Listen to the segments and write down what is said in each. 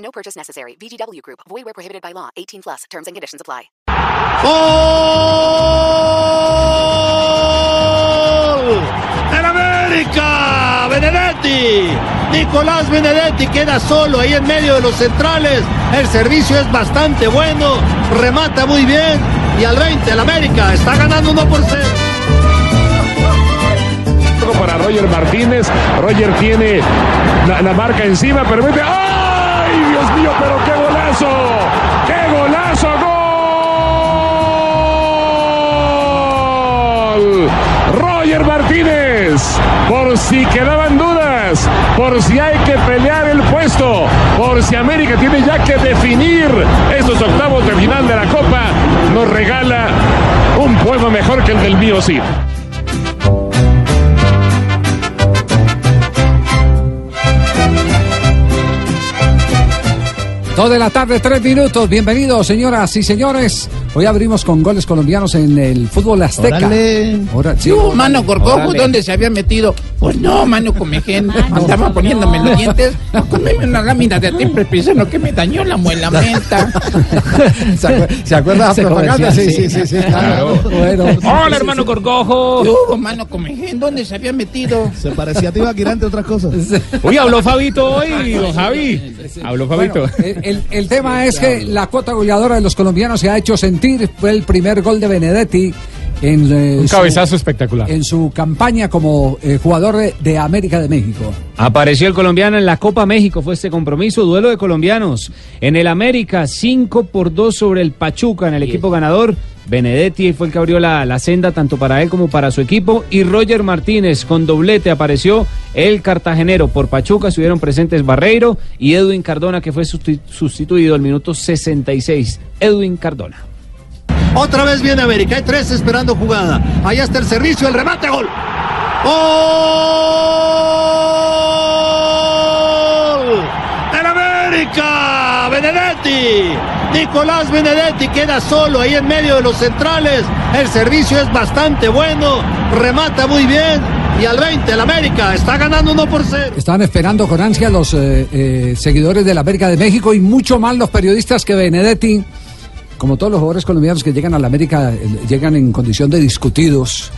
No purchase necessary. VGW Group. Void where prohibited by law. 18 plus. Terms and conditions apply. ¡Gol! ¡En América! ¡Benedetti! Nicolás Benedetti queda solo ahí en medio de los centrales. El servicio es bastante bueno. Remata muy bien. Y al 20, el América está ganando 1 por 0. para Roger Martínez. Roger tiene la, la marca encima, permite. ¡Ay, Dios mío! Pero qué golazo. ¡Qué golazo! ¡Gol! Roger Martínez. Por si quedaban dudas, por si hay que pelear el puesto, por si América tiene ya que definir estos octavos de final de la Copa, nos regala un poema mejor que el del mío Cid. Dos de la tarde, tres minutos. Bienvenidos, señoras y señores. Hoy abrimos con goles colombianos en el fútbol azteca. Órale. Ahora, sí. Tú, mano Órale. ¿dónde se había metido? Pues no, mano Comején. Andaba poniéndome los dientes. Comeme una lámina de timbre pisano que me dañó la muela menta. ¿Se, acuer- ¿se acuerda de la propaganda? Sí, sí, sí. sí, sí, claro. Bueno. Hola, hermano Corcojo. Tú, mano Comején, ¿dónde se había metido? Se parecía a Tibaquirá, entre otras cosas. Uy, habló Fabito hoy, don Javi. Habló Fabito. Bueno, el, el- el tema es que la cuota goleadora de los colombianos se ha hecho sentir. Fue el primer gol de Benedetti en, eh, Un su- cabezazo espectacular. en su campaña como eh, jugador de, de América de México. Apareció el colombiano en la Copa México, fue este compromiso, duelo de colombianos. En el América, 5 por 2 sobre el Pachuca, en el equipo ganador. Benedetti fue el que abrió la, la senda tanto para él como para su equipo. Y Roger Martínez con doblete apareció el cartagenero. Por Pachuca estuvieron presentes Barreiro y Edwin Cardona, que fue susti- sustituido al minuto 66. Edwin Cardona. Otra vez viene América. Hay tres esperando jugada. Allá está el servicio, el remate, gol. ¡Gol! ¡En América! ¡Benedetti! Nicolás Benedetti queda solo ahí en medio de los centrales. El servicio es bastante bueno. Remata muy bien. Y al 20, el América está ganando 1 por 0. Estaban esperando con ansia los eh, eh, seguidores de la América de México y mucho más los periodistas que Benedetti, como todos los jugadores colombianos que llegan a la América, eh, llegan en condición de discutidos.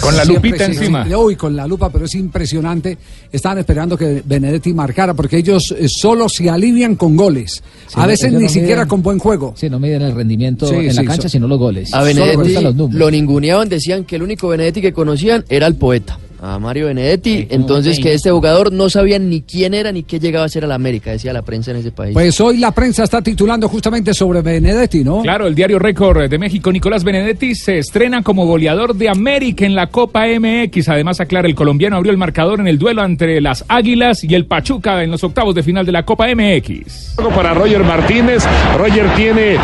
Con la Siempre lupita sí, encima. sí, Uy, con la lupa, pero es impresionante. Estaban esperando que Benedetti marcara, porque ellos eh, solo se alivian con goles. a veces ni no siquiera miden- con buen juego. Sí, no miden el rendimiento Sí, en sí, la cancha, so- sino los goles. A Benedetti los lo ninguneaban, decían que el único Benedetti que conocían era el poeta, a Mario Benedetti. Entonces que este jugador no sabían ni quién era ni qué llegaba a ser a la América, decía la prensa en ese país. Pues hoy la prensa está titulando justamente sobre Benedetti, ¿no? Claro, el diario Récord de México, Nicolás Benedetti, se estrena como goleador de América en la Copa MX. Además, aclara, el colombiano abrió el marcador en el duelo entre las Águilas y el Pachuca en los octavos de final de la Copa MX. Para Roger Martínez. Roger tiene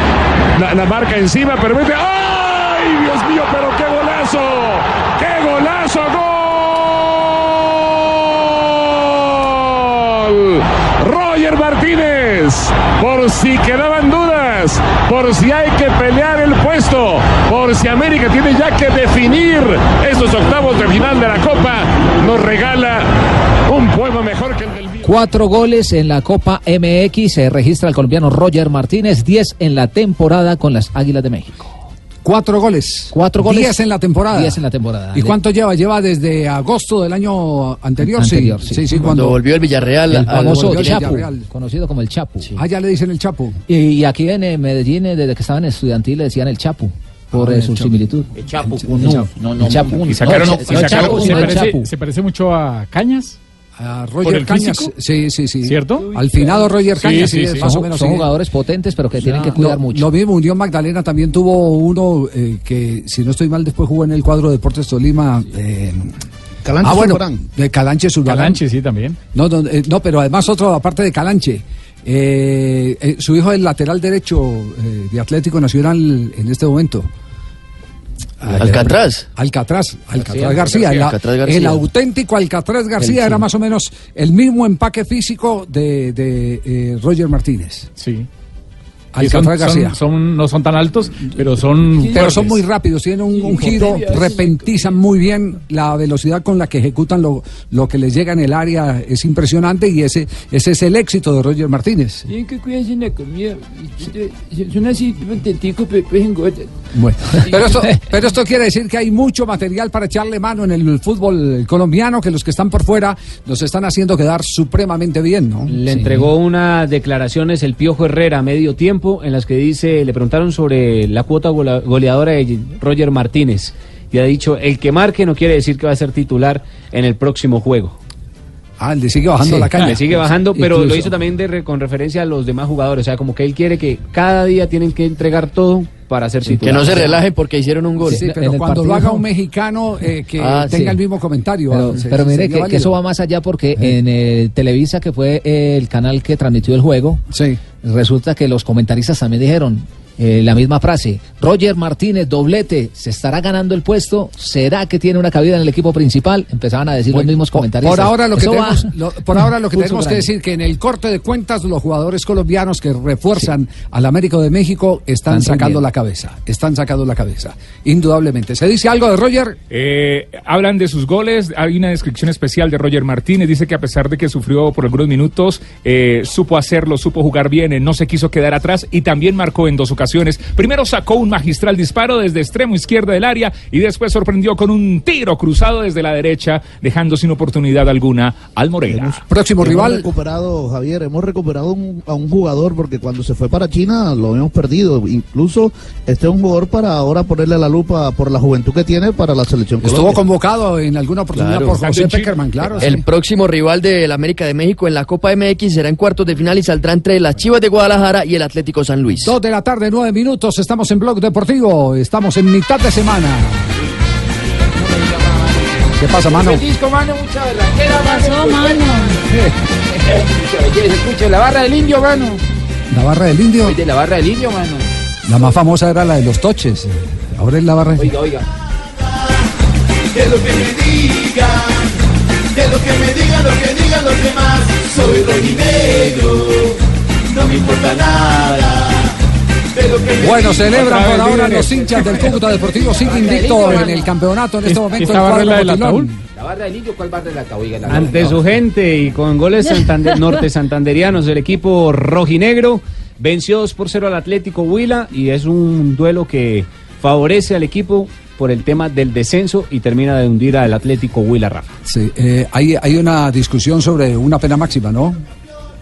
la, la marca encima, permite. ¡Ay, Dios mío! Pero qué golazo. ¡Qué golazo! ¡Gol! Roger Martínez. Por si quedaban dudas, por si hay que pelear el puesto, por si América tiene ya que definir estos octavos de final de la Copa, nos regala un poema mejor que el del. Cuatro goles en la Copa MX. Se registra el colombiano Roger Martínez. Diez en la temporada con las Águilas de México. Cuatro goles. Cuatro goles. Diez en la temporada. Diez en la temporada. ¿Y cuánto lleva? Lleva desde agosto del año anterior, Anterior, sí. sí. Sí, sí, Cuando cuando, volvió el Villarreal El famoso volvió el Chapu, Villarreal. conocido como el Chapu. Allá le dicen el Chapo. Y, y aquí en eh, Medellín, eh, desde que estaban en estudiantil, le decían el Chapu. Por Ah, eh, el su similitud. El Chapu, El con Chapu. nu. No, no, El Chapu. no. Y sacaron, No, y no, sacaron- Chapu, se, parece, se parece mucho a Cañas, A ¿Por Roger Cañas. físico? Sí, sí, sí. ¿cierto? Al finado Roger Cañas, sí, sí, sí. más o menos. son sí. jugadores potentes, pero que tienen que cuidar lo, mucho. Lo mismo, Unión Magdalena también tuvo uno eh, que, si no estoy mal, después jugó en el cuadro de Deportes Tolima. eh, Calancho ah, bueno, de Calanche Zurbarán. Calanche, sí, también. No, no, eh, no, pero además otro aparte de Calanche. Eh, eh, su hijo es lateral derecho eh, de Atlético Nacional en este momento. Alcatraz. Alcatraz, Alcatraz García. García. El, Alcatraz García. el auténtico Alcatraz García El- era más o menos el mismo empaque físico de, de, eh, Roger Martínez. Sí. Alcatraz son, García. son- son- no son tan altos, pero son. Pero son muy rápidos, tienen un, un giro, repentizan muy bien la velocidad con la que ejecutan lo, lo que les llega en el área, es impresionante y ese, ese es el éxito de Roger Martínez. Tienen que cuidarse en la comida. Son así, pues engordan. Bueno, pero esto, pero esto quiere decir que hay mucho material para echarle mano en el fútbol colombiano, que los que están por fuera nos están haciendo quedar supremamente bien, ¿no? Le entregó unas declaraciones el Piojo Herrera a medio tiempo en las que dice, le preguntaron sobre la cuota goleadora de Roger Martínez y ha dicho, el que marque no quiere decir que va a ser titular en el próximo juego. Ah, le sigue bajando Sí, la caña. Le sigue bajando, pero lo hizo también de con referencia a los demás jugadores. O sea, como que él quiere que cada día tienen que entregar todo para ser Que titular. no se relajen porque hicieron un gol. Sí, pero cuando lo haga un mexicano eh, que Ah, tenga sí. el mismo comentario. Pero, se- pero mire que, que eso va más allá porque en eh, Televisa, que fue el canal que transmitió el juego, resulta que los comentaristas también dijeron eh, la misma frase. Roger Martínez, doblete, ¿se estará ganando el puesto? ¿Será que tiene una cabida en el equipo principal? Empezaban a decir los mismos comentaristas. Por ahora lo que Eso va- tenemos, lo- por ahora lo que tenemos que decir que en el corte de cuentas los jugadores colombianos que refuerzan al América de México están, Están sacando la cabeza, están sacando la cabeza, indudablemente. ¿Se dice algo de Roger? Eh, hablan de sus goles, hay una descripción especial de Roger Martínez, dice que a pesar de que sufrió por algunos minutos, eh, supo hacerlo, supo jugar bien, eh, no se quiso quedar atrás y también marcó en dos ocasiones. Primero sacó un magistral disparo desde extremo izquierda del área y después sorprendió con un tiro cruzado desde la derecha, dejando sin oportunidad alguna al Moreira. Próximo hemos recuperado, Javier, hemos recuperado un- a un jugador porque cuando se fue para China lo habíamos perdido. Incluso este es un jugador para ahora ponerle la lupa por la juventud que tiene para la selección Estuvo Colombia. convocado en alguna oportunidad Claro. por José Peckerman, claro. El sí. próximo rival del América de México en la Copa MX será en cuartos de final y saldrá entre las Chivas de Guadalajara y el Atlético San Luis. Dos de la tarde, nueve minutos, estamos en Blog Deportivo, estamos en mitad de semana. ¿Qué pasa, mano? Francisco, mano, mucha berraquera, pasó, mano? Escuche, la barra del indio, mano. La barra del indio. de la barra del indio, mano. La más famosa era la de los toches. Ahora es la barra. Oiga, oiga. De lo que me digan, de lo que me digan, lo que digan los demás, soy rojinegro, no me importa nada. Bueno, celebran por ahora los hinchas del Cúcuta Deportivo. Sigue invicto en el campeonato en este momento. ¿Esta el barra del Botilón. ¿La barra del indio cuál barra de la oiga? la- Ante no. su gente y con goles santander- norte santanderianos del equipo rojinegro, venció 2 por 0 al Atlético Huila y es un duelo que favorece al equipo por el tema del descenso y termina de hundir al Atlético Huila Rafa. Sí, eh, hay, hay una discusión sobre una pena máxima, ¿no?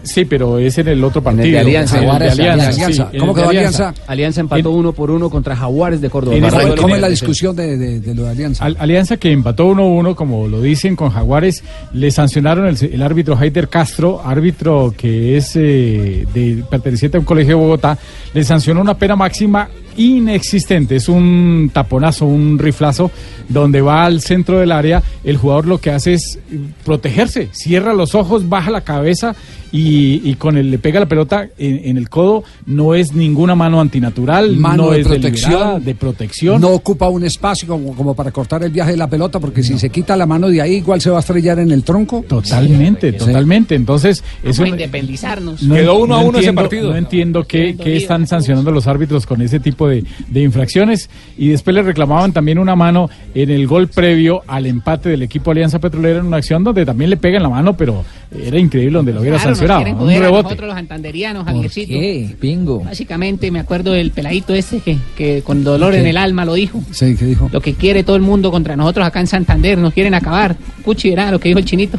Sí, pero es en el otro En partido. el de Alianza. En el de Jaguares, Alianza, Alianza. sí, en ¿Cómo quedó Alianza? Alianza empató uno por uno contra Jaguares de Córdoba. En ¿Cómo es la discusión de, de- de lo de Alianza? Al- Alianza que empató 1-1, como lo dicen con Jaguares, le sancionaron el, el árbitro Heider Castro, árbitro que es eh, de, perteneciente a un colegio de Bogotá, le sancionó una pena máxima inexistente. Es un taponazo, un riflazo, donde va al centro del área, el jugador lo que hace es protegerse, cierra los ojos, baja la cabeza y, y con el le pega la pelota en, en el codo. No es ninguna mano antinatural, Mano no de es protección. de protección. No ocupa un espacio como, como para cortar el viaje de la pelota, porque si se quita la mano de ahí, igual se va a estrellar en el tronco. Totalmente, totalmente. Entonces, eso independizarnos. no, Quedó uno a no uno ese entiendo- partido. No entiendo qué, qué están sancionando los árbitros con ese tipo de, de infracciones. Y después le reclamaban también una mano en el gol previo al empate del equipo Alianza Petrolera en una acción donde también le pegan la mano, pero era increíble donde lo hubiera Claro, sancionado. Un a rebote. nosotros los santanderianos, ¿Por Javiercito. qué? Pingo. Básicamente me acuerdo del peladito ese que, que con dolor ¿Qué? en el alma lo dijo. Sí, ¿qué dijo? Lo que quiere todo el mundo contra nosotros acá en Santander, nos quieren acabar. Puchi, verá lo que dijo el chinito.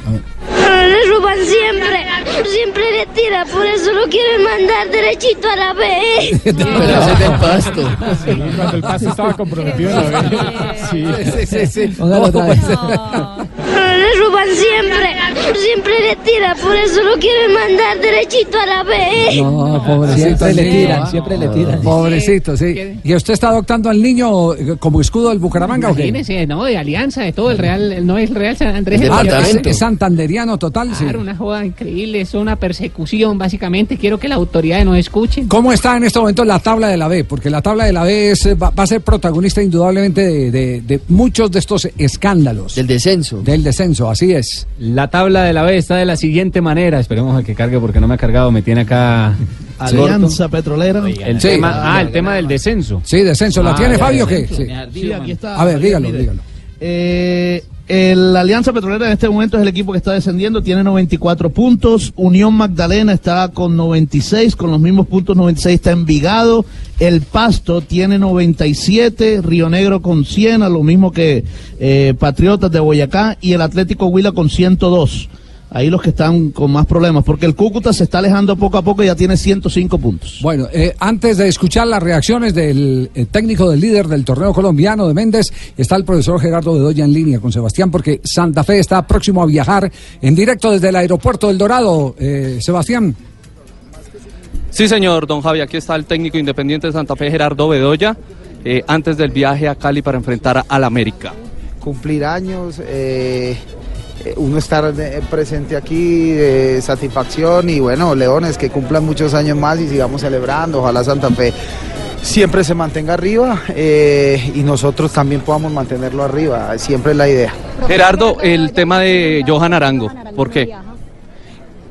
Le roban siempre, siempre le tira, por eso lo quieren mandar derechito a la B. Pero ese es del pasto. Sí, cuando el paso estaba comprometido. en la. Sí. Otra vez. Le roban roban siempre. Siempre le tira, por eso lo quieren mandar derechito a la B. No, pobrecito. Siempre le tiran, siempre le tiran. Pobrecito, sí. ¿Y usted está adoptando al niño eh, como escudo del Bucaramanga o qué? Imagínese, ¿no? De alianza, de todo el Real, el- no es el Real San Andrés. Ah, es, es santanderiano total, sí. Claro, una joda increíble, es una persecución, básicamente. Quiero que las autoridades nos escuchen. ¿Cómo está en este momento la tabla de la B? Porque la tabla de la B es, va, va a ser protagonista indudablemente de, de- de muchos de estos escándalos. Del descenso. Del descenso, así es. La tabla de la B está de la siguiente manera. Esperemos a que cargue porque no me ha cargado. Me tiene acá. Alianza Petrolera. El Sí. tema, ah, el tema del descenso. Sí, descenso. ¿La Ah, tiene Fabio o qué? Sí. Sí, aquí está. A ver, dígalo, dígalo. Eh, el Alianza Petrolera en este momento es el equipo que está descendiendo, tiene 94 puntos. Unión Magdalena está con 96, con los mismos puntos 96 está Envigado. El Pasto tiene 97, Río Negro con 100, a lo mismo que eh, Patriotas de Boyacá y el Atlético Huila con 102. Ahí los que están con más problemas, porque el Cúcuta se está alejando poco a poco y ya tiene 105 puntos. Bueno, eh, antes de escuchar las reacciones del eh, técnico del líder del torneo colombiano de Méndez, está el profesor Gerardo Bedoya en línea con Sebastián, porque Santa Fe está próximo a viajar en directo desde el aeropuerto del Dorado. Eh, Sebastián. Sí, señor, don Javi, aquí está el técnico independiente de Santa Fe, Gerardo Bedoya, eh, antes del viaje a Cali para enfrentar al América. cumplir años, eh, uno estar eh, presente aquí, de satisfacción y bueno, Leones, que cumplan muchos años más y sigamos celebrando, ojalá Santa Fe siempre se mantenga arriba eh, y nosotros también podamos mantenerlo arriba, siempre es la idea. Gerardo, el tema de Johan Arango, ¿por qué?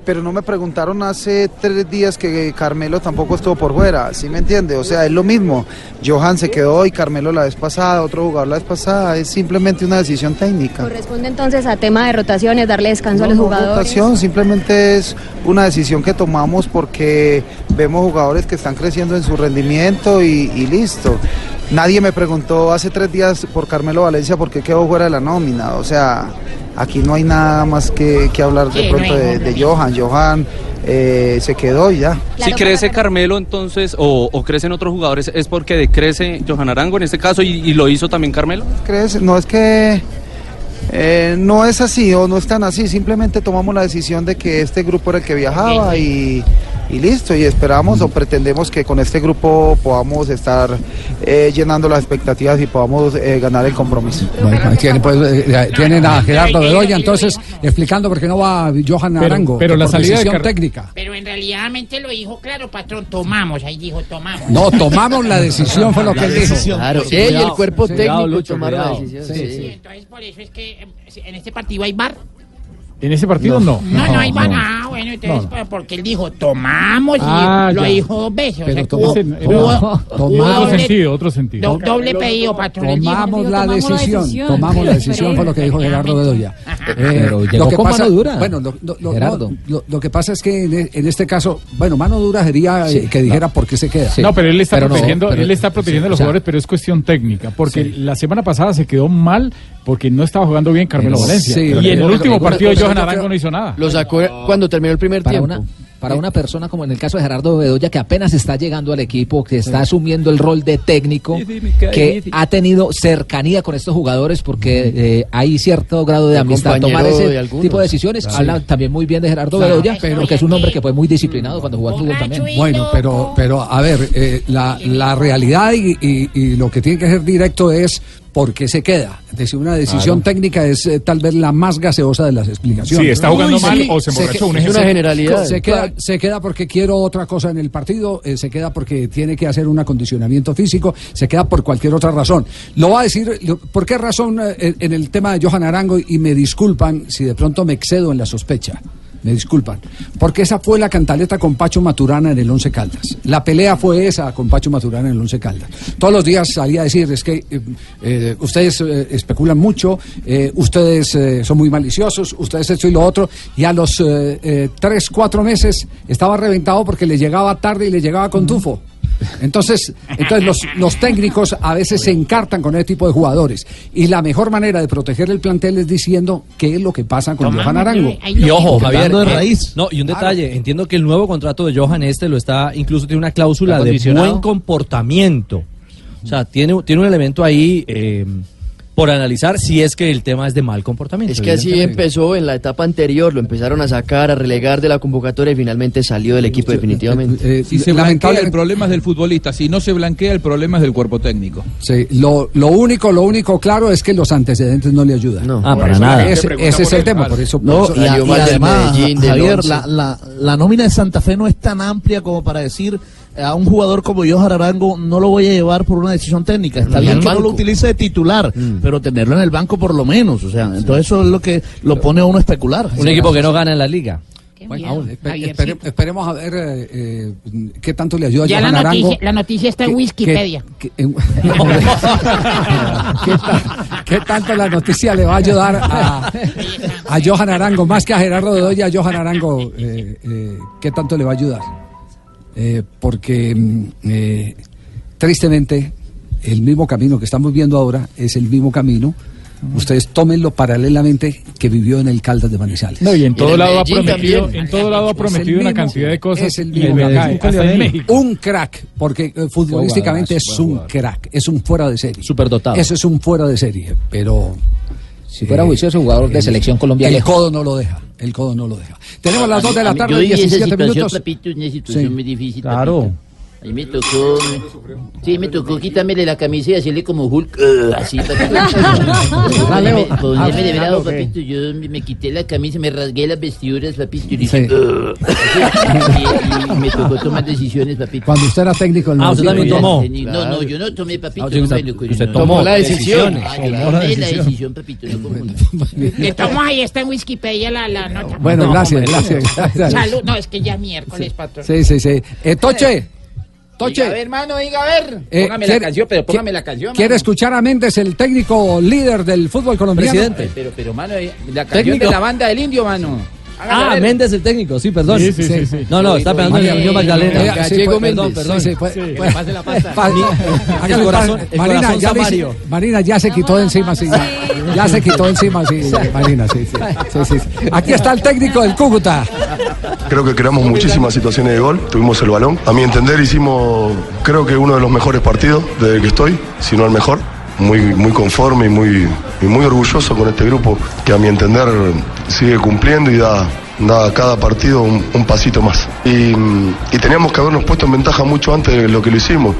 Pero no me preguntaron hace tres días que Carmelo tampoco estuvo por fuera, ¿sí me entiende? O sea, es lo mismo. Johan se quedó y Carmelo la vez pasada, otro jugador la vez pasada, es simplemente una decisión técnica. Corresponde entonces a tema de rotaciones, darle descanso a No, los no jugadores. rotación, simplemente es una decisión que tomamos porque vemos jugadores que están creciendo en su rendimiento y, y listo. Nadie me preguntó hace tres días por Carmelo Valencia por qué quedó fuera de la nómina. O sea, aquí no hay nada más que, que hablar de Sí, pronto no de, de Johan. Johan eh, se quedó y ya. si crece Carmelo entonces, o, o crecen otros jugadores, es porque decrece Johan Arango en este caso y, y lo hizo también Carmelo. ¿Crees? No es que eh, no es así o no es tan así, simplemente tomamos la decisión de que este grupo era el que viajaba y, y listo, y esperamos o pretendemos que con este grupo podamos estar eh, llenando las expectativas y podamos eh, ganar el compromiso. Bueno, ahí tiene, pues, eh, tienen a Gerardo Bedoya entonces explicando por qué no va Johan Pero- Arango. pero que la salida de técnica. Pero en realidad lo dijo claro, patrón, tomamos, ahí dijo tomamos. No, tomamos la decisión, fue lo que él dijo. Claro, Sí, él y el cuerpo sí. técnico Cuidado, Lucho, tomaron la decisión. Sí, sí. sí. Entonces por eso es que eh, en este partido hay bar. En ese partido no. No, no, hay bar. Ah, bueno, entonces porque él dijo tomamos y Ah, lo ya. dijo hubo- Otro sentido, otro sentido. do- doble pedido, patrón. Tomamos la tomamos la decisión, tomamos la decisión, fue lo que dijo Gerardo Bedoya. Eh, Pero llegó lo que con pasa, mano dura, Bueno, lo, lo- lo- Gerardo. no, lo- lo que pasa es que en, e- en este caso, bueno, mano dura sería eh, que dijera por qué se queda. No, pero él está Pero no, protegiendo, pero- él está protegiendo a los o sea, jugadores, pero es cuestión técnica, porque la semana pasada se quedó mal porque no estaba jugando bien Carmelo Pero- Valencia. sí, y pero- en el pero- último pero- partido pero- Johan pero- Arango no hizo nada. Lo sacó cuando terminó el primer para tiempo. una para una persona como en el caso de Gerardo Bedoya que apenas está llegando al equipo, que está asumiendo el rol de técnico, que ha tenido cercanía con estos jugadores porque eh, hay cierto grado de amistad. Tomar ese de tipo de decisiones Claro. habla también muy bien de Gerardo Claro. Bedoya, porque es un hombre que fue muy disciplinado cuando jugó al fútbol también. Bueno, pero, pero a ver, eh, la, la realidad y, y- y lo que tiene que ser directo es por qué se queda. Es decir, una decisión Claro. técnica es eh, tal vez la más gaseosa de las explicaciones. Sí, está jugando Uy, mal sí. o se emborrachó, que- un ejemplo. Es una generalidad. Se queda, se queda porque quiero otra cosa en el partido, eh, se queda porque tiene que hacer un acondicionamiento físico, se queda por cualquier otra razón. Lo va a decir, lo- ¿por qué razón eh, en el tema de Johan Arango? Y me disculpan si de pronto me excedo en la sospecha. Me disculpan. Porque esa fue la cantaleta con Pacho Maturana en el Once Caldas. La pelea fue esa con Pacho Maturana en el Once Caldas. Todos los días salía a decir, es que eh, eh, ustedes eh, especulan mucho, eh, ustedes eh, son muy maliciosos, ustedes esto y lo otro. Y a los tres, cuatro meses estaba reventado porque le llegaba tarde y le llegaba con tufo. Entonces, entonces los, los técnicos a veces se encartan con ese tipo de jugadores. Y la mejor manera de proteger el plantel es diciendo qué es lo que pasa con Johan Arango. Y ojo, Javier. De eh, raíz. No, y un detalle. Entiendo que el nuevo contrato de Johan este lo está, incluso tiene una cláusula de buen comportamiento. O sea, tiene, tiene un elemento ahí eh, por analizar si es que el tema es de mal comportamiento. Es que así empezó en la etapa anterior, lo empezaron a sacar, a relegar de la convocatoria y finalmente salió del equipo definitivamente. Si se blanquea, el problema es del futbolista. Si no se blanquea, el problema es del cuerpo técnico. Sí, lo, lo único, lo único claro es que los antecedentes no le ayudan. No, Ah, para nada. Ese, ese es el tema, por eso. por No, eso- y, a- y además, Medellín, Javier, la, la, la nómina de Santa Fe no es tan amplia como para decir a un jugador como Johan Arango no lo voy a llevar por una decisión técnica. Está Mm. bien que no lo utilice de titular, pero tenerlo en el banco por lo menos. O sea, entonces eso es lo que lo pone a uno a especular. Un equipo que no gana en la liga. Bueno, aún, espe- espere- esperemos a ver eh, eh, qué tanto le ayuda a Ya la Johan noticia, Arango. la noticia está en ¿Qué- Wikipedia. qué- qué- en- ¿Qué, ta- qué tanto la noticia le va a ayudar a, a Johan Arango? Más que a Gerardo Bedoya, a Johan Arango, eh, eh, ¿qué tanto le va a ayudar? Eh, porque mm, eh, tristemente el mismo camino que estamos viendo ahora es el mismo camino. Ustedes tómenlo paralelamente que vivió en el Caldas de Manizales. No, y en todo lado ha Medellín prometido, también. en todo lado ha prometido una mismo- cantidad de cosas es el mismo le cae, camino. hasta en México. Un crack, porque eh, futbolísticamente es un crack, es un fuera de serie. Superdotado. Eso es un fuera de serie, pero... Si fuera juicioso, jugador de el- selección Colombia El lejos. codo no lo deja, el codo no lo deja. Tenemos las A 2 mí- de la mí- tarde, esa 17 situación, minutos. una situación Sí. muy difícil. Claro. papito. A mí me tocó. Sí, me tocó quitármele la camisa y hacerle como Hulk. uh, así, papito. Ponerme- ah, de ah, bravo, ok. papito. Yo me, me quité la camisa, me rasgué las vestiduras, papito. Y, Sí. dije, "Uh", así, y- y me tocó tomar decisiones, papito. Cuando usted era técnico del Ah, usted también tomó. No, no, yo no tomé, papito. Ah, usted- no usted- no. tomó la decisión. Ah, Tomó yo tomé la decisión. papito. No. Estamos ahí, está en Wikipedia la, la nota. Bueno, No, gracias, hombre, gracias, gracias. Salud. No, es que ya miércoles, patrón. Sí, sí, sí. Eh, Toche. Diga, a ver, hermano, diga, a ver. Eh, póngame ¿quiere- la canción, pero póngame la canción. ¿Quiere mano. escuchar a Méndez, el técnico líder del fútbol colombiano? Presidente. Pero, pero, mano, eh, la canción Técnico. de la banda del indio, mano. Ah. Méndez el técnico, sí, perdón. Sí, sí, sí, sí. No, no, está pegando en la Unión Magdalena. Gallego Méndez. perdón, perdón. Sí, sí. Que pase la pasta. el corazón- el Marina, corazón ya. Marina se quitó de encima, sí. Ya, se quitó de encima, sí. Marina, sí, sí. sí, sí, sí. Aquí está el técnico del Cúcuta. Creo que creamos muchísimas situaciones de gol, tuvimos el balón. A mi entender hicimos, creo que uno de los mejores partidos desde que estoy, si no el mejor. Muy, muy conforme y muy, y muy orgulloso con este grupo que a mi entender sigue cumpliendo y da, da cada partido un, pasito más. Y, teníamos que habernos puesto en ventaja mucho antes de lo que lo hicimos.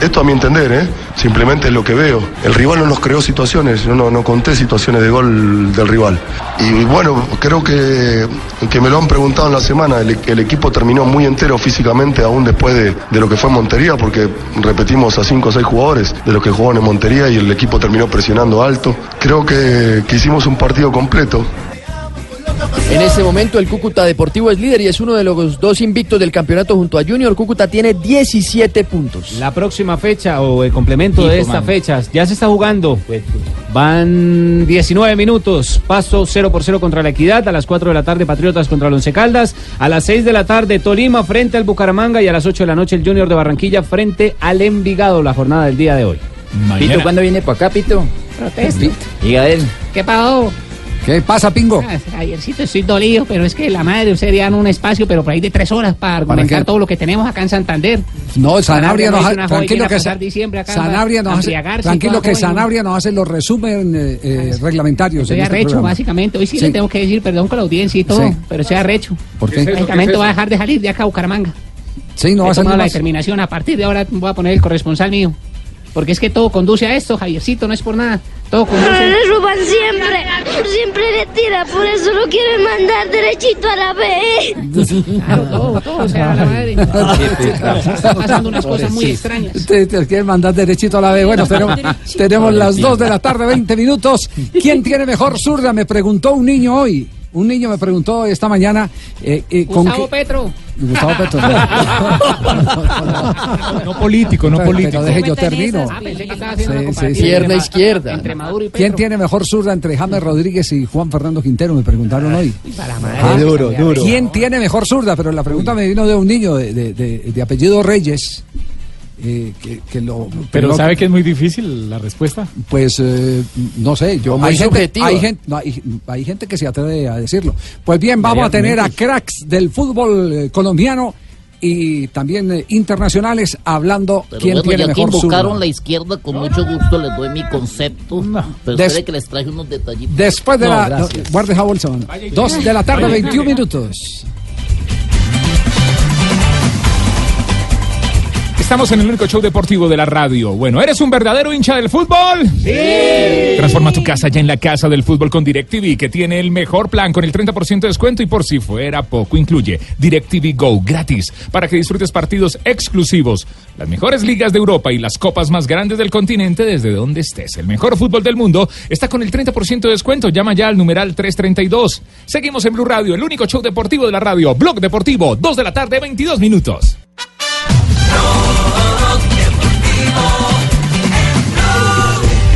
Esto a mi entender, ¿eh? simplemente es lo que veo. El rival no nos creó situaciones, yo no, no conté situaciones de gol del rival. Y bueno, creo que, que me lo han preguntado en la semana, el, equipo terminó muy entero físicamente aún después de, de lo que fue Montería, porque repetimos a cinco o seis jugadores de los que jugaban en Montería y el equipo terminó presionando alto. Creo que, que hicimos un partido completo. En este momento el Cúcuta Deportivo es líder y es uno de los dos invictos del campeonato junto a Junior. Cúcuta tiene 17 puntos. La próxima fecha o el complemento de esta mano. fecha ya se está jugando. Van 19 minutos. Paso 0 por 0 contra la Equidad. A las 4 de la tarde Patriotas contra el Once Caldas. A las 6 de la tarde Tolima frente al Bucaramanga. Y a las 8 de la noche el Junior de Barranquilla frente al Envigado. La jornada del día de hoy. Pito, ¿cuándo viene para acá, Pito? Protesto. Diga, a ver. ¿Qué pasó? ¿Qué pasa, Pingo? Ah, Ayercito estoy dolido, pero es que la madre usted dan un espacio, pero por ahí de tres horas para argumentar qué? todo lo que tenemos acá en Santander. No, Sanabria nos hace, tranquilo que pasar Sa- diciembre acá Sanabria nos hace, tranquilo que. Sanabria nos hace los resumen eh, eh, reglamentarios. Estoy este arrecho, programa. básicamente. Hoy sí, Sí. le tengo que decir perdón con la audiencia y todo, Sí. pero estoy arrecho. ¿Por qué? ¿Qué es eso? Básicamente ¿Qué es voy a dejar de salir de acá a Bucaramanga. Sí, no va a salir la determinación. A partir de ahora voy a poner el corresponsal mío. Porque es que todo conduce a esto, Javiercito, no es por nada. Todo Pero conduce. le roban siempre, siempre le tira, por eso lo quieren mandar derechito a la B. Claro, todo, todo, o sea, la madre. Están pasando unas cosas muy extrañas. Te, te quieren mandar derechito a la B. Bueno, tenemos, tenemos las 2 de la tarde, 20 minutos. ¿Quién tiene mejor zurda? Me preguntó un niño hoy. Un niño me preguntó esta mañana. eh, eh, con Gustavo qué- Petro. Gustavo Petro. No político, no Pero- político. pero deje yo termino. Ah, pensé que estaba haciendo Sí, una sí, comparación sí. entre Pierna Ma- izquierda. Entre Maduro y Petro. ¿Quién tiene mejor zurda entre James Rodríguez y Juan Fernando Quintero? Me preguntaron hoy. Para madre. Ah, duro, duro. ¿Quién tiene mejor zurda? Pero la pregunta me vino de un niño de, de- de- de apellido Reyes. Eh, que, que lo, Pero lo- ¿sabe que es muy difícil la respuesta? Pues eh, no sé, yo hay gente, hay, gente, no, hay, hay gente que se atreve a decirlo. Pues bien, vamos a tener a cracks del fútbol eh, colombiano y también eh, internacionales hablando Pero quién bueno, tiene ya que mejor invocaron zurdo. la izquierda, con mucho gusto les doy mi concepto. Pero Des- que les traje unos detallitos. Después de No, la. gracias. Guarde Howelson. Dos de la tarde, 21 minutos. Estamos en el único show deportivo de la radio. Bueno, ¿eres un verdadero hincha del fútbol? ¡Sí! Transforma tu casa ya en la casa del fútbol con DirecTV, que tiene el mejor plan con el 30% de descuento y por si fuera poco, incluye DirecTV Go gratis para que disfrutes partidos exclusivos, las mejores ligas de Europa y las copas más grandes del continente desde donde estés. El mejor fútbol del mundo está con el 30% de descuento. Llama ya al numeral 332. Seguimos en Blue Radio, el único show deportivo de la radio. Blog Deportivo, 2 de la tarde, 22 minutos.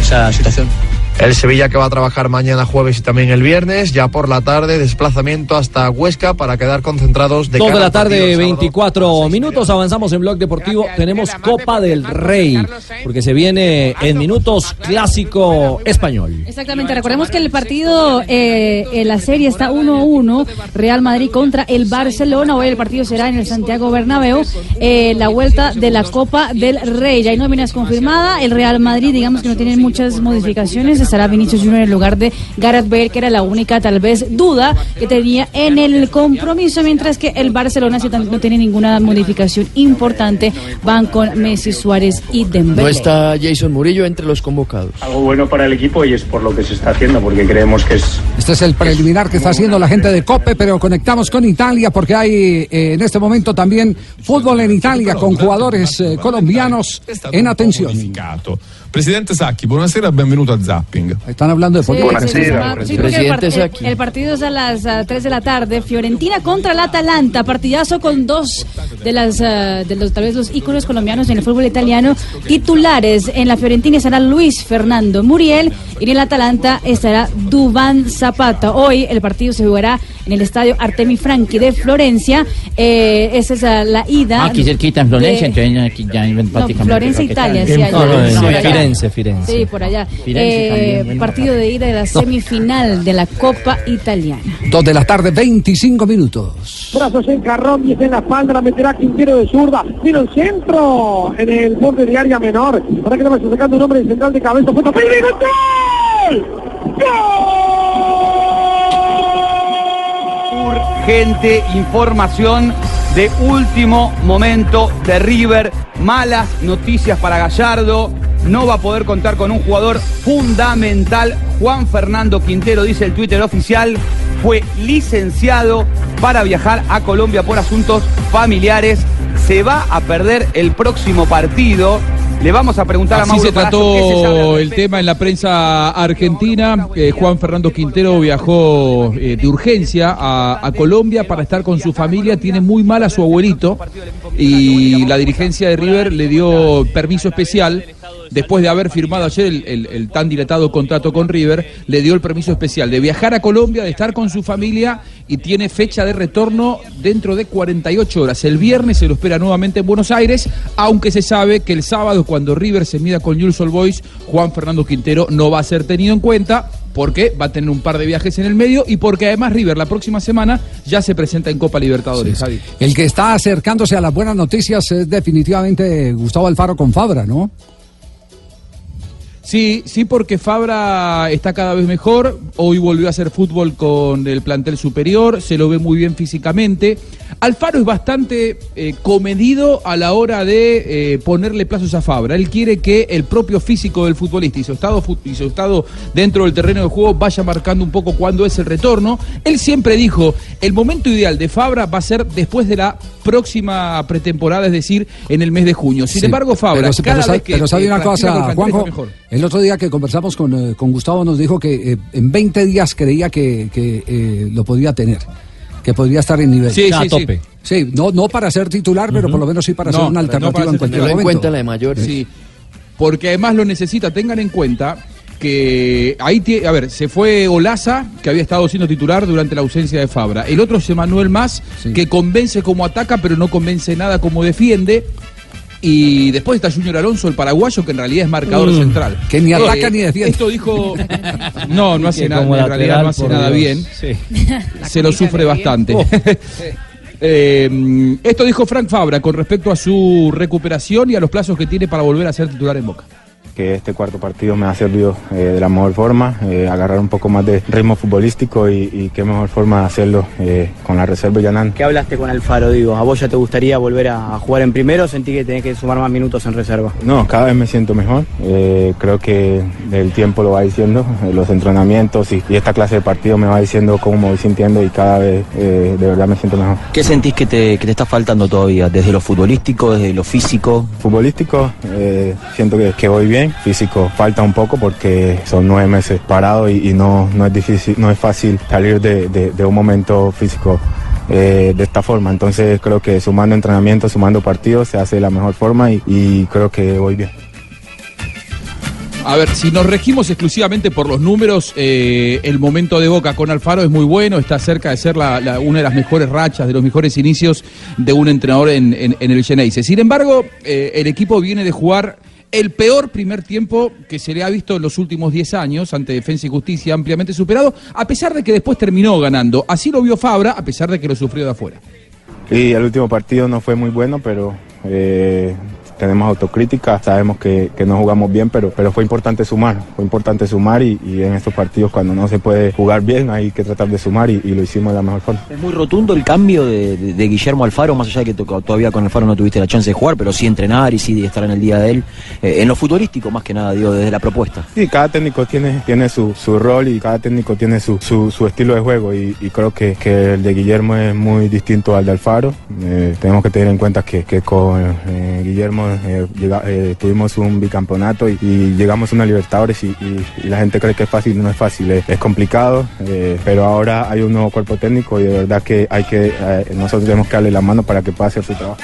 Esa situación. El Sevilla que va a trabajar mañana jueves y también el viernes, ya por la tarde, desplazamiento hasta Huesca para quedar concentrados de Dos de cara la tarde, del sábado. 24 minutos. Avanzamos en Blog Deportivo. Tenemos Copa del Rey, porque se viene en minutos clásico español. Exactamente, recordemos que el partido eh, en la serie está 1-1, Real Madrid contra el Barcelona, hoy el partido será en el Santiago Bernabéu, eh, la vuelta de la Copa del Rey, ya hay nóminas confirmada, el Real Madrid digamos que no tiene muchas modificaciones, estará Vinicius Junior en lugar de Gareth Bale, que era la única tal vez duda que tenía en el compromiso, mientras que el Barcelona tam- no tiene ninguna modificación importante, van con Messi, Suárez y Dembélé. No está Jason Murillo entre los convocados. algo bueno para el equipo y es por lo que se está haciendo, porque creemos que es Este es el preliminar que está haciendo la gente de Cope, pero conectamos con Italia porque hay eh, en este momento también fútbol en Italia con jugadores eh, colombianos en atención. Presidente Sacchi, buonasera, benvenuto a Zapping. Están hablando de Sí, política. sí, porque el, part- el- partido es a las ah, 3 de la tarde. Fiorentina contra el Atalanta. Partidazo con dos de las de los tal vez los íconos colombianos en el fútbol italiano titulares. En la Fiorentina estará Luis Fernando Muriel y en el Atalanta estará Dubán Zapata. Hoy el partido se jugará en el estadio Artemi Franchi de Florencia. Eh, esa es la ida. Ah, aquí cerquita en Florencia, de- entonces aquí ya prácticamente. Florencia, Italia, sí, allá. No, no, No. Firenze, Firenze. Sí, por allá. Firenze Eh, también, partido de ida de la semifinal de la Copa Italiana. Dos de la tarde, 25 minutos. Brazos en carrón, 10 en la espalda, la meterá Quintero de zurda. Vino el centro en el borde de área menor. Para que le vaya sacando un hombre de central de cabeza. Pellegrini, ¡Gol! Urgente información de último momento de River. Malas noticias para Gallardo. No va a poder contar con un jugador fundamental. Juan Fernando Quintero, dice el Twitter oficial, fue licenciado para viajar a Colombia por asuntos familiares. Se va a perder el próximo partido. Le vamos a preguntar a Así Mauro se Palazzo trató el tema en la prensa argentina. Eh, Juan Fernando Quintero viajó eh, de urgencia a, a Colombia para estar con su familia. Tiene muy mal a su abuelito y la dirigencia de River le dio permiso especial. Después de haber firmado ayer el, el- el tan dilatado contrato con River, le dio el permiso especial de viajar a Colombia, de estar con su familia y tiene fecha de retorno dentro de 48 horas. El viernes se lo espera nuevamente en Buenos Aires, aunque se sabe que el sábado, cuando River se mida con Newell's Old Boys, Juan Fernando Quintero no va a ser tenido en cuenta porque va a tener un par de viajes en el medio y porque además River la próxima semana ya se presenta en Copa Libertadores. El que está acercándose a las buenas noticias es definitivamente Gustavo Alfaro con Fabra, ¿no? Sí, sí, porque Fabra está cada vez mejor. Hoy volvió a hacer fútbol con el plantel superior, se lo ve muy bien físicamente. Alfaro es bastante eh, comedido a la hora de eh, ponerle plazos a Fabra. Él quiere que el propio físico del futbolista y su estado, y su estado dentro del terreno de juego vaya marcando un poco cuándo es el retorno. Él siempre dijo, el momento ideal de Fabra va a ser después de la próxima pretemporada, es decir, en el mes de junio. Sin Sí, embargo, Fabra, pero, cada pero sa- vez que pero sabe que una cosa, Juanjo. mejor. El otro día que conversamos con, eh, con Gustavo nos dijo que eh, en 20 días creía que, que, eh, lo podía tener, que podría estar en nivel. Sí, A sí, sí. tope. Sí, no, no para ser titular, pero por lo menos sí para ser una alternativa en cualquier momento. Sí, porque además lo necesita. Tengan en cuenta que ahí, tie- a ver, se fue Olaza, que había estado siendo titular durante la ausencia de Fabra. El otro es Emanuel Más, que convence como ataca, pero no convence nada como defiende. Y después está Junior Alonso, el paraguayo, que en realidad es marcador Mm, central. que ni ataca ni defiende. Esto dijo. No, no hace nada, en realidad lateral, no hace nada Dios. bien. Sí. Se lo sufre bastante. Eh, esto dijo Frank Fabra con respecto a su recuperación y a los plazos que tiene para volver a ser titular en Boca. Que este cuarto partido me ha servido eh, de la mejor forma, eh, agarrar un poco más de ritmo futbolístico y, y qué mejor forma de hacerlo eh, con la reserva llanando. ¿Qué hablaste con Alfaro, digo? ¿A vos ya te gustaría volver a, a jugar en primero o sentí que tenés que sumar más minutos en reserva? No, cada vez me siento mejor. Eh, creo que el tiempo lo va diciendo, eh, los entrenamientos y, y esta clase de partido me va diciendo cómo me voy sintiendo y cada vez eh, de verdad me siento mejor. ¿Qué sentís que te, que te está faltando todavía? ¿Desde lo futbolístico, desde lo físico? Futbolístico, eh, siento que, que voy bien. Físico falta un poco porque son nueve meses parado y, no, no es difícil, no es fácil salir de, de- un momento físico eh, de esta forma. Entonces creo que sumando entrenamientos, sumando partidos se hace de la mejor forma y, creo que voy bien. A ver, si nos regimos exclusivamente por los números, eh, el momento de Boca con Alfaro es muy bueno, está cerca de ser la- una de las mejores rachas, de los mejores inicios de un entrenador en, en- en el Geneise. Sin embargo, eh, el equipo viene de jugar el peor primer tiempo que se le ha visto en los últimos 10 años ante Defensa y Justicia, ampliamente superado, a pesar de que después terminó ganando. Así lo vio Fabra, a pesar de que lo sufrió de afuera. Y el último partido no fue muy bueno, pero eh, tenemos autocrítica, sabemos que, que no jugamos bien, pero, pero fue importante sumar, fue importante sumar y, y en estos partidos cuando no se puede jugar bien hay que tratar de sumar y, y lo hicimos de la mejor forma. Es muy rotundo el cambio de, de- de Guillermo Alfaro, más allá de que to- todavía con Alfaro no tuviste la chance de jugar, pero sí entrenar y sí estar en el día de él. Eh, en lo futbolístico, más que nada, digo, desde la propuesta. Sí, cada técnico tiene, tiene su, su rol y cada técnico tiene su, su, su estilo de juego y, y creo que, que el de Guillermo es muy distinto al de Alfaro. Eh, tenemos que tener en cuenta que, que con eh, Guillermo eh, eh, tuvimos un bicampeonato y, llegamos a una Libertadores y, la gente cree que es fácil, no es fácil, es, complicado, eh, pero ahora hay un nuevo cuerpo técnico y de verdad que hay que, nosotros tenemos que darle la mano para que pueda hacer su trabajo.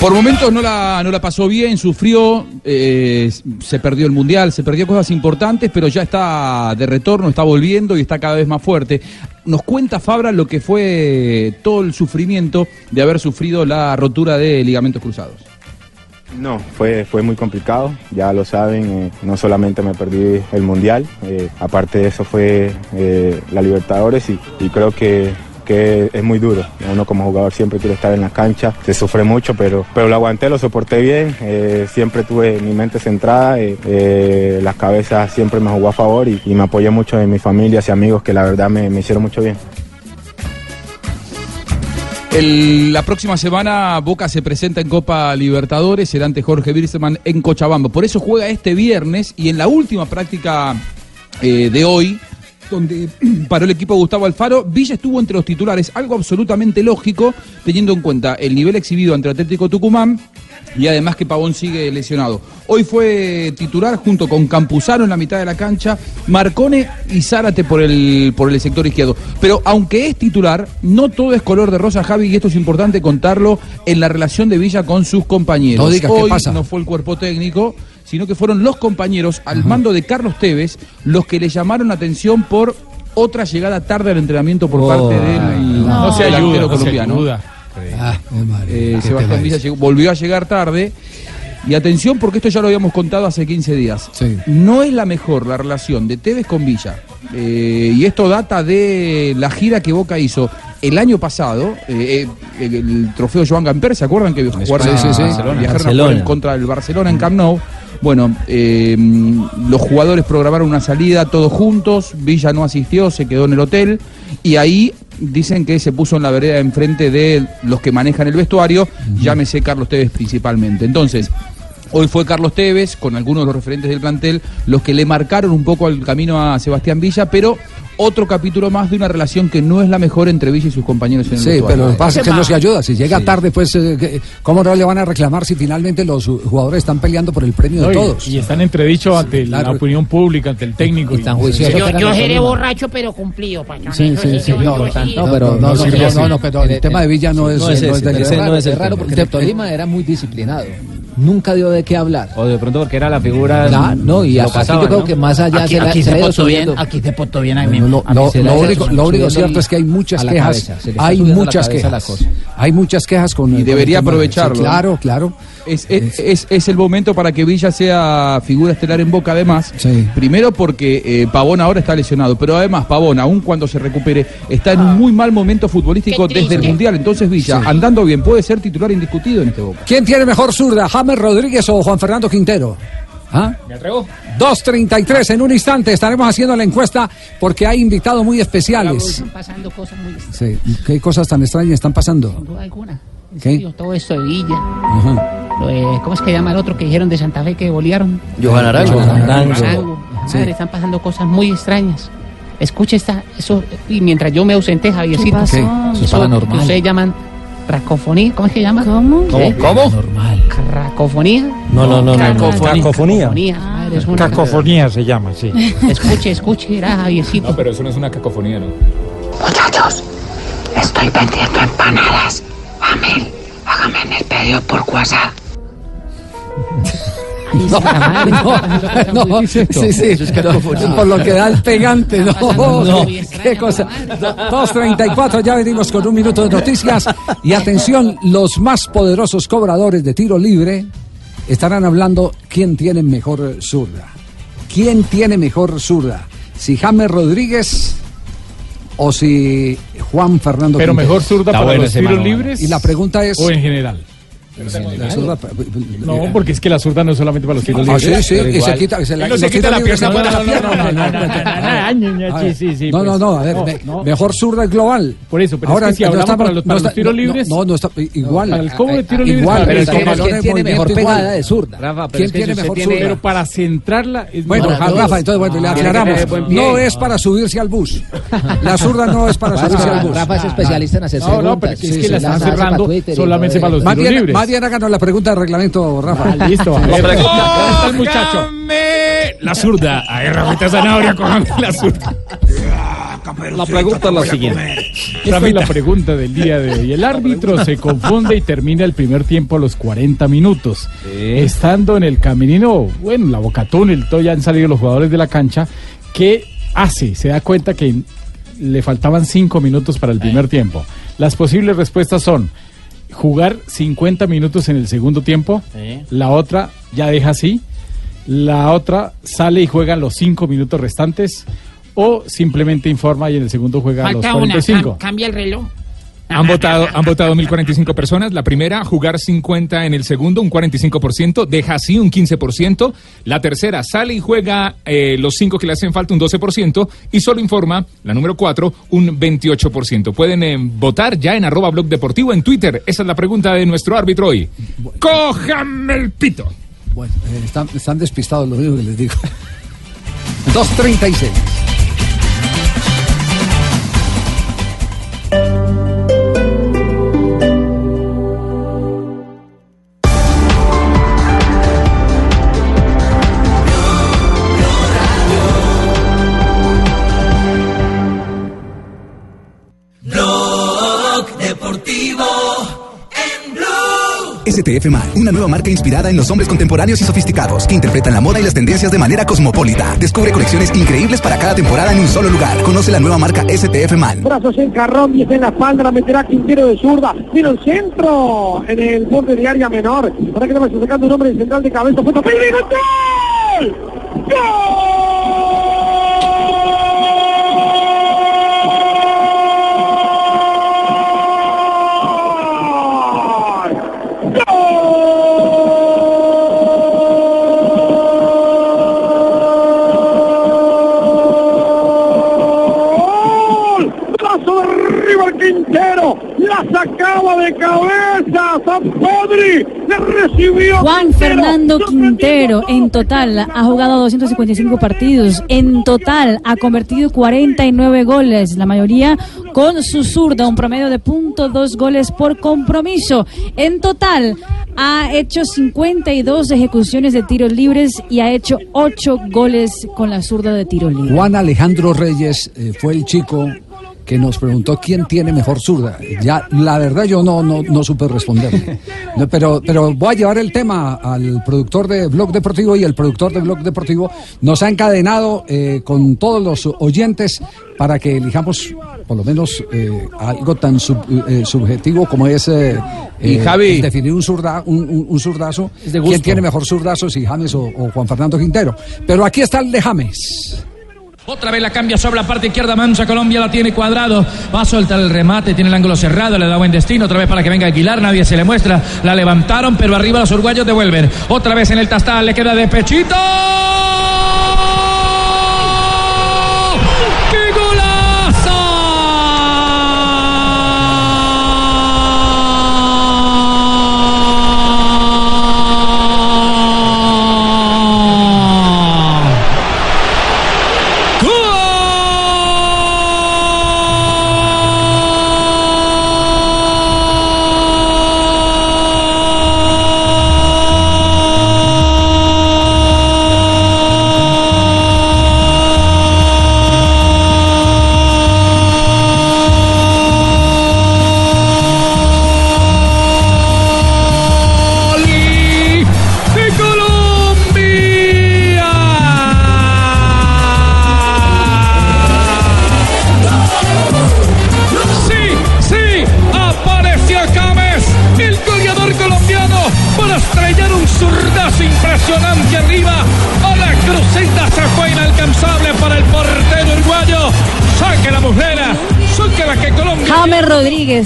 Por momentos no la, no la pasó bien, sufrió, se perdió el Mundial, se perdió cosas importantes, pero ya está de retorno, está volviendo y está cada vez más fuerte. Nos cuenta Fabra lo que fue todo el sufrimiento de haber sufrido la rotura de ligamentos cruzados. No, fue, fue muy complicado, ya lo saben, eh, no solamente me perdí el Mundial, eh, aparte de eso fue eh, la Libertadores y, y creo que, es muy duro. Uno como jugador siempre quiere estar en la cancha, se sufre mucho, pero, pero lo aguanté, lo soporté bien, eh, siempre tuve mi mente centrada, eh, eh, las cabezas siempre me jugó a favor y, me apoyé mucho en mis familias y amigos que la verdad me, hicieron mucho bien. La próxima semana Boca se presenta en Copa Libertadores, será ante Jorge Birseman en Cochabamba. Por eso juega este viernes y en la última práctica de hoy, donde paró el equipo de Gustavo Alfaro, Villa estuvo entre los titulares, algo absolutamente lógico, teniendo en cuenta el nivel exhibido ante Atlético Tucumán y además que Pavón sigue lesionado. Hoy fue titular junto con Campuzano en la mitad de la cancha, Marcone y Zárate por el, por el sector izquierdo. Pero aunque es titular, no todo es color de rosa, Javi, y esto es importante contarlo en la relación de Villa con sus compañeros. No digas, ¿qué Hoy pasa? no fue el cuerpo técnico, sino que fueron los compañeros al mando de Carlos Tevez los que le llamaron la atención por otra llegada tarde al entrenamiento por parte del No se delantero ayuda, no se colombiano. ayuda. Ah, Eh, ¿qué Sebastián Villa llegó- volvió a llegar tarde. Y atención, porque esto ya lo habíamos contado hace 15 días. No es la mejor la relación de Tevez con Villa. Eh, y esto data de la gira que Boca hizo el año pasado. eh, eh, el, el trofeo Joan Gamper, ¿se acuerdan que jugaron, sí, sí, sí. viajaron a jugar Barcelona. en contra del Barcelona en Camp Nou? Bueno, eh, los jugadores programaron una salida todos juntos, Villa no asistió, se quedó en el hotel y ahí dicen que se puso en la vereda enfrente de los que manejan el vestuario, llámese Carlos Tevez principalmente. Entonces, hoy fue Carlos Tevez con algunos de los referentes del plantel los que le marcaron un poco el camino a Sebastián Villa, pero otro capítulo más de una relación que no es la mejor entre Villa y sus compañeros en el Sí, pero lo que pasa es que no se ayuda. Si llega tarde, pues, eh, ¿cómo no le van a reclamar si finalmente los jugadores están peleando por el premio No, de todos? Y, están entredichos ante la claro. opinión pública, ante el técnico. Y, Yo, yo seré borracho, pero cumplido, Pachón. Sí, sí, sí, no, pero no, no, no, el tema de Villa no es, No es el raro, tema. porque De Tolima era muy disciplinado. Nunca dio de qué hablar. O de pronto porque era la figura. No, no, y lo hasta aquí pasaban, yo creo ¿no? que más allá Aquí, se la- aquí se se la ha ido portó bien, aquí se portó bien a mí. No, a mí lo, único, lo único cierto es que hay muchas quejas. cabeza, hay muchas quejas. cosa. Hay muchas quejas con Y debería aprovecharlo. Sí, claro, claro. Es, es, es- es el momento para que Villa sea figura estelar en Boca, además. Primero porque eh, Pavón ahora está lesionado, pero además Pavón, aun cuando se recupere, está en un muy mal momento futbolístico desde el. Mundial. Entonces Villa, Sí. andando bien, puede ser titular indiscutido en este Boca. ¿Quién tiene mejor zurda, James Rodríguez o Juan Fernando Quintero? ¿Ah? ¿Me atrevo? 2.33 en un instante estaremos haciendo la encuesta porque hay invitados muy especiales. Están pasando cosas muy Sí, ¿Qué cosas tan extrañas están pasando? sin duda alguna. ¿Qué? serio, todo esto de Villa. Ajá. lo de- ¿Cómo es que llama el otro que dijeron de Santa Fe que bolearon? Johan Arango. Johan Arango. Arango. Sí. Madre, están pasando cosas muy extrañas. Escuche esta, eso, y mientras yo me ausenté, Javiercito. pasó? ¿Qué? Eso es Eso paranormal. que ustedes llaman racofonía, ¿cómo es que llama? ¿Cómo? ¿Cómo? ¿Cómo? Normal. ¿Racofonía? No, no, no, no, no. Cacofonía. Cacofonía. Cacofonía, madre, es una- Cacofonía se llama, sí. Escuche, escuche, era Javiercito. No, pero eso no es una cacofonía, ¿no? Muchachos, estoy vendiendo empanadas. Amel, hágame el pedido por WhatsApp. No, no, sí, sí, cacofonía. por lo que da el pegante, no, No. qué cosa. 2.34, ya venimos con un minuto de noticias y atención, los más poderosos cobradores de tiro libre estarán hablando quién tiene mejor zurda. ¿Quién tiene mejor zurda? Si James Rodríguez o si Juan Fernando Pero Quintero. mejor zurda para los tiros libres. Y la pregunta es... O en general. La zurda- No, porque es que la zurda no es solamente para los tiros Ah, libres. sí, sí, y se quita, se le- no se quita la pierna. No, la no, no, pierna. no, no, no, no, A ver. No, pues, me- no. mejor zurda es global. Por eso, pero es que si no está- para los- para no los está- tiros no, libres- No, no, está igual. Para el cobro de tiros Ah, libres, Igual, pero ¿quién en tiene mejor pegada de zurda. Rafa, pero ¿Quién tiene mejor zurda? Pero para centrarla es Bueno, Rafa, entonces bueno, le que aclaramos. No es para subirse al bus. La zurda no es para subirse al bus. Rafa es especialista en hacer No, no, pero es que la están cerrando solamente para los tiros libres. Bien háganos la pregunta de reglamento, Rafa. Ah, listo. Sí. A ver. ¿Dónde está el muchacho? La zurda. A ver, Rafita Zanahoria, cójame la zurda. La pregunta es la siguiente. Esta es la pregunta del día de hoy. El árbitro se confunde y termina el primer tiempo a los 40 minutos. Estando en el camerino, bueno, la boca túnel, todo ya han salido los jugadores de la cancha. ¿Qué hace? Se da cuenta que le faltaban 5 minutos para el primer tiempo. Las posibles respuestas son jugar 50 minutos en el segundo tiempo. La otra ya deja así. La otra sale y juega los 5 minutos restantes. O simplemente informa y en el segundo juega los Falta una, 45. cam- cambia el reloj. Han votado, han votado 1045 personas. La primera, jugar 50 en el segundo, un 45%, deja así un 15%. La tercera, sale y juega eh, los 5 que le hacen falta, un 12%. Y solo informa, la número 4, un 28%. Pueden eh, votar ya en arroba blog deportivo en Twitter. Esa es la pregunta de nuestro árbitro hoy. ¡Cójame el pito! Bueno, eh, están, están despistados, lo único que les digo. 2.36. STF Man, una nueva marca inspirada en los hombres contemporáneos y sofisticados que interpretan la moda y las tendencias de manera cosmopolita. Descubre colecciones increíbles para cada temporada en un solo lugar. Conoce la nueva marca STF Man. Brazos en carrón, 10 en la espalda, la meterá Quintero de zurda. Vino el centro en el borde de área menor. Para que le vaya sacando un hombre central de cabeza. ¡Gol! ¡Gol! Quintero. La sacaba de cabeza. San Pedri. Le recibió. Juan Quintero. Fernando Quintero en total ha jugado 255 partidos, en total ha convertido 49 goles, la mayoría con su zurda, un promedio de .2 goles por compromiso. En total ha hecho 52 ejecuciones de tiros libres y ha hecho 8 goles con la zurda de tiro libre. Juan Alejandro Reyes eh, fue el chico que nos preguntó quién tiene mejor zurda. Ya, la verdad yo no, no, no supe responderle. No, pero, pero voy a llevar el tema al productor de Blog Deportivo y el productor de Blog Deportivo nos ha encadenado eh, con todos los oyentes para que elijamos por lo menos eh, algo tan sub- eh, subjetivo como es eh, Y eh, Javi. definir un, zurda, un, un- un zurdazo. ¿Quién tiene mejor zurdazo, si James o, o Juan Fernando Quintero? Pero aquí está el de James. Otra vez la cambia sobre la parte izquierda, Mancha Colombia la tiene cuadrado, va a soltar el remate, tiene el ángulo cerrado, le da buen destino, otra vez para que venga Aguilar, nadie se le muestra, la levantaron, pero arriba los uruguayos devuelven, otra vez en el tastal, le queda de pechito.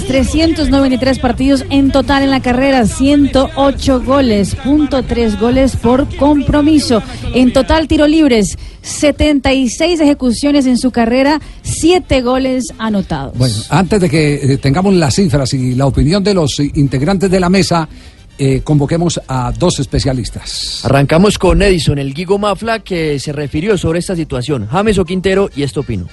Rodríguez, 393 partidos en total en la carrera, 108 goles, punto tres goles por compromiso. En total tiro libres, 76 ejecuciones en su carrera, 7 goles anotados. Bueno, antes de que eh, tengamos las cifras y la opinión de los eh, integrantes de la mesa, eh, convoquemos a dos especialistas. Arrancamos con Edison, el Guigo Mafla, que se refirió sobre esta situación. James o Quintero, y esto opino.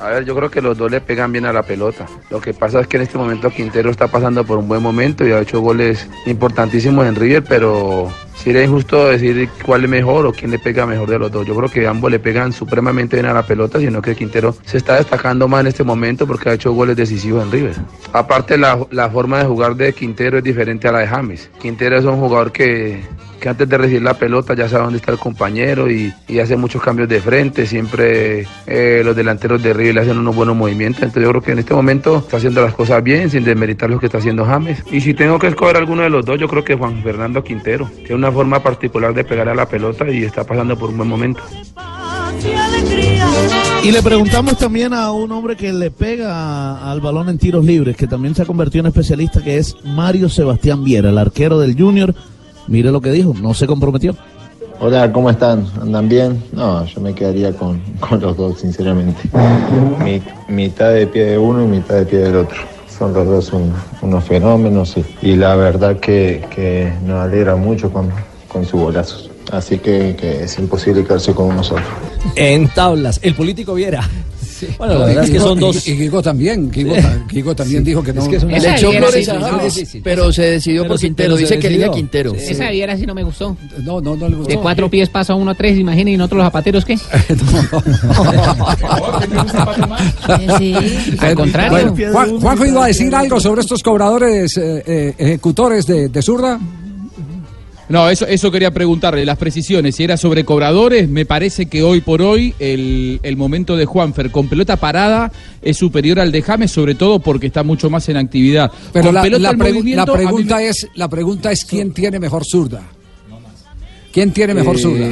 A ver, yo creo que los dos le pegan bien a la pelota. Lo que pasa es que en este momento Quintero está pasando por un buen momento y ha hecho goles importantísimos en River, pero sería injusto decir cuál es mejor o quién le pega mejor de los dos. Yo creo que ambos le pegan supremamente bien a la pelota, sino que Quintero se está destacando más en este momento porque ha hecho goles decisivos en River. Aparte, la, la forma de jugar de Quintero es diferente a la de James. Quintero es un jugador que, que antes de recibir la pelota ya sabe dónde está el compañero y, y hace muchos cambios de frente. Siempre eh, los delanteros de River le hacen unos buenos movimientos. Entonces yo creo que en este momento está haciendo las cosas bien, sin desmeritar lo que está haciendo James. Y si tengo que escoger alguno de los dos, yo creo que Juan Fernando Quintero. Tiene una forma particular de pegar a la pelota y está pasando por un buen momento. Y le preguntamos también a un hombre que le pega al balón en tiros libres, que también se ha convertido en especialista, que es Mario Sebastián Viera, el arquero del Junior. Mire lo que dijo, no se comprometió. Hola, ¿cómo están? ¿Andan bien? No, yo me quedaría con, con los dos, sinceramente. Mi- mitad de pie de uno y mitad de pie del otro. Son los dos un- unos fenómenos y, la verdad que, nos alegra mucho con, con sus golazos. Así que, que es imposible quedarse con uno solo. En tablas, el político Viera. Bueno, la verdad es que son dos. Y, Guigo también, ta- Guigo también dijo que no. Es que es una- le echó flores a sí, James, sí, sí. pero se decidió Pero por sí, Quintero. Dice que elige a decidió. Quintero. Esa viera si no me gustó. No, no, no le gustó. De cuatro pies pasa uno a tres, imaginen, y nosotros los zapateros, ¿qué? Al contrario. Bueno, Juan, Juanjo iba a decir algo sobre estos cobradores eh, eh, ejecutores de, de zurda. No, eso, eso quería preguntarle, las precisiones, si era sobre cobradores, me parece que hoy por hoy el, el momento de Juanfer con pelota parada es superior al de James, sobre todo porque está mucho más en actividad. Pero Con la, pelota la pregu- la pregunta me- es, la pregunta es quién tiene mejor zurda. ¿Quién tiene mejor Eh, zurda?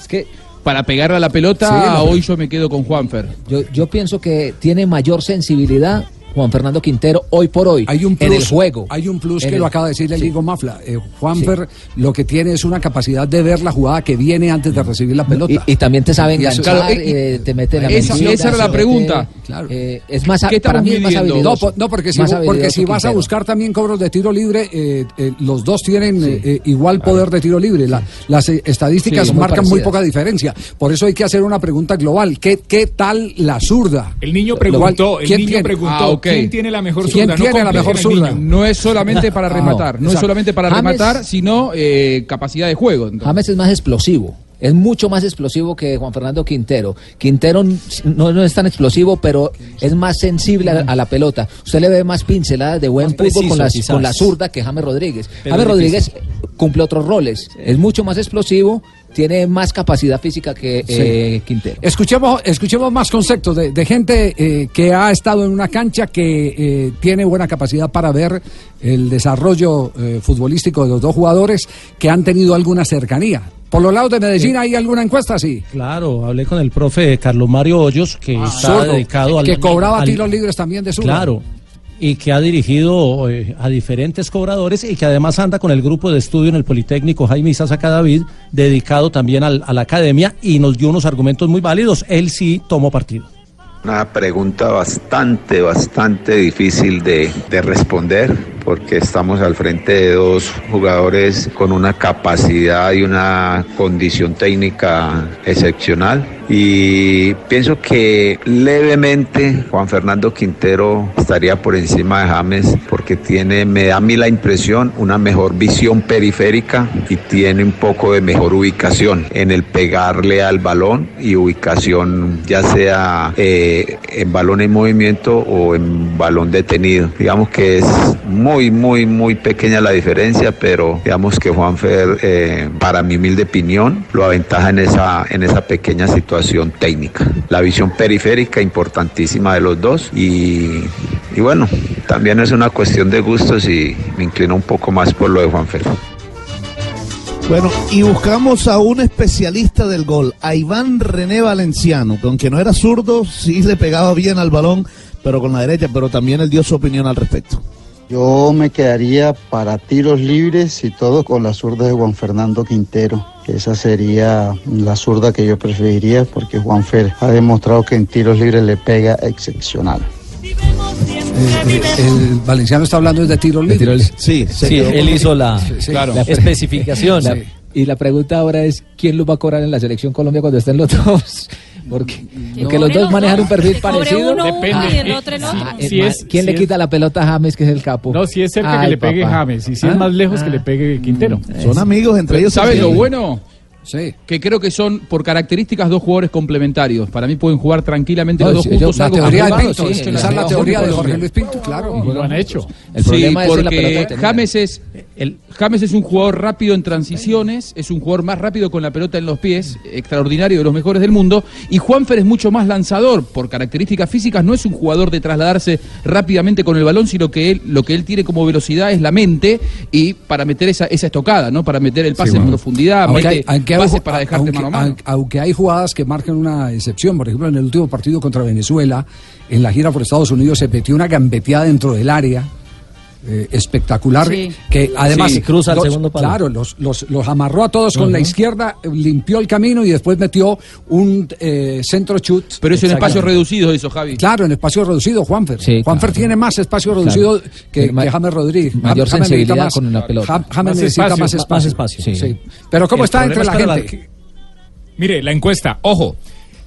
Es que para pegarle a la pelota, Sí, hoy yo me quedo con Juanfer. Yo, yo pienso que tiene mayor sensibilidad Juan Fernando Quintero hoy por hoy Hay un en el juego. Hay un plus que el- lo acaba de decir el sí. Ligo Mafla. Eh, Juanfer lo que tiene es una capacidad de ver la jugada que viene antes de recibir la pelota. Y, y también te sabe Y enganchar, Claro, y- eh, te mete en la esa- mentira, esa era la mete- pregunta. Claro. eh, es más, ¿Qué para mí es más midiendo? habilidoso. No, no, porque si, porque si vas a buscar también cobros de tiro libre, eh, eh, los dos tienen igual poder de tiro libre. La- las estadísticas Sí, muy marcan muy poca diferencia. Por eso hay que hacer una pregunta global. ¿Qué, qué tal la zurda? El niño preguntó, el ¿quién niño preguntó, ¿quién tiene la mejor ¿Quién zurda? No tiene la compliquen mejor zurda? No es solamente para rematar, no es solamente para James- rematar, sino eh, capacidad de juego. entonces. James es más explosivo. Es mucho más explosivo que Juan Fernando Quintero. Quintero no, no es tan explosivo, pero es más sensible a, a la pelota. Usted le ve más pinceladas de buen Más fútbol preciso, con la, con la zurda que James Rodríguez. Pero James es Rodríguez difícil. cumple otros roles. Es mucho más explosivo, tiene más capacidad física que Sí. eh, Quintero. Escuchemos, escuchemos más conceptos de, de gente eh, que ha estado en una cancha que eh, tiene buena capacidad para ver el desarrollo eh, futbolístico de los dos jugadores que han tenido alguna cercanía. Por los lados de Medellín, ¿hay alguna encuesta? Sí. Claro, hablé con el profe Carlos Mario Hoyos, que está Zurdo, dedicado al... que cobraba al- tiros libres también de su Claro, y que ha dirigido eh, a diferentes cobradores y que además anda con el grupo de estudio en el Politécnico Jaime Isasaca David, dedicado también al- a la academia, y nos dio unos argumentos muy válidos. Él sí tomó partido. Una pregunta bastante, bastante difícil de, de responder porque estamos al frente de dos jugadores con una capacidad y una condición técnica excepcional. Y pienso que levemente Juan Fernando Quintero estaría por encima de James porque tiene, me da a mí la impresión, una mejor visión periférica y tiene un poco de mejor ubicación en el pegarle al balón y ubicación ya sea eh, en balón en movimiento o en balón detenido. Digamos que es muy, muy, muy pequeña la diferencia, pero digamos que Juanfer, eh, para mi humilde opinión, lo aventaja en esa, en esa pequeña situación técnica. La visión periférica importantísima de los dos y, y bueno, también es una cuestión de gustos y me inclino un poco más por lo de Juanfer. Bueno, y buscamos a un especialista del gol, a Iván René Valenciano, que aunque no era zurdo, sí le pegaba bien al balón, pero con la derecha, pero también él dio su opinión al respecto. Yo me quedaría para tiros libres y todo con la zurda de Juan Fernando Quintero. Esa sería la zurda que yo preferiría porque Juanfer ha demostrado que en tiros libres le pega excepcional. El valenciano está hablando de tiros libres. Sí, Sí, él hizo la, Claro. la especificación. La- y la pregunta ahora es, ¿quién los va a cobrar en la selección Colombia cuando estén los dos? Porque, porque los dos manejan un perfil parecido. uno y el otro el otro. Ah, eh, Si es- ¿Quién si le es- quita la pelota a James, que es el capo? No, si es cerca que le pegue papá. James, y si ¿Ah? es más lejos que Ah. le pegue Quintero. Son amigos entre ellos. ¿Sabes lo bueno? Sí. Que creo que son, por características, dos jugadores complementarios. Para mí pueden jugar tranquilamente No, los dos juntos. yo- la algo teoría de que- Pinto, la teoría de Jorge Luis Pinto, claro. Y lo han hecho. El sí, problema es la pelota. James es, el, James es un jugador rápido en transiciones, es un jugador más rápido con la pelota en los pies, extraordinario, de los mejores del mundo. Y Juanfer es mucho más lanzador, por características físicas, no es un jugador de trasladarse rápidamente con el balón, sino que él, lo que él tiene como velocidad es la mente y para meter esa, esa estocada, ¿no? Para meter el pase Sí, en profundidad, Aunque mete hay- aunque hay pases para dejarte aunque- mano a mano. aunque- Aunque hay jugadas que marcan una excepción, por ejemplo, en el último partido contra Venezuela, en la gira por Estados Unidos se metió una gambeteada dentro del área. Eh, espectacular Sí. que además Sí, cruza los- segundo palo. claro los, los, los amarró a todos con la izquierda limpió el camino y después metió un eh, centro chut Pero es en Exactamente. espacios reducidos eso, Javi. Claro, en espacio reducido, Juanfer. Juanfer tiene más espacio Claro. reducido que, que James Rodríguez. mayor James necesita sensibilidad más- con la pelota. Jam- James Más necesita espacio, más espacio. más espacio, sí. Sí. Pero ¿cómo El está entre la gente? Mire, la encuesta, ojo.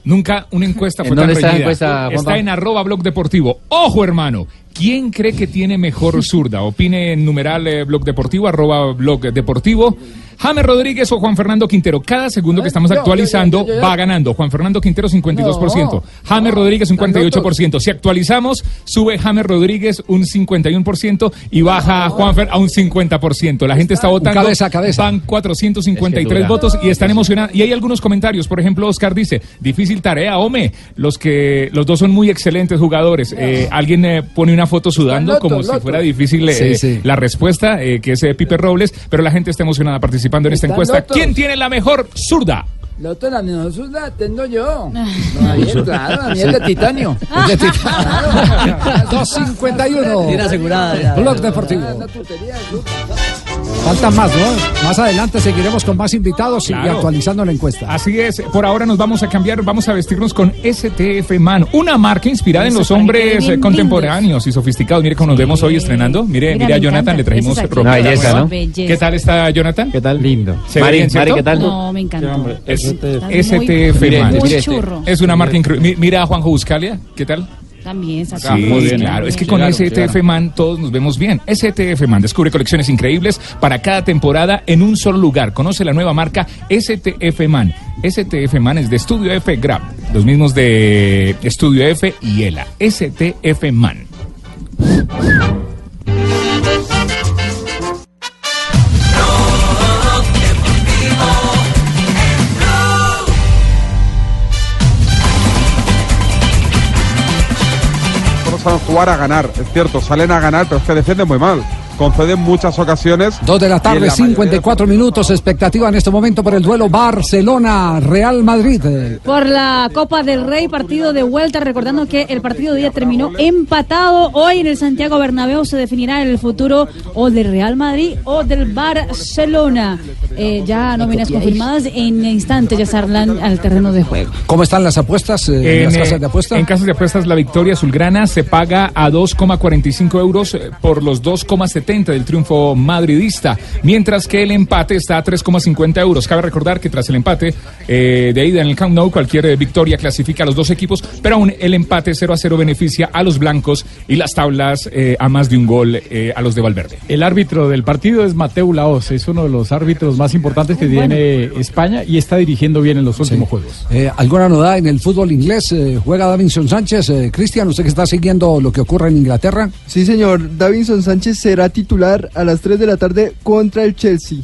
Nunca una encuesta ¿En fue tan está la reñida. encuesta? Está en arroba blog deportivo. Ojo, hermano. ¿Quién cree que tiene mejor zurda? Opine en numeral eh, blog deportivo, arroba blog deportivo. James Rodríguez o Juan Fernando Quintero. Cada segundo que estamos yo, actualizando yo, yo, yo, yo. va ganando. Juan Fernando Quintero 52%. James Rodríguez un 48%. Si actualizamos, sube James Rodríguez un 51% y baja Juanfer a un 50%. La gente está votando. cabeza a cabeza. Van 453 Es que dura. votos y están emocionados. Y hay algunos comentarios. Por ejemplo, Oscar dice, difícil tarea, hombre. Los que los dos son muy excelentes jugadores. Eh, alguien eh, pone una foto sudando Loto, como si fuera difícil eh, Sí, sí. la respuesta, eh, que es eh, Pipe Robles, pero la gente está emocionada participando en esta encuesta. lotos. ¿Quién tiene la mejor zurda? La otra la mejor la tengo yo. No, claro, a mí es de titanio. Es de titanio. 251. Tiene asegurada. Blog Deportivo. Una tutería de zurda. Faltan más, ¿no? Más adelante seguiremos con más invitados y actualizando la encuesta. Así es, por ahora nos vamos a cambiar, vamos a vestirnos con STF Man, una marca inspirada en los hombres eh, bien contemporáneos y sofisticados. Mire cómo nos vemos hoy estrenando. Mire, Mira, mire a Jonathan, encanta. le trajimos ropa. Una belleza. ¿no? Belleza. ¿Qué tal está Jonathan? ¿Qué tal? Lindo. ¿Se Mari, bien, Mari, cierto? ¿qué tal? No, me encantó. Es STF muy Man. churro. Es una marca increíble. Mi- Mira a Juanjo Buscalia, ¿qué tal? También, Sí, claro. Es que con Claro, STF claro. Man todos nos vemos bien. STF Man descubre colecciones increíbles para cada temporada en un solo lugar. Conoce la nueva marca STF Man. STF Man es de Estudio F Grab, los mismos de Estudio F y ELA. STF Man. Jugar a ganar, es cierto, salen a ganar, pero es que defienden muy mal. Conceden muchas ocasiones. Dos de la tarde, mayoría de 54 minutos. Expectativa en este momento por el duelo Barcelona-Real Madrid. Por la Copa del Rey, partido de vuelta, recordando que el partido de día terminó empatado. Hoy en el Santiago Bernabéu se definirá el futuro o del Real Madrid o del Barcelona. Eh, ya nóminas confirmadas en instantes ya saldrán al terreno de juego. ¿Cómo están las apuestas eh, en, las eh, casas de apuesta? en casas de apuestas, la victoria azulgrana se paga a 2,45 euros por los 2,70 del triunfo madridista, mientras que el empate está a 3,50 euros. Cabe recordar que tras el empate eh, de ida en el Camp Nou, cualquier eh, victoria clasifica a los dos equipos, pero aún el empate 0 a 0 beneficia a los blancos y las tablas eh, a más de un gol eh, a los de Valverde. El árbitro del partido es Mateu Laos, es uno de los árbitros más importantes que tiene España y está dirigiendo bien en los últimos juegos. Eh, ¿Alguna novedad en el fútbol inglés? Eh, ¿Juega Davinson Sánchez? Eh, Cristian, ¿usted que está siguiendo lo que ocurre en Inglaterra? Sí, señor. Davinson Sánchez será titular a las 3 de la tarde contra el Chelsea.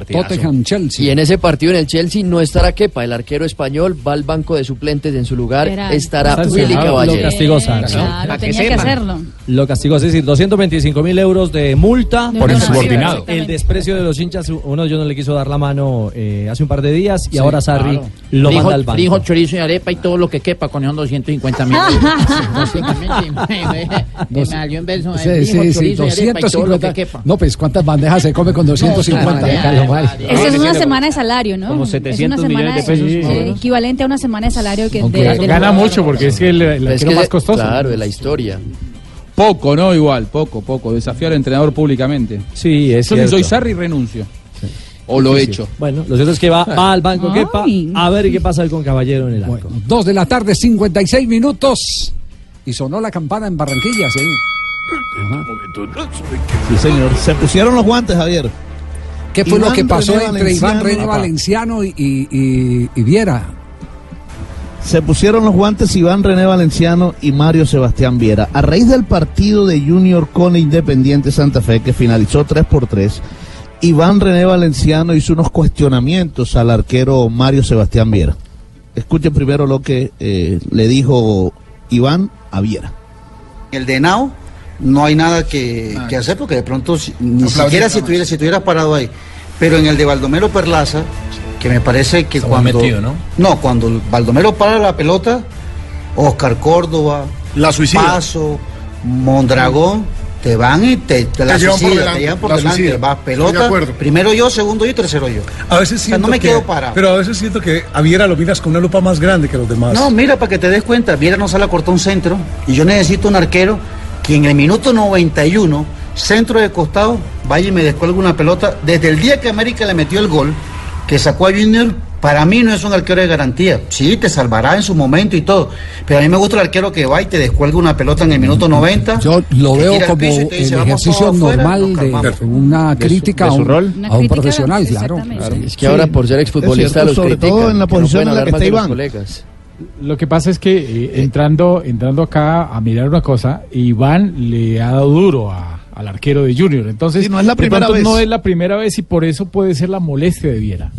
Tottenham, Chelsea. Y en ese partido en el Chelsea no estará Kepa, el arquero español va al banco de suplentes en su lugar Era- estará Willy sancionado, Caballero. Lo castigó Sara, ¿no? Claro, tenía que hacerlo. Lo castigó, es decir, 225 mil euros de multa. De Por insubordinado. El desprecio de los hinchas, uno de ellos no le quiso dar la mano eh, hace un par de días y Sí, ahora Sarri claro. lo Frijo- manda al banco. frijo, chorizo y arepa y todo lo que quepa con esos 250 mil. Me salió en verso. eh, Sí, sí, sí, chorizo y arepa y todo lo que 250. quepa. No, pues ¿cuántas bandejas se come con 250? Esa es una semana de salario, ¿no? Como Es 700 una semana millones de pesos, sí, equivalente a una semana de salario que Aunque de- del gana mucho porque es que el, el Es arquero que más costoso. Claro, de la historia. Poco, ¿no? Igual, poco, poco. Desafiar al entrenador públicamente. Sí, es Yo soy Sarri y renuncio. O lo he hecho. Bueno, lo cierto es que va, va al banco. Kepa a ver qué pasa con Caballero en el arco. Dos de la tarde, 56 minutos. Y sonó la campana en Barranquilla, sí. Sí, señor. Se pusieron los guantes, Javier. ¿Qué fue lo que pasó René entre Iván René Papá. Valenciano y, y- y- y Viera? Se pusieron los guantes Iván René Valenciano y Mario Sebastián Viera. A raíz del partido de Junior con Independiente Santa Fe, que finalizó 3 por 3, Iván René Valenciano hizo unos cuestionamientos al arquero Mario Sebastián Viera. Escuchen primero lo que eh, le dijo Iván a Viera. el de Now no hay nada que, que hacer porque de pronto ni siquiera si no. tuviera si tuvieras parado ahí. Pero en el de Baldomero Perlaza, que me parece que cuando metido, ¿no? no, cuando Baldomero para la pelota, Oscar Córdoba, La suicida. Paso, Mondragón te van y te, te la Te llevan por suicida, delante, te llevan por la delante, suicida. vas de pelota, primero yo, segundo yo, tercero yo. A veces O sea, siento no me que, quedo parado. Pero a veces siento que a Viera lo miras con una lupa más grande que los demás. No, mira, para que te des cuenta, Viera no sale a cortar un centro y yo necesito un arquero que en el minuto 91, centro de costado, vaya y me descuelgue una pelota. Desde el día que América le metió el gol, que sacó a Junior, para mí no es un arquero de garantía. Sí, te salvará en su momento y todo, pero a mí me gusta el arquero que va y te descuelga una pelota en el minuto 90. Yo lo que veo como piso y te dice, el "Vamos ejercicio todos afuera", normal de una crítica de a su un, rol. a un profesional, claro. Es que ahora por ser exfutbolista los critican, que no pueden hablar más de los colegas. Lo que pasa es que eh, entrando, entrando acá a mirar una cosa, Iván le ha dado duro a- al arquero de Junior. Entonces, Sí, no es la primera vez. no es la primera vez y por eso puede ser la molestia de Viera.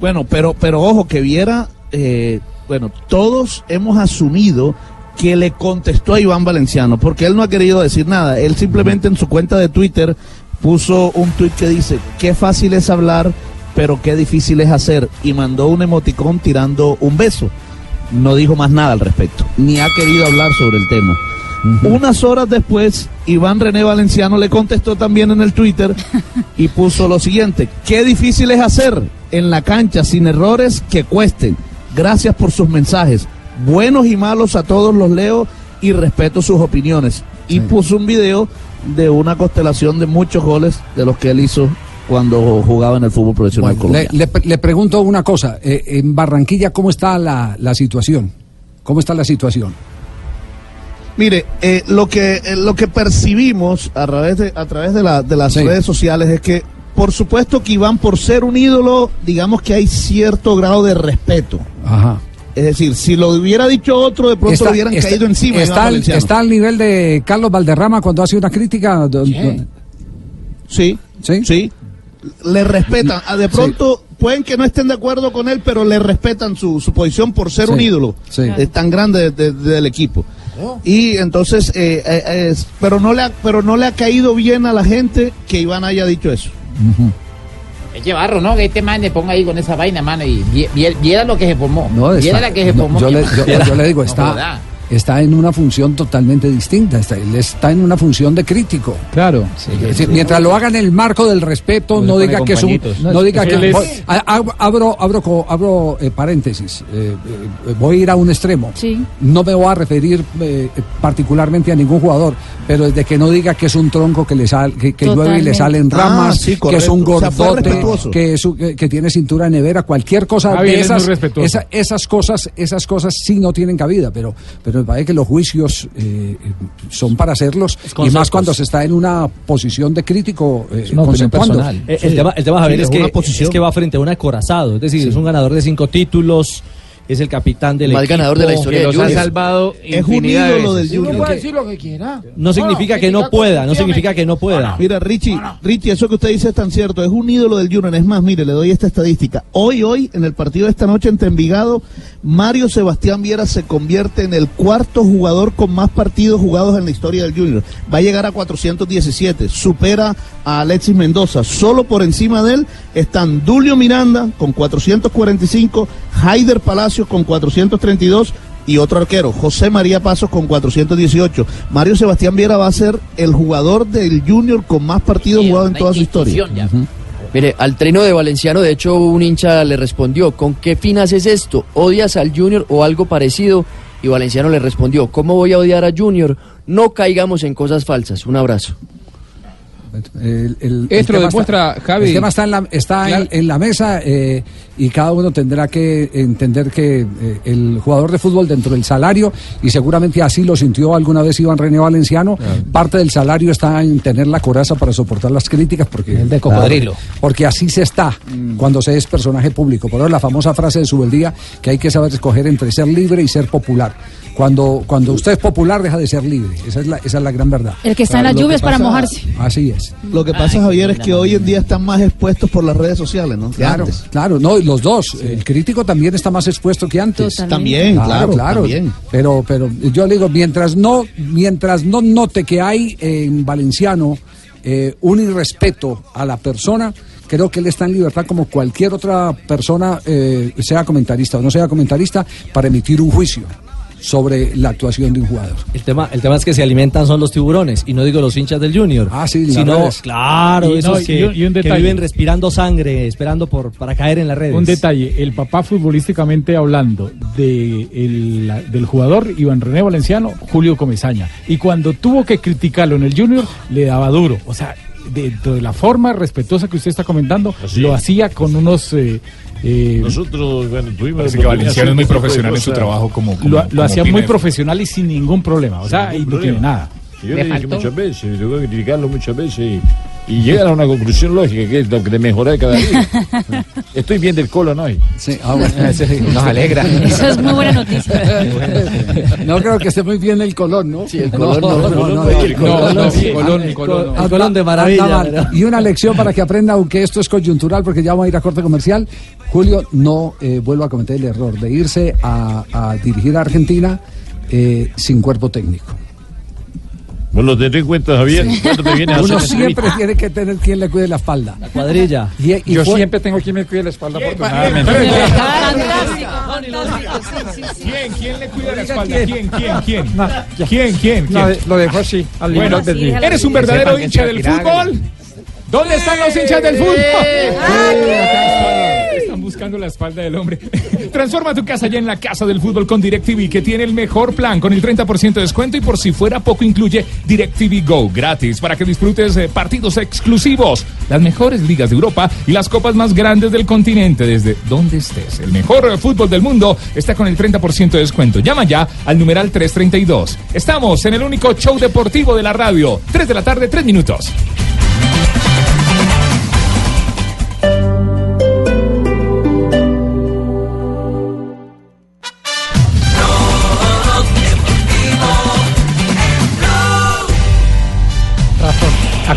Bueno, pero, pero ojo, que viera, eh, bueno, todos hemos asumido que le contestó a Iván Valenciano, porque él no ha querido decir nada. Él simplemente en su cuenta de Twitter puso un tweet que dice, qué fácil es hablar, pero qué difícil es hacer, y mandó un emoticón tirando un beso. No dijo más nada al respecto, ni ha querido hablar sobre el tema. Unas horas después, Iván René Valenciano le contestó también en el Twitter y puso lo siguiente, qué difícil es hacer en la cancha sin errores que cuesten. Gracias por sus mensajes. Buenos y malos a todos los leo y respeto sus opiniones. Y puso un video de una constelación de muchos goles de los que él hizo cuando jugaba en el fútbol profesional Bueno, colombiano. le- le pregunto una cosa. eh, en Barranquilla, ¿cómo está la, la situación? ¿Cómo está la situación? Mire, eh, lo que eh, lo que percibimos a través de a través de, la- de las redes sociales es que por supuesto que Iván por ser un ídolo, digamos que hay cierto grado de respeto. Ajá. Es decir, si lo hubiera dicho otro, de pronto le hubieran está- caído encima. Está, al- está nivel de Carlos Valderrama cuando hace una crítica. do- Sí, sí, le respetan. Ah, De pronto pueden que no estén de acuerdo con él, pero le respetan su, su posición por ser Sí, un ídolo sí. eh, tan grande de- de- del equipo. Y entonces, eh, eh, es- pero no le ha, pero no le ha caído bien a la gente que Iván haya dicho eso. Es que barro, ¿no? Que este man le ponga ahí con esa vaina, mano, y vie- vie- viera lo que se formó. No, viera la que se no, formó. yo, le, yo- yo le digo, está. Está en una función totalmente distinta. Está, él está en una función de crítico. Claro. Es decir, mientras lo haga en el marco del respeto, Pues no diga que es un. No, No, diga que. es- abro abro, co- abro eh, paréntesis. Eh, eh, voy a ir a un extremo. No me voy a referir eh, particularmente a ningún jugador, pero desde que no diga que es un tronco que le sal, que, que llueve y le salen Ah, ramas, sí, que es un. O sea, gordote, que, es que, que tiene cintura de nevera, cualquier cosa Ah, bien, de esas, esa- esas cosas, esas cosas sí no tienen cabida, pero, pero me parece que los juicios eh, eh, son para hacerlos y más cuando se está en una posición de crítico eh, personal. Eh, El, tema, el tema, Javier, es, que, es que va frente a un acorazado. Es decir, es un ganador de cinco títulos, es el capitán del Más equipo. ganador de la historia que del los ha Junior. salvado Es un de ídolo del. Junior. Uno puede decir lo que quiera. No significa que no pueda, no significa que no pueda. Mira, Richie, Richie, eso que usted dice es tan cierto. Es un ídolo del Junior. Es más, mire, le doy esta estadística. Hoy, hoy, en el partido de esta noche entre Envigado, Mario Sebastián Viera se convierte en el cuarto jugador con más partidos jugados en la historia del Junior. Va a llegar a 417. Supera a Alexis Mendoza. Solo por encima de él están Dulio Miranda con 445, Haider Palacios con 432 y otro arquero, José María Pasos con 418. Mario Sebastián Viera va a ser el jugador del Junior con más partidos jugados en toda su historia. Mire, al treno de Valenciano, de hecho, un hincha le respondió, ¿con qué fin haces esto? ¿Odias al Junior o algo parecido? Y Valenciano le respondió, ¿cómo voy a odiar a Junior? No caigamos en cosas falsas. Un abrazo. El, el- Esto el lo demuestra, está, Javi. El tema está en la, está en- Claro. en, la mesa eh, y cada uno tendrá que entender que eh, el jugador de fútbol dentro del salario, y seguramente así lo sintió alguna vez Iván René Valenciano, parte del salario está en tener la coraza para soportar las críticas porque, el de cocodrilo. porque así se está cuando se es personaje público. Por eso la famosa frase de Subeldía que hay que saber escoger entre ser libre y ser popular. Cuando, cuando usted es popular deja de ser libre. Esa es la, esa es la gran verdad. El que está en las lluvias para mojarse. Así es. Lo que pasa, Javier, es que hoy en día están más expuestos por las redes sociales, ¿no? Claro, claro, no, y los dos. El crítico también está más expuesto que antes. También, claro, también. Pero, pero yo le digo, mientras no, mientras no note que hay en Valenciano eh, un irrespeto a la persona, creo que él está en libertad como cualquier otra persona, eh, sea comentarista o no sea comentarista, para emitir un juicio sobre la actuación de un jugador. El tema, el tema es que se alimentan son los tiburones, y no digo los hinchas del Junior. Ah, sí, sino, claro, Y esos no, que, y un- y un que detalle. viven respirando sangre, esperando por, para caer en las redes. Un detalle, el papá futbolísticamente hablando de el- la- del jugador Iván René Valenciano, Julio Comesaña. Y cuando tuvo que criticarlo en el Junior, le daba duro. O sea, dentro de la forma respetuosa que usted está comentando, lo hacía con unos... eh, eh, Nosotros, bueno, tuvimos. Parece que Valenciano es muy profesional en su trabajo como, como- lo, lo como hacía muy de- profesional y sin ningún problema. O sea, y no tiene nada. Yo le dije muchas veces, tengo que criticarlo muchas veces y, y llegar a una conclusión lógica, que es lo que de mejorar cada día. Estoy bien del colon hoy. Sí, ah, bueno. Nos alegra. Esa es muy buena noticia. No creo que esté muy bien el colón, ¿no? Sí, el colón no, no, no, el no, sí. Ah, colón no. anda- El colón de maravilla, Y una lección para que aprenda, aunque esto es coyuntural, porque ya vamos a ir a corte comercial. Julio, no eh, vuelva a cometer el error de irse a, a dirigir a Argentina eh, sin cuerpo técnico. Bueno, lo tendré en cuenta, Javier. ¿Cuándo me vienes a Uno hacer la siempre tiene que tener quien le cuide la espalda. La cuadrilla. Y, y Yo fue- siempre tengo quien me cuide la espalda, afortunadamente. ¿Quién? ¿Quién le cuida la espalda? ¿Quién? ¿Quién? ¿Quién? ¿Quién? ¿Quién? No, ¿Quién? lo dejo así, al Bueno. ¿eres un verdadero hincha del fútbol? ¿Dónde están los hinchas del fútbol? Buscando la espalda del hombre. Transforma tu casa ya en la casa del fútbol con DirecTV, que tiene el mejor plan con el 30% de descuento y por si fuera poco incluye DirecTV Go gratis para que disfrutes de partidos exclusivos, las mejores ligas de Europa y las copas más grandes del continente desde donde estés. El mejor fútbol del mundo está con el 30% de descuento. Llama ya al numeral 332. Estamos en el único show deportivo de la radio. 3 de la tarde, 3 minutos.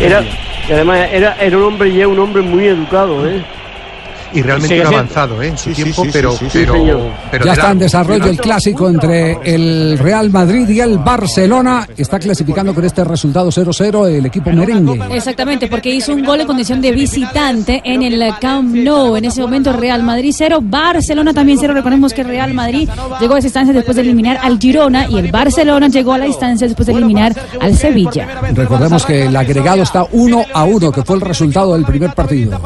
Era, y además era, era un hombre ya un hombre muy educado, ¿eh? Y realmente siendo. avanzado, ¿eh? En su Sí, tiempo, sí, pero, sí, sí, sí, pero, señor. pero ya está en desarrollo el clásico entre el Real Madrid y el Barcelona. Está clasificando con este resultado 0-0 el equipo merengue. Exactamente, porque hizo un gol en condición de visitante en el Camp Nou. En ese momento Real Madrid 0, Barcelona también 0. Recordemos que Real Madrid llegó a esa instancia después de eliminar al Girona y el Barcelona llegó a la instancia después de eliminar al Sevilla. Recordemos que el agregado está 1 a 1, que fue el resultado del primer partido.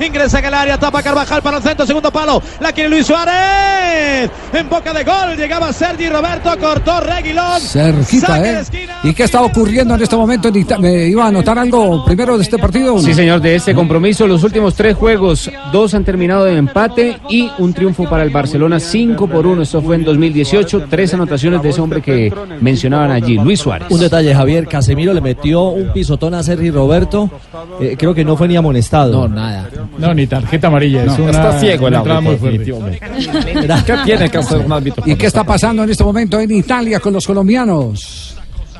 Ingresa en el área, tapa Carvajal para el centro, segundo palo. La quiere Luis Suárez. En boca de gol llegaba Sergi Roberto, cortó Reguilón. Cerquita, ¿eh? esquina. ¿Y qué está ocurriendo en este momento? ¿Me iba a anotar algo primero de este partido? Sí, señor, de este compromiso, los últimos tres juegos, dos han terminado de empate y un triunfo para el Barcelona, 5 por 1. Esto fue en 2018, tres anotaciones de ese hombre que mencionaban allí, Luis Suárez. Un detalle, Javier, Casemiro le metió un pisotón a Sergi Roberto, eh, creo que no fue ni amonestado. No, nada. No, ni tarjeta amarilla. es una, está ciego el árbitro, fuerte. ¿Qué tiene que hacer ¿Y qué está pasando en este momento en Italia con los colombianos?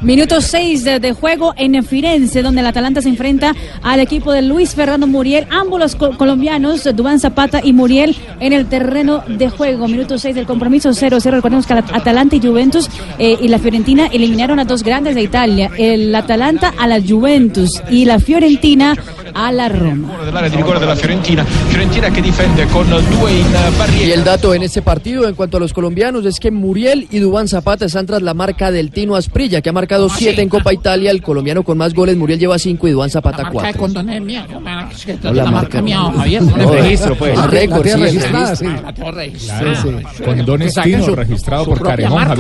Minuto 6 de, de juego en Firenze, donde el Atalanta se enfrenta al equipo de Luis Fernando Muriel. Ambos los co- colombianos, Dubán Zapata y Muriel, en el terreno de juego. Minuto 6 del compromiso 0-0. Recordemos que el Atalanta y Juventus eh, y la Fiorentina eliminaron a dos grandes de Italia. El Atalanta a la Juventus y la Fiorentina a la Roma. dell'area di rigore della Fiorentina. Fiorentina che difende con due in barriera. Y el dato en este partido en cuanto a los colombianos es que Muriel y Dubán Zapata están tras la marca del Tino Asprilla, que ha marcado siete en Copa Italia. El colombiano con más goles, Muriel lleva cinco y Dubán Zapata Marca de cuatro. condones mía, yo, man, es que No, la, la marca marca- mía, Javier. No, el le- registro, pues. El récord, el registrada, registro. sí. Yo- Condones saquen Tino, su- registrado por Javier ¿Cómo van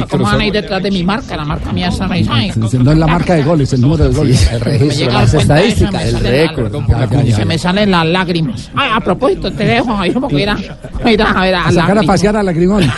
ahí Osorio. detrás de mi marca? La marca mía está registrada. No es la marca de goles, el número de goles. Me llega a dar cuenta de Ya, ya, ya. Se me salen las lágrimas. Ay, a propósito, te dejo ahí como que ir a, ir a ver a A sacar a pasear a Lagrimón.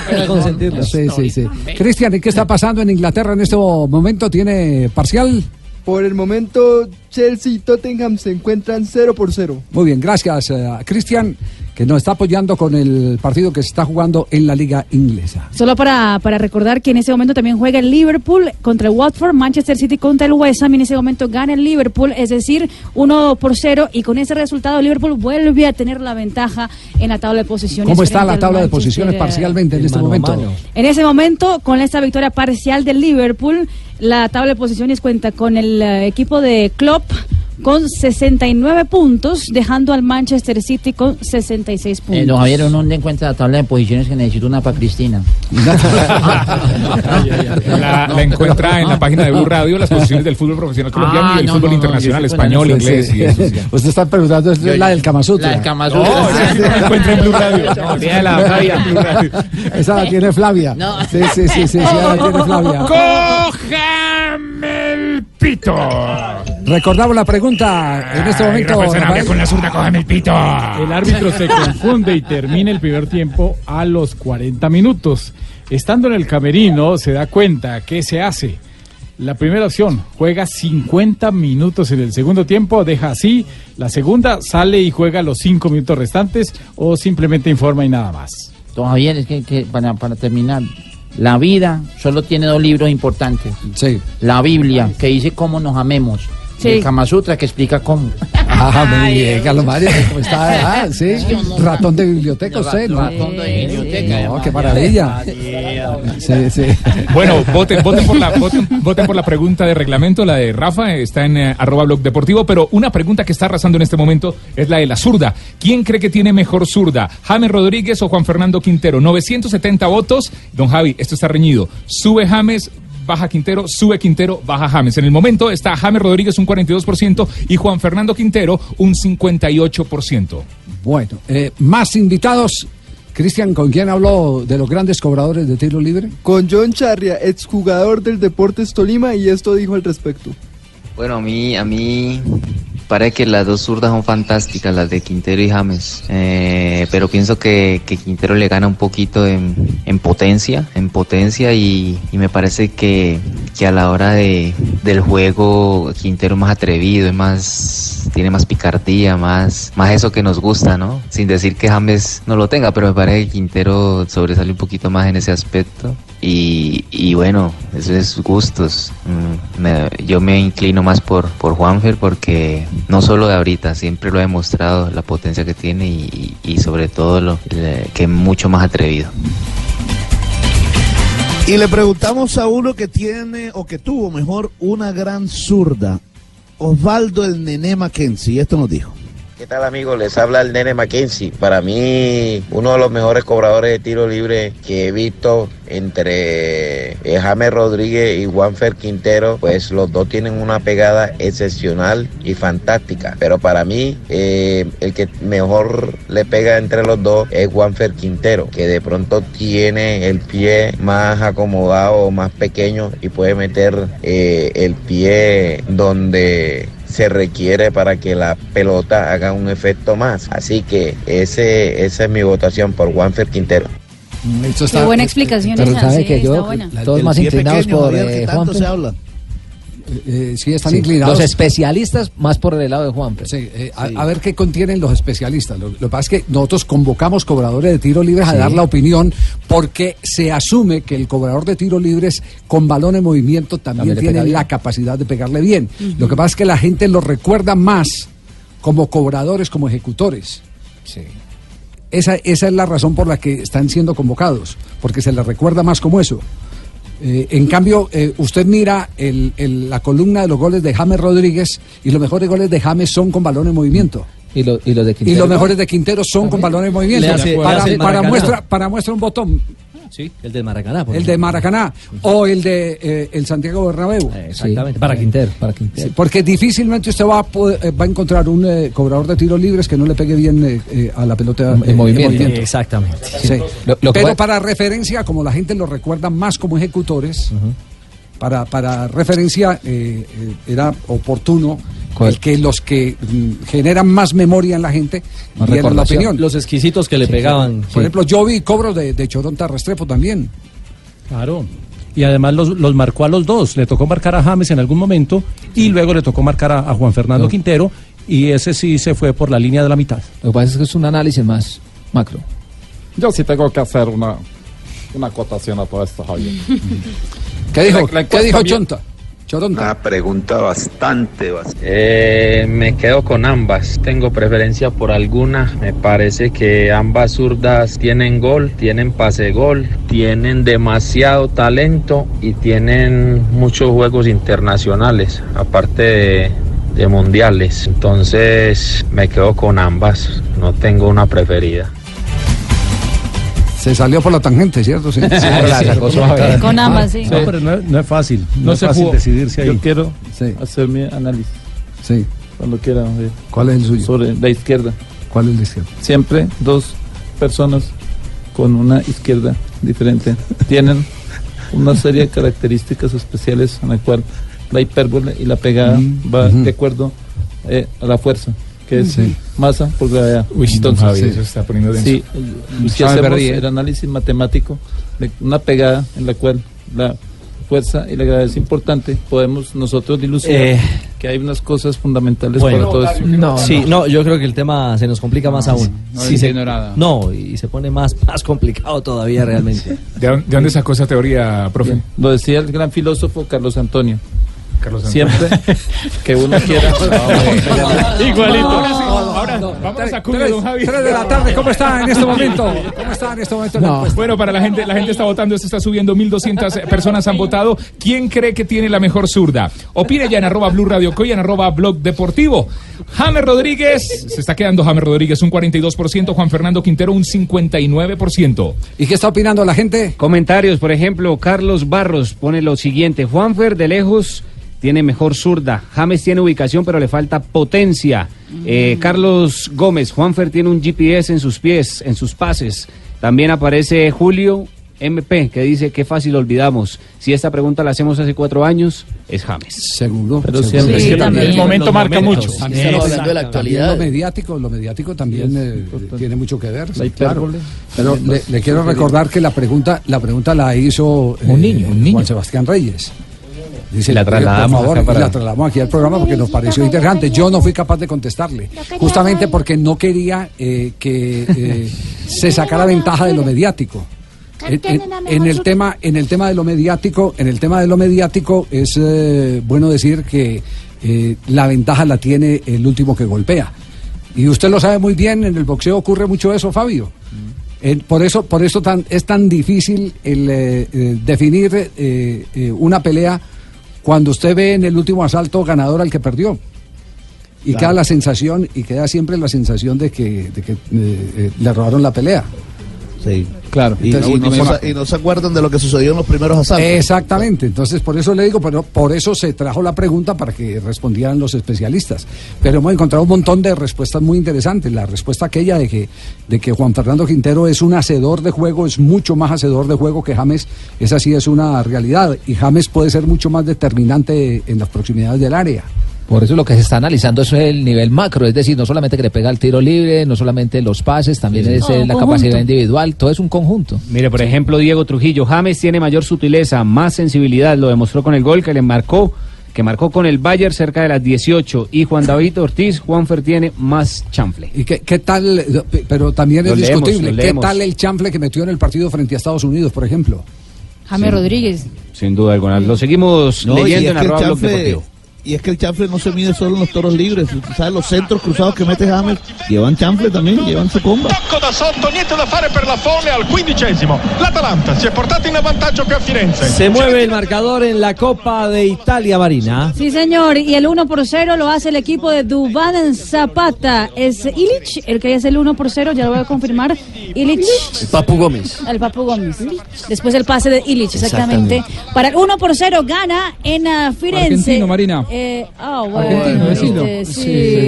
Sí, sí, sí. Cristian, ¿y qué está pasando en Inglaterra en este momento? ¿Tiene parcial? Por el momento, Chelsea y Tottenham se encuentran 0 por 0. Muy bien, gracias eh, Cristian, que nos está apoyando con el partido que se está jugando en la liga inglesa. Solo para, para recordar que en ese momento también juega el Liverpool contra el Watford, Manchester City contra el West Ham. y En ese momento gana el Liverpool, es decir, 1 por 0. Y con ese resultado, Liverpool vuelve a tener la ventaja en la tabla de posiciones. ¿Cómo está la tabla de posiciones eh, parcialmente en este momento? En ese momento, con esta victoria parcial del Liverpool, la tabla de posiciones cuenta con el eh, equipo de Klopp con 69 puntos, dejando al Manchester City con 66 puntos. Eh, don Javier, uno donde encuentra la tabla de posiciones que necesito una para Cristina. La, la encuentra en la página de Blue Radio, las posiciones del fútbol profesional colombiano Ah, y el no, fútbol no, no, internacional, español, inglés Sí. y eso. sí. Usted está preguntando, es Yo- la del Kama Sutra. La del Kama Sutra. No, esa sí la encuentra en Blue Radio. No, la Flavia. Blue Radio. Esa la tiene Flavia. No. Sí, sí, sí, sí, sí, la tiene Flavia. ¡Cógeme el pito! Recordamos la pregunta en este Ay, momento. Rafael Sanabria Rafael. con la zurda, cógeme el pito. El árbitro se confunde y termina el primer tiempo a los 40 minutos. Estando en el camerino, se da cuenta que se hace. La primera opción, juega 50 minutos en el segundo tiempo, deja así. La segunda, sale y juega los 5 minutos restantes o simplemente informa y nada más. Don Javier, es que, que para, para terminar, la vida solo tiene dos libros importantes. Sí. La Biblia, que dice cómo nos amemos. Sí. El Kama Sutra, que explica cómo. Ah, muy bien, Carlos Mario, ¿cómo está? Ah, sí, ratón de biblioteca usted, ¿no? Ratón de biblioteca, No, qué maravilla. Sí, sí. Bueno, voten, voten, por la, voten, voten por la pregunta de reglamento, la de Rafa, está en eh, arroba blog deportivo, pero una pregunta que está arrasando en este momento es la de la zurda. ¿Quién cree que tiene mejor zurda? ¿James Rodríguez o Juan Fernando Quintero? 970 votos. Don Javi, esto está reñido. Sube James, baja Quintero, sube Quintero, baja James. En el momento está James Rodríguez un 42% y Juan Fernando Quintero un 58%. Bueno, eh, más invitados. Cristian, ¿con quién habló de los grandes cobradores de tiro libre? Con John Charria, exjugador del Deportes Tolima, y esto dijo al respecto. Bueno, a mí, a mí parece que las dos zurdas son fantásticas, las de Quintero y James. Eh, pero pienso que, que Quintero le gana un poquito en, en potencia, en potencia y, y me parece que, que a la hora de, del juego Quintero es más atrevido, es más, tiene más picardía, más, más eso que nos gusta, ¿no? Sin decir que James no lo tenga, pero me parece que Quintero sobresale un poquito más en ese aspecto. Y, y bueno, eso es gustos. Mm, me- yo me inclino más por, por Juanfer porque no solo de ahorita, siempre lo ha demostrado la potencia que tiene y, sobre todo lo, que es mucho más atrevido. Y le preguntamos a uno que tiene, o que tuvo mejor, una gran zurda. Osvaldo el Nené Mackenzie, y esto nos dijo. ¿Qué tal amigos? Les habla el Nene Mackenzie. Para mí, uno de los mejores cobradores de tiro libre que he visto entre eh, James Rodríguez y Juanfer Quintero, pues los dos tienen una pegada excepcional y fantástica. Pero para mí, eh, el que mejor le pega entre los dos es Juanfer Quintero, que de pronto tiene el pie más acomodado, más pequeño y puede meter eh, el pie donde se requiere para que la pelota haga un efecto más. Así que ese, esa es mi votación por Juanfer Quintero. Qué buena explicación Pero esa, sabe sí, que está yo, buena. todos más inclinados por eh, Juanfer. Habla. Eh, sí, están Sí, inclinados. Los especialistas más por el lado de Juanfer. Sí, eh, a, a ver qué contienen los especialistas. Lo, lo que pasa es que nosotros convocamos cobradores de tiro libres a Sí. dar la opinión porque se asume que el cobrador de tiro libres con balón en movimiento también, tiene la capacidad de pegarle bien. Lo que pasa es que la gente lo recuerda más como cobradores, como ejecutores. Esa, esa es la razón por la que están siendo convocados, porque se les recuerda más como eso. Eh, en cambio, eh, usted mira el- el- la columna de los goles de James Rodríguez y los mejores goles de James son con balón en movimiento. Y, lo- y los de Y Quintero. los mejores de Quintero son con balón en movimiento. Hace- para, muestra, para muestra un botón. Sí, el del Maracaná. por El de. Maracaná o el de eh, el Santiago Bernabéu. Exactamente, para Quintero. Para Quintero. Sí, porque difícilmente usted va a, poder- eh, va a encontrar un eh, cobrador de tiros libres que no le pegue bien eh, eh, a la pelota En eh, movimiento. Exactamente. Sí. Lo- lo que Pero para referencia, como la gente lo recuerda más como ejecutores, para, para referencia eh, eh, era oportuno el que los que mm, generan más memoria en la gente Más dieran la recordación. opinión. Los exquisitos que le pegaban. Por ejemplo, yo vi cobros de, de Choronta Restrepo también. Claro. Y además los, los marcó a los dos. Le tocó marcar a James en algún momento y luego le tocó marcar a, a Juan Fernando No. Quintero y ese sí se fue por la línea de la mitad. Lo que pasa es que es un análisis más macro. Yo sí tengo que hacer una, una acotación a todo esto, Javier. ¿Qué dijo, La- la ¿qué encuesta dijo bien- Chonta? Choronta. Una pregunta bastante, bastante. Eh, me quedo con ambas. Tengo preferencia por alguna. Me parece que ambas zurdas tienen gol, tienen pase gol, tienen demasiado talento y tienen muchos juegos internacionales, aparte de, de mundiales. Entonces me quedo con ambas. No tengo una preferida. Se salió por la tangente, ¿cierto? Sí. la sacó suave. Con ambas, sí. No, pero no, no es fácil. No, No es se fácil jugó. decidirse ahí. Yo quiero hacer mi análisis. Sí. Cuando quiera. Javier. ¿Cuál es el suyo? Sobre la izquierda. ¿Cuál es la izquierda? Siempre dos personas con una izquierda diferente tienen una serie de características especiales en la cual la hipérbole y la pegada Mm, va de acuerdo eh, a la fuerza, que es Sí. masa por gravedad. Uy, don Javier, eso está poniendo denso. Sí, si ya me hacemos perdí, ¿eh? el análisis matemático de una pegada en la cual la fuerza y la gravedad es importante, podemos nosotros dilucidar Eh, que hay unas cosas fundamentales Bueno, para todo esto. sí, no, yo creo que el tema se nos complica más aún. no Sí, se- nada. No, y se pone más, más complicado todavía realmente. ¿De, dónde- de dónde sacó esa teoría, profe? Lo decía el gran filósofo Carlos Antonio. Carlos Siempre que uno quiera. Igualito. Ahora vamos a sacudir, don Javi. Tres de la tarde, ¿cómo está en este momento? ¿Cómo está en este momento? encuesta? Bueno, para la gente, la gente está votando, se está subiendo, 1.200 personas han votado. ¿Quién cree que tiene la mejor zurda? Opine ya en arroba Blue Radio Co y en arroba Blog Deportivo. James Rodríguez, se está quedando James Rodríguez un 42%, Juan Fernando Quintero un 59%. ¿Y qué está opinando la gente? Comentarios, por ejemplo, Carlos Barros pone lo siguiente: Juanfer de lejos tiene mejor zurda. James tiene ubicación, pero le falta potencia. Eh, Carlos Gómez, Juanfer tiene un GPS en sus pies, en sus pases. También aparece Julio MP, que dice que fácil olvidamos. Si esta pregunta la hacemos hace cuatro años, es James. Seguro. Pero seguro. siempre Sí, que también. también El momento los marca momentos. mucho. También, Estamos lo- hablando de la actualidad. Lo mediático, lo mediático también eh, tiene mucho que ver. Claro. Pero le, le quiero recordar que la pregunta, la pregunta la hizo eh, Un niño, un niño. Juan Sebastián Reyes. Dice, la "Por trasladamos favor, para- la trasladamos aquí al programa porque nos pareció interesante. Yo no fui capaz de contestarle, justamente porque no quería eh, que eh, se sacara ventaja de lo mediático. En, en- en el tema, en el tema de lo mediático, en el tema de lo mediático es eh, bueno decir que eh, la ventaja la tiene el último que golpea. Y usted lo sabe muy bien, en el boxeo ocurre mucho eso, Fabio. Eh, por eso, por eso tan, es tan difícil el, eh, eh, definir eh, eh, una pelea cuando usted ve en el último asalto ganador al que perdió. Y queda la sensación, y queda siempre la sensación de que, de que eh, eh, le robaron la pelea. Sí. Claro. Y, Entonces, y no última- se, y no se acuerdan de lo que sucedió en los primeros asaltos. Exactamente, entonces por eso le digo, pero por eso se trajo la pregunta para que respondieran los especialistas. Pero hemos encontrado un montón de respuestas muy interesantes. La respuesta aquella de que, de que Juan Fernando Quintero es un hacedor de juego, es mucho más hacedor de juego que James, esa sí es una realidad. Y James puede ser mucho más determinante en las proximidades del área. Por eso lo que se está analizando es el nivel macro, es decir, no solamente que le pega el tiro libre, no solamente los pases, también es eh, la conjunto. capacidad individual, todo es un conjunto. Mire, por ejemplo, Diego Trujillo. James tiene mayor sutileza, más sensibilidad. Lo demostró con el gol que le marcó, que marcó con el Bayern cerca de las 18. Y Juan David Ortiz, Juanfer tiene más chanfle. ¿Y qué, qué tal? Pero también es Lo discutible. ¿Qué leemos. tal el chanfle que metió en el partido frente a Estados Unidos, por ejemplo? James Rodríguez. Sin duda alguna. Lo seguimos No, leyendo en arroba blog chanfle- deportivo. Y es que el chanfle no se mide solo en los toros libres. Tú sabes, los centros cruzados que mete James llevan chanfle también, llevan su comba. Tocco da sotto, niente da fare per la folle al quindicesimo. L'Atalanta si è portata in avvantaggio qui a Firenze. Se mueve el marcador en la Copa de Italia, Marina. Sí, señor. Y el 1 por 0 lo hace el equipo de Dubán Zapata. Es Illich el que es el 1 por 0, ya lo voy a confirmar. Illich. El Papu Gómez. El Papu Gómez. Después el pase de Illich, exactamente. Para el 1 por 0 gana en ah, Firenze. Argentino, Marina. Eh, ah, bueno. Argentino, decilo. este,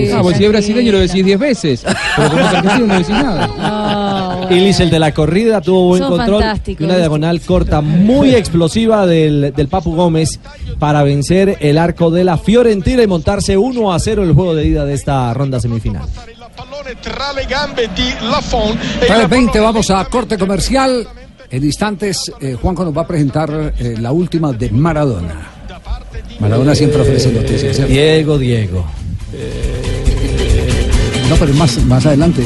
sí. Ah, vos si es brasileño lo decís 10 veces. Pero como es argentino no decís nada. Ah, bueno. Ilis, el de la corrida, tuvo buen Son control. Y una diagonal corta muy explosiva del, del Papu Gómez para vencer el arco de la Fiorentina y montarse 1 a 0 el juego de ida de esta ronda semifinal. Pallone tra le gambe di Lafon e il 3.20, vamos a corte comercial. En instantes, eh, Juanjo nos va a presentar eh, la última de Maradona. Maradona siempre ofrece noticias. ¿cierto? Diego, Diego. No, pero es más, más adelante.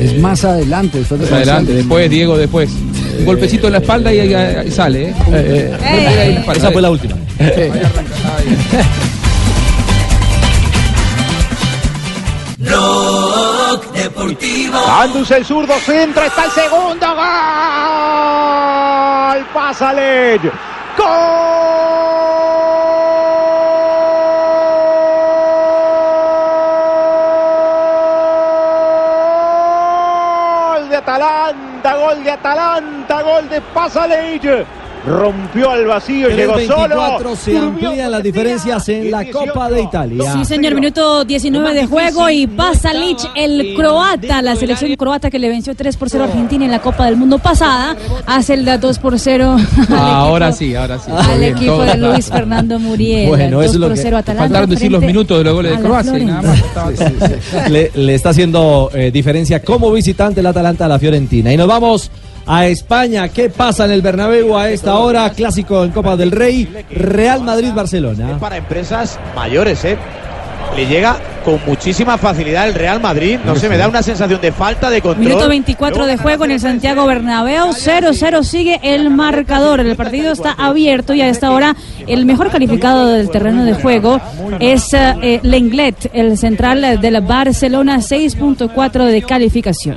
Es más adelante. Después de Más adelante, después, Diego, después. Un golpecito en la espalda y ahí, ahí sale, ¿eh? Ahí espalda. Esa fue la última. Blog Deportivo. Andus el zurdo centro, está el segundo gol. Pásale. Gol de Atalanta, gol de Atalanta, gol de Pásale. Rompió al vacío, llegó solo. 3-24 se amplían las diferencias en la Copa de Italia. Sí, señor, minuto 19 de juego y pasa Lich, el croata, la selección croata que le venció 3 por 0 a Argentina en la Copa del Mundo pasada, hace el 2 por 0 al Ahora equipo- sí, ahora sí. al Bien, equipo de. Luis Fernando Muriel. Bueno, 2 eso es lo por que- 0 Atalanta. Faltaron decir los minutos de los goles de Croacia y nada más. le, le está haciendo eh, diferencia como visitante el Atalanta a la Fiorentina. Y nos vamos a España. ¿Qué pasa en el Bernabéu a esta hora? Clásico en Copa del Rey, Real Madrid-Barcelona. para empresas mayores, ¿eh? Le llega con muchísima facilidad el Real Madrid. No se me da una sensación de falta de control. Minuto 24 de juego en el Santiago Bernabéu, 0-0 sigue el marcador. El partido está abierto y a esta hora El mejor calificado del terreno de juego es eh, Lenglet, el central de la Barcelona, 6.4 de calificación.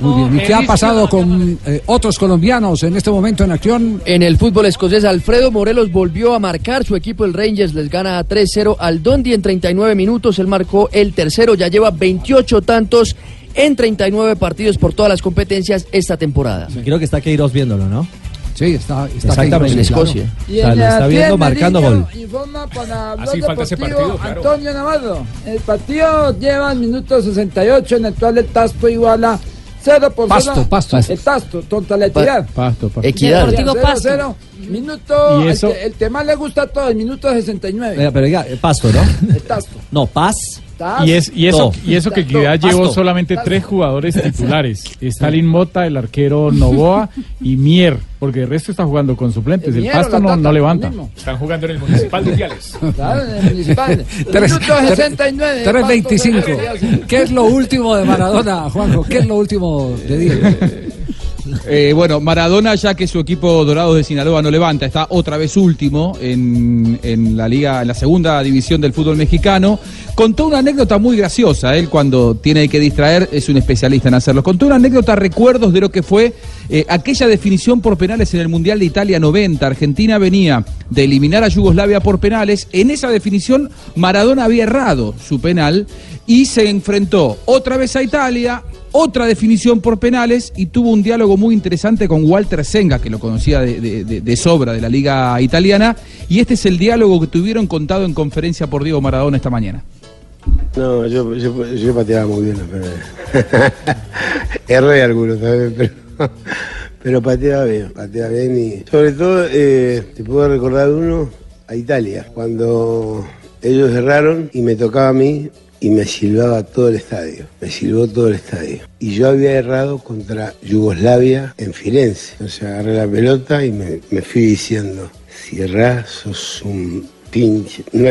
Muy bien. ¿Y qué ha pasado con eh, otros colombianos en este momento en acción? En el fútbol escocés, Alfredo Morelos volvió a marcar. Su equipo, el Rangers, les gana 3-0 al Dundee en 39 minutos. Él marcó el tercero, ya lleva 28 tantos en 39 partidos por todas las competencias esta temporada. Creo que está Queiroz viéndolo, ¿no? Sí, está, está Exactamente. en Escocia. O sea, lo está viendo marcando gol. Informa para Así falta ese partido, claro. Antonio Navarro. El partido lleva el minuto 68, en el cual el Tasto iguala 0 por Pasto, 0. Pasto. El Tasto, totalidad. Pasto, pasto. Equidad. Deportivo Pasto. 0, Minuto, Y eso- el, que, el que más le gusta a todos, el minuto 69. Venga, pero diga, eh, Pasto, ¿no? El Tasto. No, Paz. Tasto. Y, es, y, eso, y eso que. Equidad llevó solamente tres jugadores titulares. Stalin Mota, el arquero Novoa y Mier, porque el resto está jugando con suplentes. El El Pasto no, no levanta. Están jugando en el Municipal de Viales. Claro, en el municipal. Tres- minuto tres- 69. 3.25. ¿Qué es lo último de Maradona, Juanjo? ¿Qué es lo último de Diego? Eh, bueno, Maradona, ya que su equipo Dorados de Sinaloa no levanta, está otra vez último en, en la liga, en la segunda división del fútbol mexicano. Contó una anécdota muy graciosa. Él cuando tiene que distraer es un especialista en hacerlo. Contó una anécdota, recuerdos de lo que fue eh, aquella definición por penales en el Mundial de Italia 90. Argentina venía de eliminar a Yugoslavia por penales. En esa definición Maradona había errado su penal y se enfrentó otra vez a Italia, otra definición por penales y tuvo un diálogo muy interesante con Walter Senga, que lo conocía de, de- de- sobra de la liga italiana, y este es el diálogo que tuvieron contado en conferencia por Diego Maradona esta mañana. No, yo, pateaba muy bien, pero erré algunos pero, pero pateaba bien, pateaba bien y sobre todo eh, te puedo recordar uno a Italia, cuando ellos erraron y me tocaba a mí y me silbaba todo el estadio, me silbó todo el estadio. Y yo había errado contra Yugoslavia en Firenze, entonces agarré la pelota y me, me fui diciendo, si sos un pinche, no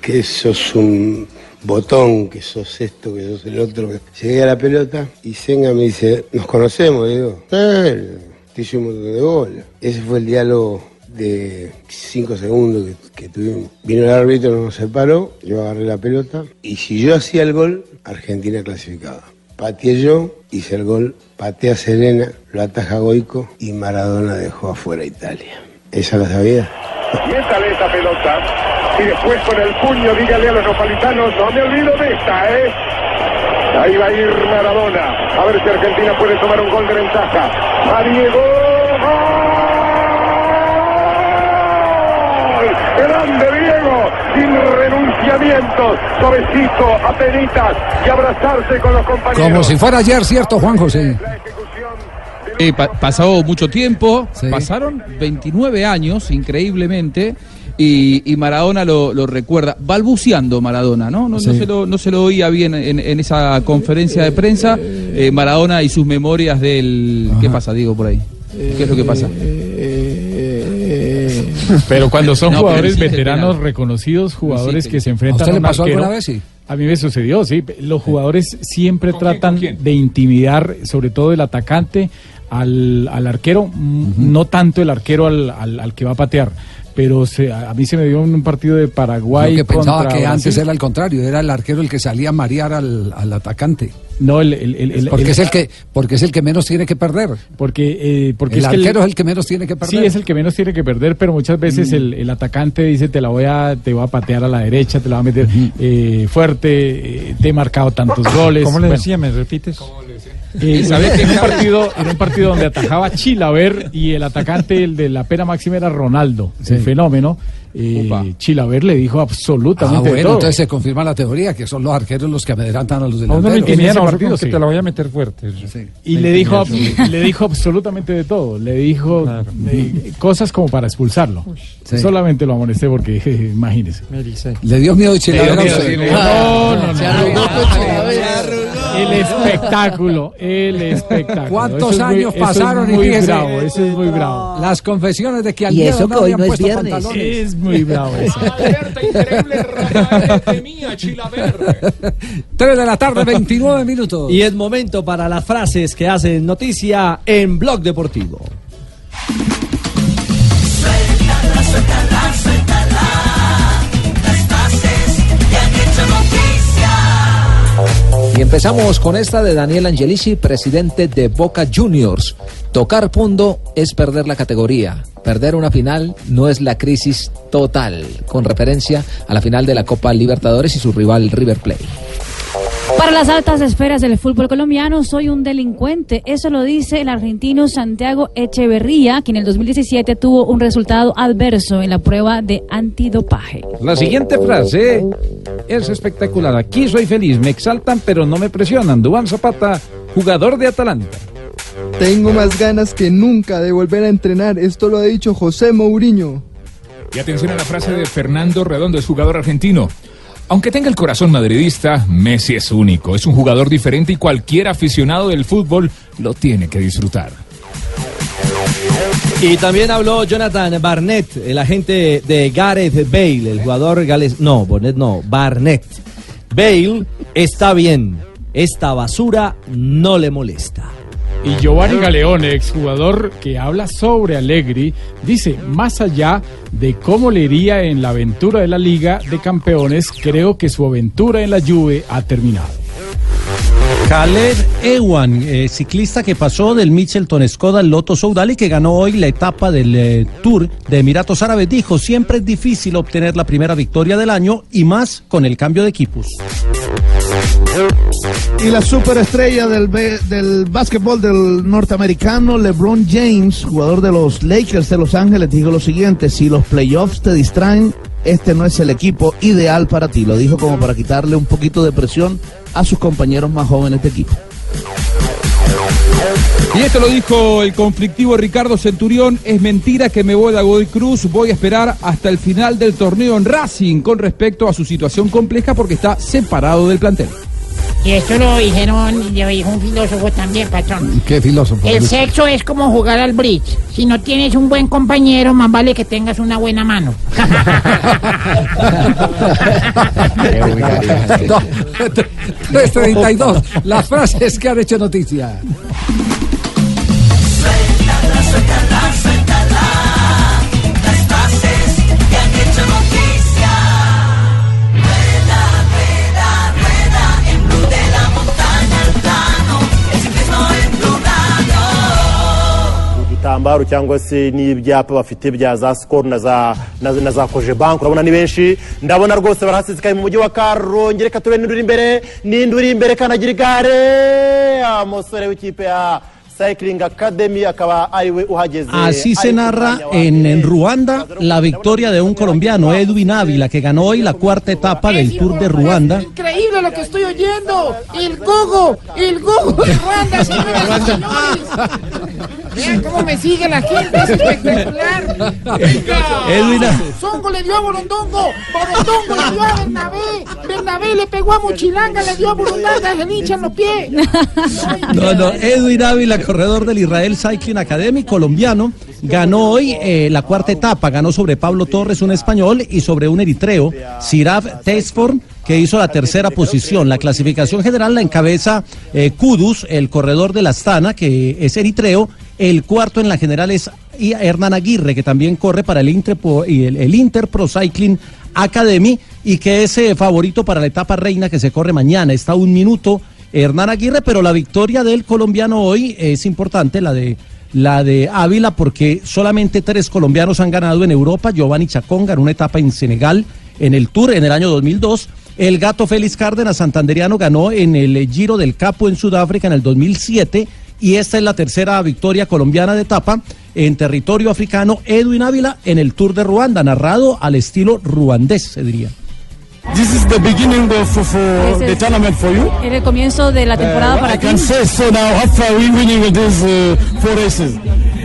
que- sos un botón, que sos esto, que sos el otro. Llegué a la pelota y Senga me dice, nos conocemos, digo, eh, te hice un montón de bola. Ese fue el diálogo de cinco segundos que, que tuvimos. Vino el árbitro, nos separó, yo agarré la pelota y si yo hacía el gol, Argentina clasificaba. Pateé yo, hice el gol, pateé a Serena, lo ataja Goico y Maradona dejó afuera a Italia. ¿Esa la sabía? Métale esa pelota. Y después con el puño dígale a los napolitanos, no me olvido de esta, ¿eh? Ahí va a ir Maradona. A ver si Argentina puede tomar un gol de ventaja. ¡A Diego! ¡Gol! ¡Grande Diego! Sin renunciamientos. Suavecito, apenitas. Y abrazarse con los compañeros. Como si fuera ayer, ¿cierto, Juan José? Eh, pa- pasó mucho tiempo, pasaron 29 años, increíblemente, y, y Maradona lo, lo recuerda, balbuceando Maradona, ¿no? No, se, lo, no se lo oía bien en, en esa conferencia de prensa, eh, Maradona y sus memorias del... ¿Qué pasa, Diego, por ahí? ¿Qué es lo que pasa? Pero cuando son No, jugadores sí, veteranos, penal. reconocidos, jugadores Sí, que se ¿A enfrentan usted a le un pasó arquero, alguna vez? Sí. A mí me sucedió, sí. Los jugadores siempre tratan de intimidar, sobre todo el atacante, al, al arquero, no tanto el arquero al, al- al que va a patear. Pero se- a a mí se me dio en un partido de Paraguay. Yo que pensaba contra que antes Brasil. era el contrario, era el arquero el que salía a marear al, al atacante. No, el, el- el- el- porque el- es el que porque es el que menos tiene que perder. Porque, eh, porque el es que es el que menos tiene que perder. Sí, es el que menos tiene que perder, pero muchas veces Mm. el, el atacante dice te la voy a, te voy a patear a la derecha, te la voy a meter eh, fuerte, eh, te he marcado tantos goles. ¿Cómo le Bueno, decía? ¿Me repites? eh, ¿sabes que en un partido, en un partido donde atajaba Chilaver y el atacante, el de la pena máxima era Ronaldo, el fenómeno, eh, Chilaver le dijo Ah, absolutamente de bueno, todo. entonces se confirma la teoría que son los arqueros los que amedrentan a los delanteros. ese a otro partido, como que sí. te la voy a meter fuerte. Y le dijo, le dijo absolutamente de todo. Le dijo eh, cosas como para expulsarlo. Sí. Solamente lo amonesté porque, imagínese. Le dio miedo Le dio Chilavera a miedo, usted. sí, le dio- No, no, no. El espectáculo, el espectáculo. ¿Cuántos Eso es muy- años eso es pasaron? muy y bravo, eso es muy bravo. Las confesiones de que al Y eso no que hoy habían no es puesto viernes. pantalones. Es muy bravo eso. Tres de la tarde, 29 minutos. Y es momento para las frases que hacen noticia en Blog Deportivo. Y empezamos con esta de Daniel Angelici, presidente de Boca Juniors. Tocar fondo es perder la categoría. Perder una final no es la crisis total, con referencia a la final de la Copa Libertadores y su rival River Plate. Para las altas esferas del fútbol colombiano, soy un delincuente. Eso lo dice el argentino Santiago Echeverría, quien en el 2017 tuvo un resultado adverso en la prueba de antidopaje. La siguiente frase es espectacular. Aquí soy feliz, me exaltan pero no me presionan. Dubán Zapata, jugador de Atalanta. Tengo más ganas que nunca de volver a entrenar. Esto lo ha dicho José Mourinho. Y atención a la frase de Fernando Redondo, es jugador argentino. Aunque tenga el corazón madridista, Messi es único, es un jugador diferente y cualquier aficionado del fútbol lo tiene que disfrutar. Y también habló Jonathan Barnett, el agente de Gareth Bale, el jugador gales. No, Barnett no, Barnett. Bale está bien. Esta basura no le molesta. Y Giovanni Galeone, exjugador que habla sobre Allegri, dice, más allá de cómo le iría en la aventura de la Liga de Campeones, creo que su aventura en la Juve ha terminado. Khaled Ewan, eh, ciclista que pasó del Mitchelton Skoda al Lotto Soudal y que ganó hoy la etapa del eh, Tour de Emiratos Árabes, dijo, siempre es difícil obtener la primera victoria del año y más con el cambio de equipos. Y la superestrella del, del básquetbol del norteamericano, LeBron James, jugador de los Lakers de Los Ángeles, dijo lo siguiente, si los playoffs te distraen, este no es el equipo ideal para ti. Lo dijo como para quitarle un poquito de presión a sus compañeros más jóvenes de equipo. Y esto lo dijo el conflictivo Ricardo Centurión. Es mentira que me voy a Godoy Cruz. Voy a esperar hasta el final del torneo en Racing con respecto a su situación compleja porque está separado del plantel. Y esto lo dijeron, lo dijo un filósofo también, patrón. ¿Qué filósofo? El sexo es como jugar al bridge. Si no tienes un buen compañero, más vale que tengas una buena mano. No, 332. Las frases que han hecho noticia. Radio. igitambaro cyangwa se n'ibyapa bafite bya za sikoro na za na, za koje banki urabona ni benshi ndabona rwose barahasesekaye mu mujyi wa karongi reka turebe n'indi uri imbere n'indi uri imbere kanagira igare Ah, umusore w'ikipe ya cycling academy Así se narra en, en Ruanda la victoria de un colombiano, Edwin Ávila, que ganó hoy la cuarta etapa del Tour de Ruanda. Increíble lo que estoy oyendo. El gogo, el gogo de Ruanda, señoras. Vean cómo me sigue la gente, es espectacular. Edwin Songo le dio a Borondongo, Borondongo le dio a Bernabé, Bernabé le pegó a Mochilanga, le dio a Burundanga, se le hinchan los pies. No, no, Edwin Ávila, corredor del Israel Cycling Academy, colombiano, ganó hoy eh, la cuarta etapa, ganó sobre Pablo Torres, un español, y sobre un eritreo, Siraf Tesform, que hizo la tercera posición. La clasificación general la encabeza eh, Kudus, el corredor de la Astana, que es eritreo. El cuarto en la general es Hernán Aguirre, que también corre para el Inter, el, el Inter Pro Cycling Academy y que es eh, favorito para la etapa reina que se corre mañana. Está un minuto Hernán Aguirre, pero la victoria del colombiano hoy es importante, la de la de Ávila, porque solamente tres colombianos han ganado en Europa. Giovanni Chacón ganó una etapa en Senegal en el Tour en el año 2002. El gato Félix Cárdenas Santanderiano ganó en el Giro del Capo en Sudáfrica en el 2007 y esta es la tercera victoria colombiana de etapa en territorio africano. Edwin Ávila en el Tour de Ruanda, narrado al estilo ruandés, se diría. This is the beginning of, of uh, Ese the es- tournament for you. En el comienzo de la temporada Uh, para I ti. can say so now after we winning these uh, four races.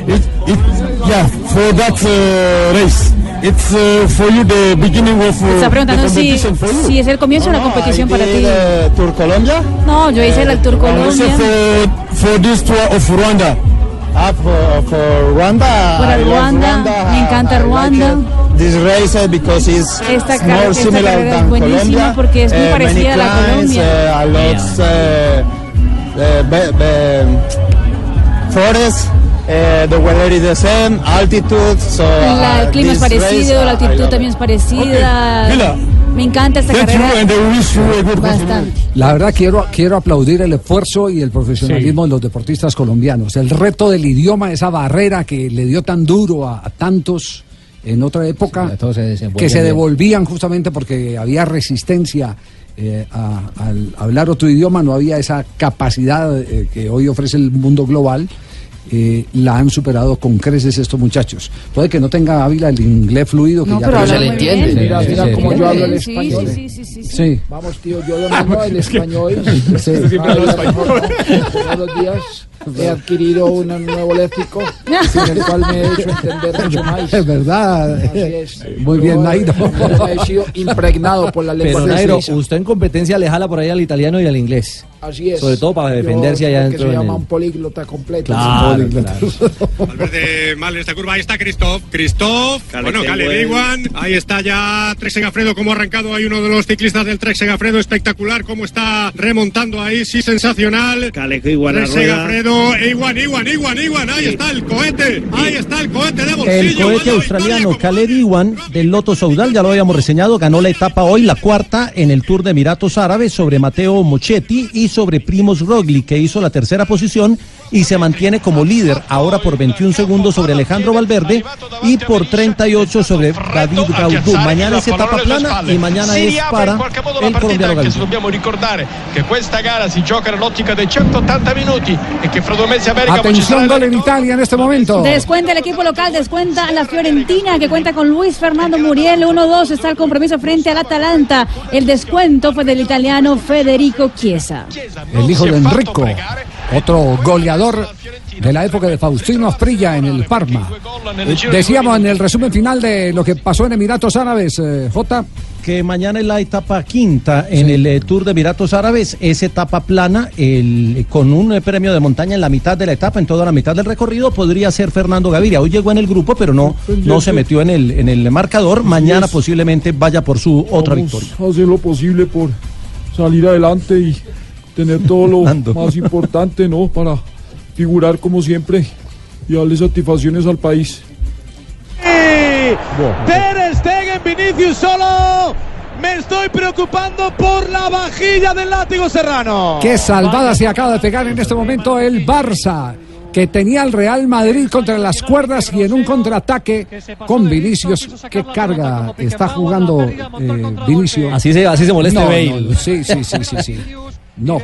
It, it, yeah, for that uh, race. It's uh, for you the beginning of uh, Está preguntando the si, competition for you. si es el comienzo de la No, no, competición I para did, ti. uh, Tour Colombia. No, yo hice el Tour And also Colombia. for, for this tour of Rwanda. Ah, for, for Rwanda. Para I love Ruanda, me encanta I Ruanda. like this race because it's Esta it's carre- more esta similar carrera es than buenísima Colombia. porque es muy Uh, parecida a la Colombia. uh, a lot, uh, uh, be- be- forest. Uh, the weather is the same, altitude, so La- uh, el clima es parecido, race, la altitud también it. es parecida. Mila, Me encanta esta Thank carrera. Bastante. La verdad quiero, quiero aplaudir el esfuerzo y el profesionalismo de los deportistas colombianos. El reto del idioma, esa barrera que le dio tan duro a, a tantos en otra época, Todo se que se bien. devolvían justamente porque había resistencia eh, a- al hablar otro idioma, no había esa capacidad eh, que hoy ofrece el mundo global. Eh, la han superado con creces estos muchachos. Puede que no tenga Ávila el inglés fluido, que No, ya pero pero habla muy bien. Mira, mira sí, cómo sí. yo hablo el español. sí, sí, sí, sí. Sí. Vamos, tío, yo domino el Es que- español. Sí. Cada hablo día español. Todos los días he adquirido un nuevo léxico sin el cual me he hecho entender mucho más. Es verdad. Así es. Muy bien, Nairo. He sido impregnado por la lengua Pero Nairo, usted en competencia le jala por ahí al italiano y al inglés. Así es. Sobre todo para defenderse Yo allá dentro Que se llama el- un políglota completo. Claro, Un políglota. Valverde mal en esta curva, ahí está Christoph, Christoph, bueno, Cale Iwan, ahí está ya Trek Segafredo, cómo ha arrancado ahí uno de los ciclistas del Trek Segafredo, espectacular, cómo está remontando ahí, sí, sensacional. Cale Iwan Trek. Segafredo, Iwan, Iwan, Iwan, Iwan, ahí está el cohete, ahí está el cohete de bolsillo. El cohete australiano Khaled Iwan del Loto Saudal, ya lo habíamos reseñado, ganó la etapa hoy, la cuarta en el Tour de Emiratos Árabes sobre Mateo Mochetti y sobre Primos Roglic, que hizo la tercera posición y se mantiene como líder ahora por 21 segundos sobre Alejandro Valverde y por 38 sobre David Gaudú. Mañana es etapa plana y mañana es para partita colombiano Gaudú. dobbiamo ricordare che questa gara si gioca nell'ottica dei 180 minuti e che fra due mesi a Bergamo ci Atención, gol en Italia en este momento. Descuenta el equipo local, descuenta la Fiorentina que cuenta con Luis Fernando Muriel. 1-2 está el compromiso frente al Atalanta. El descuento fue del italiano Federico Chiesa. El hijo de Enrico, otro goleador de la época de Faustino Asprilla en el Parma. Eh, Decíamos en el resumen final de lo que pasó en Emiratos Árabes, eh, J. que mañana es la etapa quinta en el eh, Tour de Emiratos Árabes, es etapa plana, el, con un eh, premio de montaña en la mitad de la etapa, en toda la mitad del recorrido, podría ser Fernando Gaviria. Hoy llegó en el grupo, pero no, no se metió en el, en el marcador. Mañana posiblemente vaya por su otra Vamos victoria. hacer lo posible por salir adelante y tener todo lo más importante, ¿no? Para figurar como siempre y darle satisfacciones al país. Ter Stegen, Vinicius solo. Me estoy preocupando por la vajilla del látigo serrano. Qué salvada se acaba de pegar en este momento el Barça, que tenía al Real Madrid contra las cuerdas y en un contraataque con Vinicius. Qué carga está jugando eh, Vinicius. Así se- así se molesta No, Bale. no, sí, sí, sí, sí, sí. No.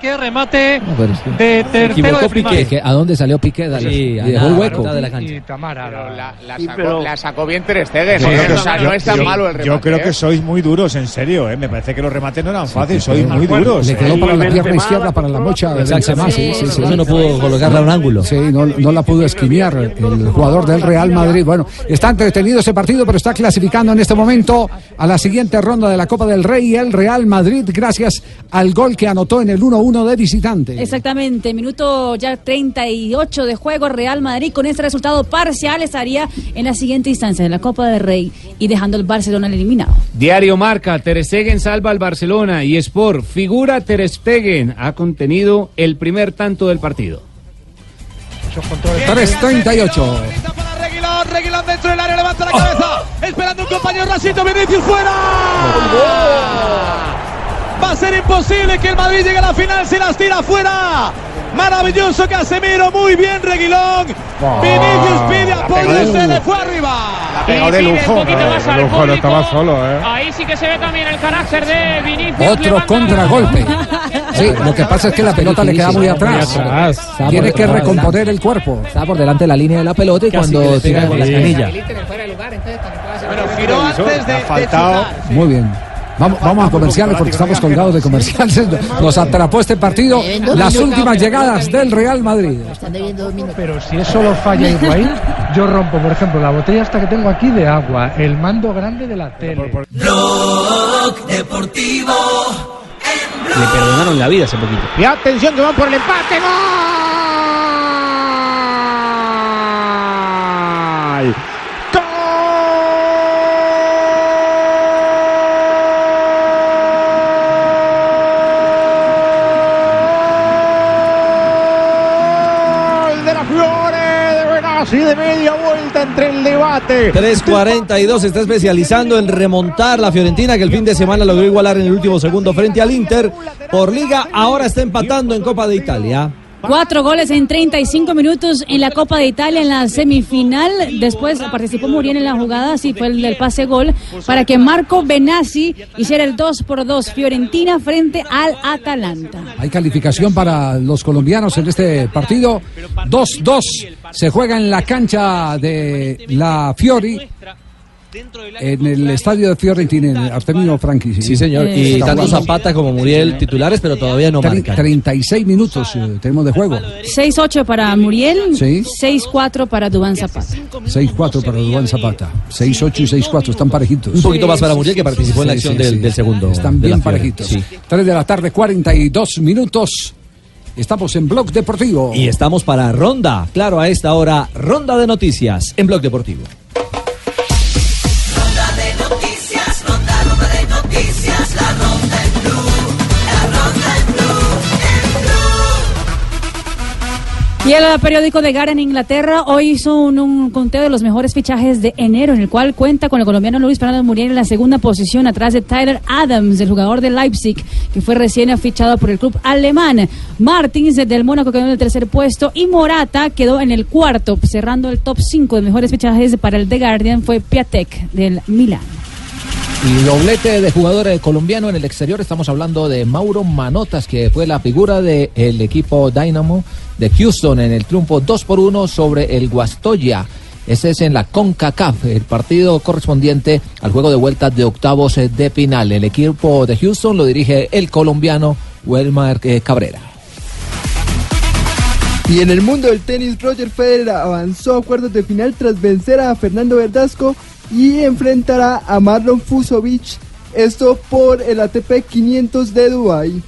Qué remate No, pero es que- de tercero de. Que- ¿A dónde salió Piqué? Dale, Sí, y dejó el hueco. de la cancha. Y Tamara, la, la Sí, sacó, pero- la sacó bien Ter Stegen, Yo ¿eh? creo que- O sea, yo- no es tan yo- malo el yo remate. creo ¿eh? que sois muy duros, en serio, ¿eh? Me parece que los remates no eran fáciles, sois muy duros. Le ¿eh? quedó para la pierna izquierda, para la mocha de Benzema, sí, sí, sí. Eso no pudo colocarla a un ángulo. Sí, no, no la pudo esquinear el jugador del Real Madrid. Bueno, está entretenido ese partido, pero está clasificando en este momento a la siguiente ronda de la Copa del Rey el Real Madrid, gracias al gol que anotó en el 1-1 de visitante. Exactamente, minuto ya 38 de juego, Real Madrid con este resultado parcial estaría en la siguiente instancia de la Copa del Rey y dejando el Barcelona eliminado. Diario Marca, Ter Stegen salva al Barcelona y Sport, figura Ter Stegen, ha contenido el primer tanto del partido. 3-38. Reguilón, Reguilón dentro del área, levanta la cabeza. Esperando un compañero Racito, Vinicius fuera. Va a ser imposible que el Madrid llegue a la final si las tira fuera. Maravilloso Casemiro, muy bien Reguilón. Vinicius pide apoyo y se le fue arriba. La de lujo. de lujo, no estaba solo, ¿eh? Ahí sí que se ve también el carácter de Vinicius. Otro contragolpe. Sí, lo que pasa es que la pelota le queda muy atrás. Tiene que recomponer el cuerpo. Estaba por delante de la línea de la pelota y Casi que cuando tira con las Sí. canillas. Bueno, giró antes de, Ha de faltado. Muy bien. Vamos, vamos a comerciales porque estamos colgados de comerciales. Nos atrapó este partido. Las últimas llegadas del Real Madrid. Pero si es solo falla Higuaín, yo rompo, por ejemplo, la botella hasta que tengo aquí de agua, el mando grande de la tele. Blog Deportivo. Le perdonaron la vida hace poquito. Y atención que van por el empate. ¡Gol! ¡Gol de la Fiore de Benassi! Y de media vuelta entre el debate. 3.42 se está especializando en remontar la Fiorentina que el fin de semana logró igualar en el último segundo frente al Inter. Por liga ahora está empatando en Copa de Italia. Cuatro goles en 35 minutos en la Copa de Italia en la semifinal. Después participó Muriel en la jugada, sí, fue el del pase gol, para que Marco Benassi hiciera el 2 por 2 Fiorentina frente al Atalanta. Hay calificación para los colombianos en este partido. 2-2 se juega en la cancha de la Fiori. En el estadio de Fiorentina, en Artemio Franchi. Sí, señor. Y tanto Zapata como Muriel titulares, pero todavía no marcan. 36 minutos eh, tenemos de juego. 6-8 para Muriel, Sí. 6-4 para Dubán Zapata. 6-4 para Juan Zapata. 6-8 y 6-4 están parejitos. Un poquito más para Muriel que participó en la acción del- del segundo Están bien parejitos. sí. 3 de la tarde, 42 minutos. Estamos en Blog Deportivo. Y estamos para ronda. Claro, a esta hora, ronda de noticias en Blog Deportivo. Y el periódico de Gara Inglaterra hoy hizo un, conteo de los mejores fichajes de enero, en el cual cuenta con el colombiano Luis Fernando Muriel en la segunda posición, atrás de Tyler Adams, el jugador de Leipzig, que fue recién fichado por el club alemán. Martins del Mónaco quedó en el tercer puesto y Morata quedó en el cuarto, cerrando el top 5 de mejores fichajes para el The Guardian fue Piatek del Milán. Y doblete de jugador eh, colombiano en el exterior. Estamos hablando de Mauro Manotas, que fue la figura del equipo Dynamo de Houston en el triunfo 2 por 1 sobre el Guastoya. Ese es en la CONCACAF, el partido correspondiente al juego de vuelta de octavos eh, de final. El equipo de Houston lo dirige el colombiano Welmar eh, Cabrera. Y en el mundo del tenis, Roger Federer avanzó a cuartos de final tras vencer a Fernando Verdasco y enfrentará a Marlon Fusovic, esto por el ATP 500 de Dubái.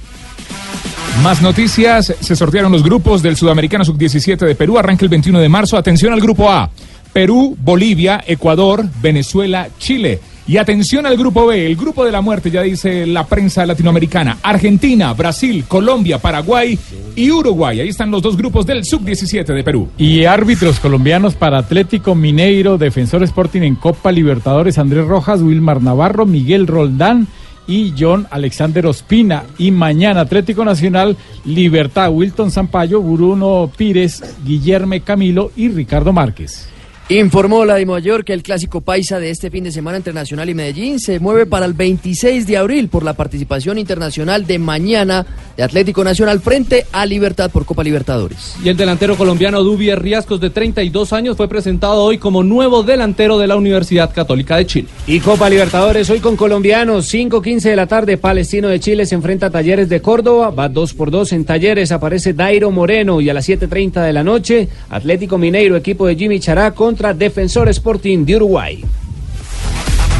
Más noticias, se sortearon los grupos del Sudamericano Sub-17 de Perú, arranca el 21 de marzo. Atención al grupo A, Perú, Bolivia, Ecuador, Venezuela, Chile. Y atención al grupo B, el grupo de la muerte, ya dice la prensa latinoamericana, Argentina, Brasil, Colombia, Paraguay y Uruguay. Ahí están los dos grupos del Sub-17 de Perú. Y árbitros colombianos para Atlético Mineiro, Defensor Sporting en Copa Libertadores, Andrés Rojas, Wilmar Navarro, Miguel Roldán y John Alexander Ospina. Y mañana Atlético Nacional, Libertad, Wilton Zampayo, Bruno Pires, Guillerme Camilo y Ricardo Márquez. Informó la Mayor que el clásico paisa de este fin de semana entre Nacional y Medellín se mueve para el 26 de abril por la participación internacional de mañana de Atlético Nacional frente a Libertad por Copa Libertadores. Y el delantero colombiano Dubier Riascos, de 32 años, fue presentado hoy como nuevo delantero de la Universidad Católica de Chile. Y Copa Libertadores hoy con colombianos, 5.15 de la tarde, Palestino de Chile se enfrenta a Talleres de Córdoba, va 2 por 2 en Talleres, aparece Dairo Moreno y a las 7.30 de la noche, Atlético Mineiro, equipo de Jimmy Chará contra Defensor Sporting de Uruguay.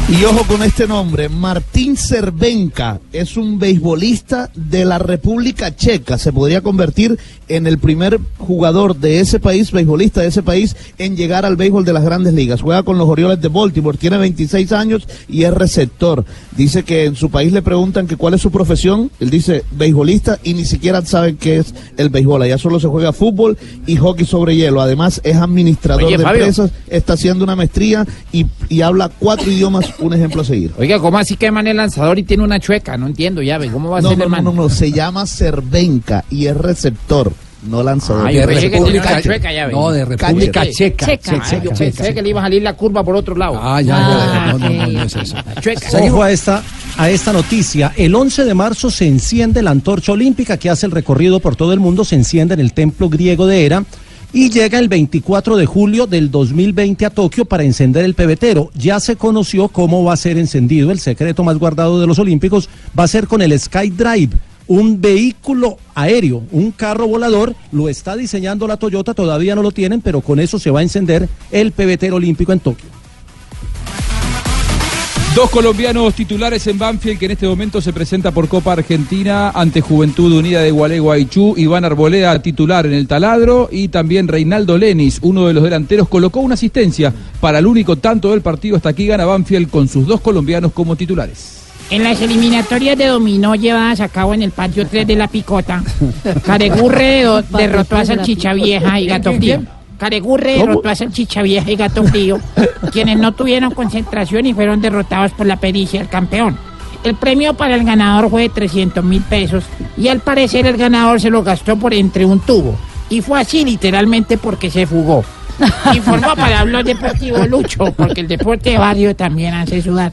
Y ojo con este nombre, Martín Cervenka es un beisbolista de la República Checa. Se podría convertir en el primer jugador de ese país, beisbolista de ese país, en llegar al béisbol de las grandes ligas. Juega con los Orioles de Baltimore, tiene 26 años y es receptor. Dice que en su país le preguntan que cuál es su profesión. Él dice beisbolista y ni siquiera saben qué es el béisbol. Allá solo se juega fútbol y hockey sobre hielo. Además es administrador Oye, de Fabio. empresas, está haciendo una maestría y, y habla cuatro idiomas, un ejemplo a seguir. Oiga, ¿cómo así que man es lanzador y tiene una chueca? No entiendo, ya ve, ¿cómo va a No, ser no, el no, man? no, no, se llama Cervenka y es receptor, no lanzador. Ay, yo pensé que tenía una chueca, ya ve. No, de República Checa. Checa. Ah, yo pensé que le iba a salir la curva por otro lado. Ah, ya, ya, no, no, no, no es eso. Chueca. Ojo a esta, a esta noticia. El 11 de marzo se enciende la antorcha olímpica que hace el recorrido por todo el mundo. Se enciende en el templo griego de Hera. Y llega el 24 de julio del 2020 a Tokio para encender el pebetero. Ya se conoció cómo va a ser encendido. El secreto más guardado de los Olímpicos va a ser con el Skydrive, un vehículo aéreo, un carro volador. Lo está diseñando la Toyota, todavía no lo tienen, pero con eso se va a encender el pebetero olímpico en Tokio. Dos colombianos titulares en Banfield que en este momento se presenta por Copa Argentina ante Juventud Unida de Gualeguaychú. Iván Arboleda titular en el taladro y también Reinaldo Lenis, uno de los delanteros, colocó una asistencia para el único tanto del partido. Hasta aquí gana Banfield con sus dos colombianos como titulares. En las eliminatorias de dominó llevadas a cabo en el patio 3 de la Picota, Caregurre derrotó a Salchicha Vieja y Gato Frío. Caregurre derrotó a Salchicha Vieja y Gato Frío, quienes no tuvieron concentración y fueron derrotados por la pericia del campeón. El premio para el ganador fue de 300 mil pesos y al parecer el ganador se lo gastó por entre un tubo. Y fue así literalmente porque se fugó. Informó para Blog Deportivo Lucho, porque el deporte de barrio también hace sudar.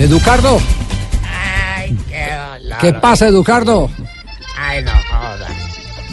Educardo, Ay, qué dolor. ¿qué pasa, Educardo? Ay, no.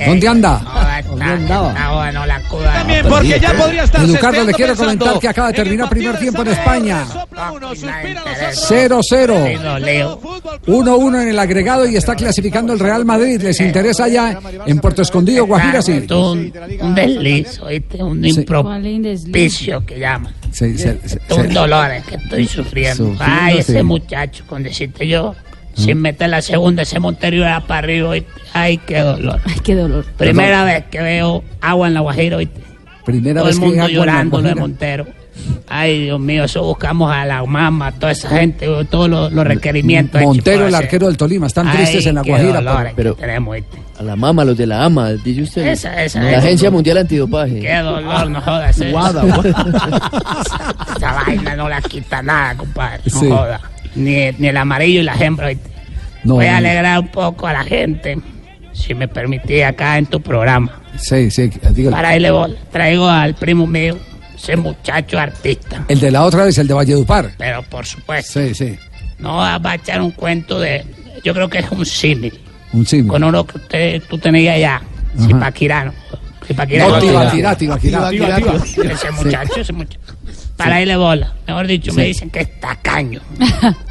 ¿Dónde anda? ¿Dónde andaba? Está bueno la cuda. También porque ya podría estar Educardo, le quiero comentar que acaba de terminar primer tiempo en España. Sopla uno, suspira los 0-0. 1-1 en el agregado y está clasificando el Real Madrid. ¿Les interesa ya en Puerto Escondido, Guajira? Sí. Un, un desliz, oíste, un Sí. impropicio que llaman. Sí, se- se- Un dolor es que estoy sufriendo. Sufriendo, Ay, ese sí. muchacho, con decirte yo, sin meter la segunda, ese Montero era para arriba, oíste. Ay, qué dolor. Ay, qué dolor. Primera vez que veo agua en la Guajira, oíste. Primera Todo vez el que mundo la llorando lo de. Montero. Ay, Dios mío, eso buscamos a la mamá, toda esa gente, todos los, los requerimientos. Montero, el arquero del Tolima, están Ay, tristes en la qué Guajira. dolor por- que tenemos, ¿oíste? A la mama, los de la AMA, dice usted. Esa, esa, la esa. Agencia Mundial Antidopaje. Qué dolor, no jodas. eh. Guada, Esa vaina no la quita nada, compadre. No Sí. joda. Ni, ni el amarillo y la hembra. ¿oíste? No, Voy a alegrar un poco a la gente, si me permitís, acá en tu programa. Sí, sí, dígale. Para irle bola. Traigo al primo mío, ese muchacho artista. El de la otra vez, el de Valledupar. Pero por supuesto, Sí, sí. no va a echar un cuento de. Yo creo que es un símil. Un símil. Con uno que usted, tú tenías allá. Zipaquirano. Zipaquirano. No, Tibaquirá, Tibaquirá. Ese muchacho, ese muchacho. Para irle bola. Mejor dicho, me dicen que es tacaño.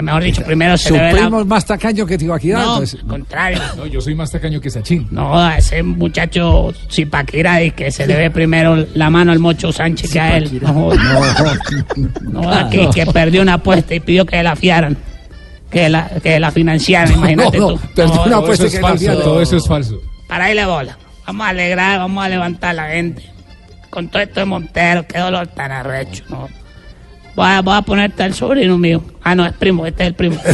Mejor dicho, primero se ve la... más tacaño que Tibaquirá. No, entonces- al contrario. No, yo soy más tacaño que Sachín. No, ese muchacho Zipaquirá y que se le ve primero la mano al Mocho Sánchez que a él. No, joda. no, joda, que, que perdió una apuesta y pidió que la fiaran. Que la, que la financiaran, imagínate no, tú. perdió No, una no, apuesta Todo eso que es la falso, todo eso es falso. Para irle bola. Vamos a alegrar, vamos a levantar a la gente. Con todo esto de Montero, qué dolor tan arrecho, ¿no? Voy a, voy a ponerte al sobrino mío. Ah, no, es primo, este es el primo.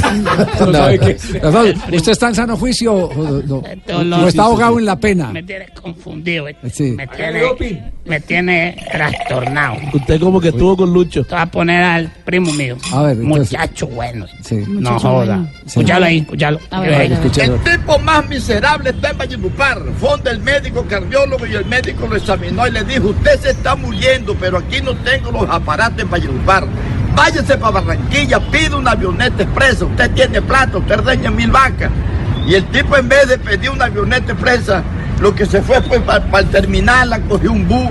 No, ¿Usted está en sano juicio o, está ahogado en la pena? Me tienes confundido, ¿eh? Sí. me, tiene, me tiene trastornado. Usted como que estuvo con Lucho. Te voy a poner al primo mío. A ver, entonces- Muchacho bueno. Sí. No Muchacho joda. bueno. Sí. Escúchalo ahí, escúchalo. Ver. El tipo más miserable está en Valledupar. Fonda el médico cardiólogo y el médico lo examinó y le dijo, usted se está muriendo, pero aquí no tengo los aparatos en Valledupar. Váyase para Barranquilla, pide una avioneta expresa. Usted tiene plata, usted reña mil vacas. Y el tipo en vez de pedir una avioneta expresa, lo que se fue fue para el terminal, la cogió un bus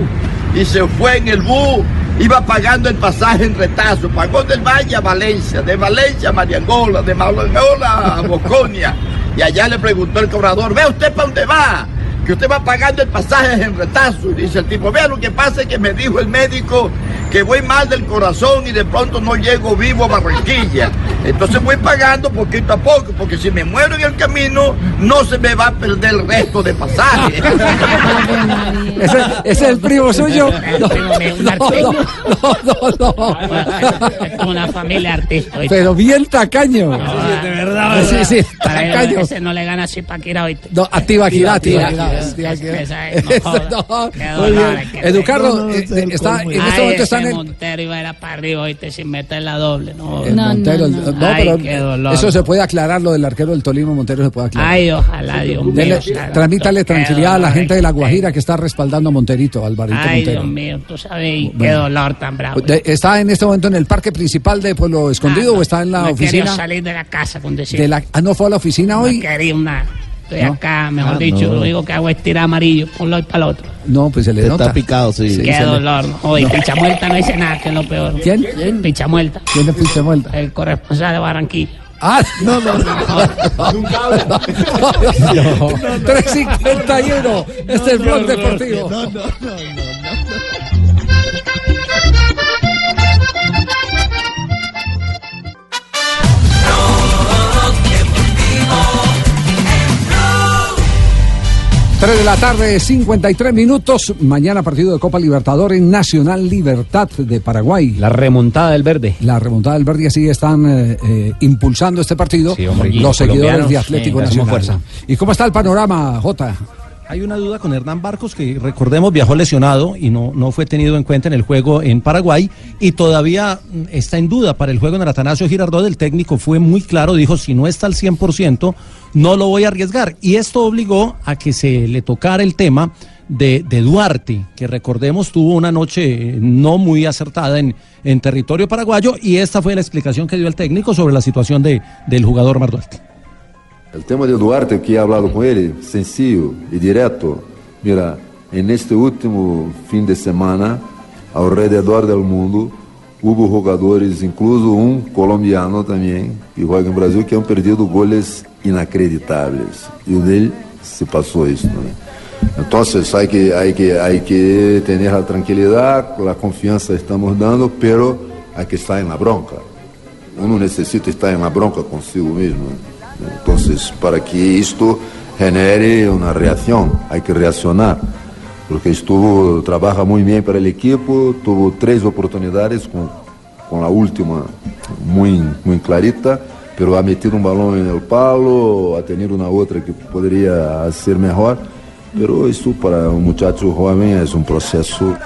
y se fue en el bus. Iba pagando el pasaje en retazo. Pagó del Valle a Valencia, de Valencia a Mariangola, de Mariangola a Boconia. Y allá le preguntó el cobrador, ¿ve usted para dónde va? Que usted va pagando el pasaje en retazo. Y dice el tipo, vea, lo que pasa es que me dijo el médico que voy mal del corazón y de pronto no llego vivo a Barranquilla. Entonces voy pagando poquito a poco, porque si me muero en el camino, no se me va a perder el resto de pasaje. ¿Ese, ese es el primo suyo? No, no, no, no, una familia artista. Pero bien tacaño. de verdad. Sí, sí, tacaño. ese no le gana así para Kira, ¿oíste? No, a Tibaquirá, Tibaquirá. Muy bien. Educardo, eh, eh, está, en este momento está ese en. Montero iba a ir para arriba, ¿oíste? Sin meter la doble. No, Montero, no, pero qué dolor. eso se puede aclarar, lo del arquero del Tolima Montero se puede aclarar. Ay, ojalá, Dios mío. Qué tranquilidad a la gente de La Guajira que está respaldando a Monterito, Alvarito Ay, Dios Montero. mío, tú sabes, y qué Bueno. dolor tan bravo. ¿Está en este momento en el parque principal de Pueblo Escondido o está en la Ah, no oficina? salir de la casa con decir. De la, ah, ¿No fue a la oficina No hoy? quería una. Estoy ¿No? acá, mejor Ah, dicho, no. lo único que hago es tirar amarillo, por un lado y para el otro. No, pues se le Está nota. picado, sí. Qué se le- dolor. ¿no? Oye, Picha Muerta no dice nada, que es lo peor. ¿Quién? Picha Muerta. ¿Quién es Picha Muerta? El corresponsal de Barranquilla. Ah, no, no, no. 351. Este es el blog deportivo. 3 de la tarde, 53 minutos. Mañana partido de Copa Libertadores Nacional Libertad de Paraguay. La remontada del verde. La remontada del verde, así están eh, eh, impulsando este partido Sí, hombre, y los seguidores de Atlético hacemos Nacional. fuerza. ¿Y cómo está el panorama, Jota? Hay una duda con Hernán Barcos, que recordemos viajó lesionado y no, no fue tenido en cuenta en el juego en Paraguay y todavía mm, está en duda para el juego en el Atanasio Girardot. El técnico fue muy claro, dijo, si no está al 100%, no lo voy a arriesgar. Y esto obligó a que se le tocara el tema de, de Duarte, que recordemos tuvo una noche eh, no muy acertada en, en territorio paraguayo y esta fue la explicación que dio el técnico sobre la situación de, del jugador Mar Duarte. El tema de Duarte, que he hablado con él, sencillo y directo. Mira, en este último fin de semana, alrededor del mundo, hubo jugadores, incluso un colombiano también, que juega en Brasil, que han perdido goles inacreditables. Y de él se pasó esto. ¿no? Entonces hay que, hay, que, hay que tener la tranquilidad, la confianza estamos dando, pero hay que estar en la bronca. Uno necesita estar en la bronca consigo mismo. Entonces, para que esto genere una reacción, hay que reaccionar. Porque estuvo, trabaja muy bien para el equipo, tuvo tres oportunidades con, con la última muy, muy clarita, pero ha metido un balón en el palo, ha tenido una otra que podría hacer mejor. Pero esto para un muchacho joven es un proceso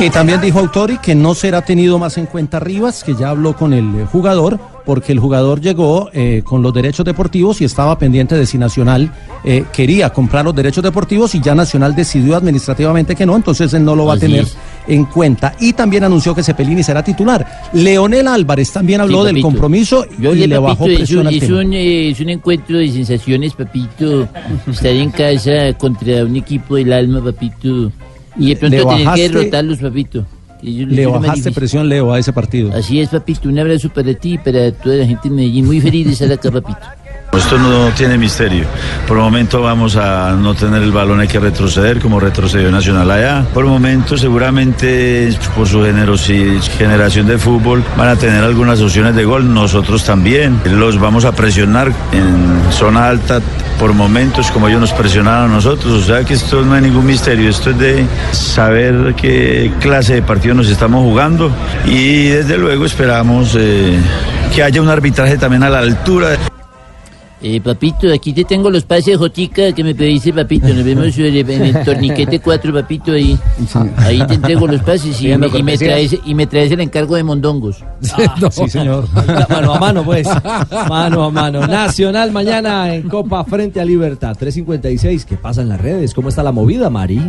Y también dijo Autori que no será tenido más en cuenta Rivas, que ya habló con el jugador, porque el jugador llegó eh, con los derechos deportivos y estaba pendiente de si Nacional eh, quería comprar los derechos deportivos y ya Nacional decidió administrativamente que no, entonces él no lo va Así a tener es. en cuenta. Y también anunció que Cepelini será titular. Leonel Álvarez también habló Sí, del compromiso Yo y le, le bajó papito, es, presión un, al es, tema. un, eh, es un encuentro de sensaciones, papito. Estar en casa contra un equipo del alma, papito. Y de pronto tener que derrotarlos, papito. Ellos- Le bajaste presión, Leo, a ese partido. Así es, papito. Un abrazo para ti y para toda la gente de Medellín. Muy feliz de estar acá, papito. Esto no tiene misterio. Por el momento vamos a no tener el balón, hay que retroceder como retrocedió Nacional allá. Por el momento seguramente por su generación de fútbol van a tener algunas opciones de gol, nosotros también. Los vamos a presionar en zona alta por momentos como ellos nos presionaron a nosotros. O sea que esto no hay ningún misterio, esto es de saber qué clase de partido nos estamos jugando y desde luego esperamos eh, que haya un arbitraje también a la altura. Eh, papito, aquí te tengo los pases de Jotica que me pediste, papito. Nos vemos eh, en el torniquete 4, papito, ahí. Ahí te entrego los pases y, me, y, me cortesías. traes, y me traes el encargo de mondongos. Sí, señor. Mano a mano, pues. Mano a mano. Nacional mañana en Copa frente a Libertad. 3.56. ¿Qué pasa en las redes? ¿Cómo está la movida, Mari?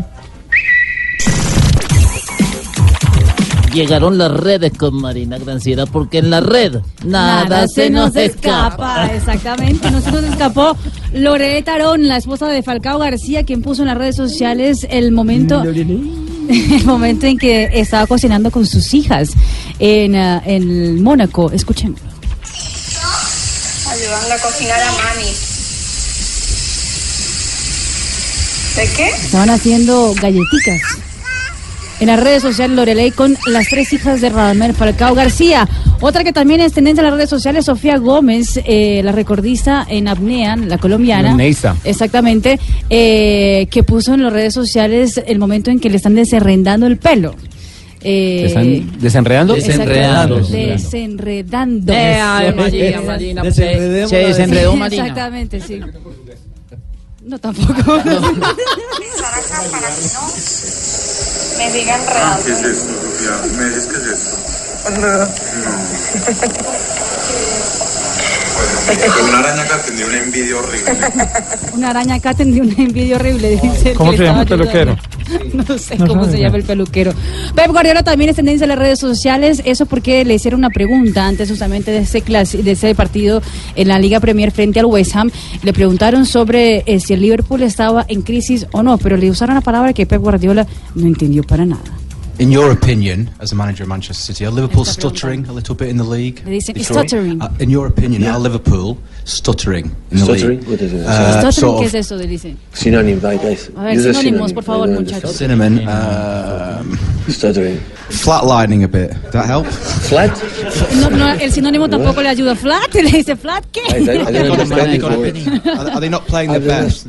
Llegaron las redes con Marina Granciera porque en la red nada, se nos escapa. Exactamente, no se nos escapó Loreta Tarón, la esposa de Falcao García, quien puso en las redes sociales el momento, el momento en que estaba cocinando con sus hijas en, ah, en Mónaco. Escuchen. Ayudando a cocinar a mami. ¿De qué? Estaban haciendo galletitas. En las redes sociales, Lorelei con las tres hijas de Radamel Falcao García. Otra que también es tendencia en las redes sociales, Sofía Gómez, eh, la recordista en apnea, la colombiana. Apneísta. Exactamente, eh, que puso en las redes sociales el momento en que le están desenredando el pelo. Eh, ¿Se están desenredando? Desenredando. Desenredando. Eh, ay, Marina, Marina, pues, se- se desenredó, Marina. Exactamente, sí. No, tampoco. Me digan real. ¿Qué es esto, Sofía? ¿Me dices qué es esto? No. Una araña acá tendría una envidia horrible. Una araña acá tendría una envidia horrible, dice. ¿Cómo se le llama estaba el peluquero? No sé cómo se llama el peluquero. Pep Guardiola también es tendencia en las redes sociales, eso porque le hicieron una pregunta antes justamente de ese, clasi- de ese partido en la Liga Premier frente al West Ham. Le preguntaron sobre eh, si el Liverpool estaba en crisis o no, pero le usaron la palabra que Pep Guardiola no entendió para nada. In your opinion, as a manager of Manchester City, are Liverpool stuttering a little bit in the league? Le dicen, Detroit? stuttering. Uh, in your opinion, are Liverpool stuttering in the Stuttering? league? What is it? Uh, Stuttering, sort ¿Qué of es eso? Le dicen. Synonym, like this. A ver, sinónimos, por favor, I don't muchachos. Cinnamon. Um, Stuttering. Flatlining a bit. Does that help? Flat? No, no, el sinónimo tampoco le ayuda. Flat, le dice flat, ¿qué? Are, they not playing their best?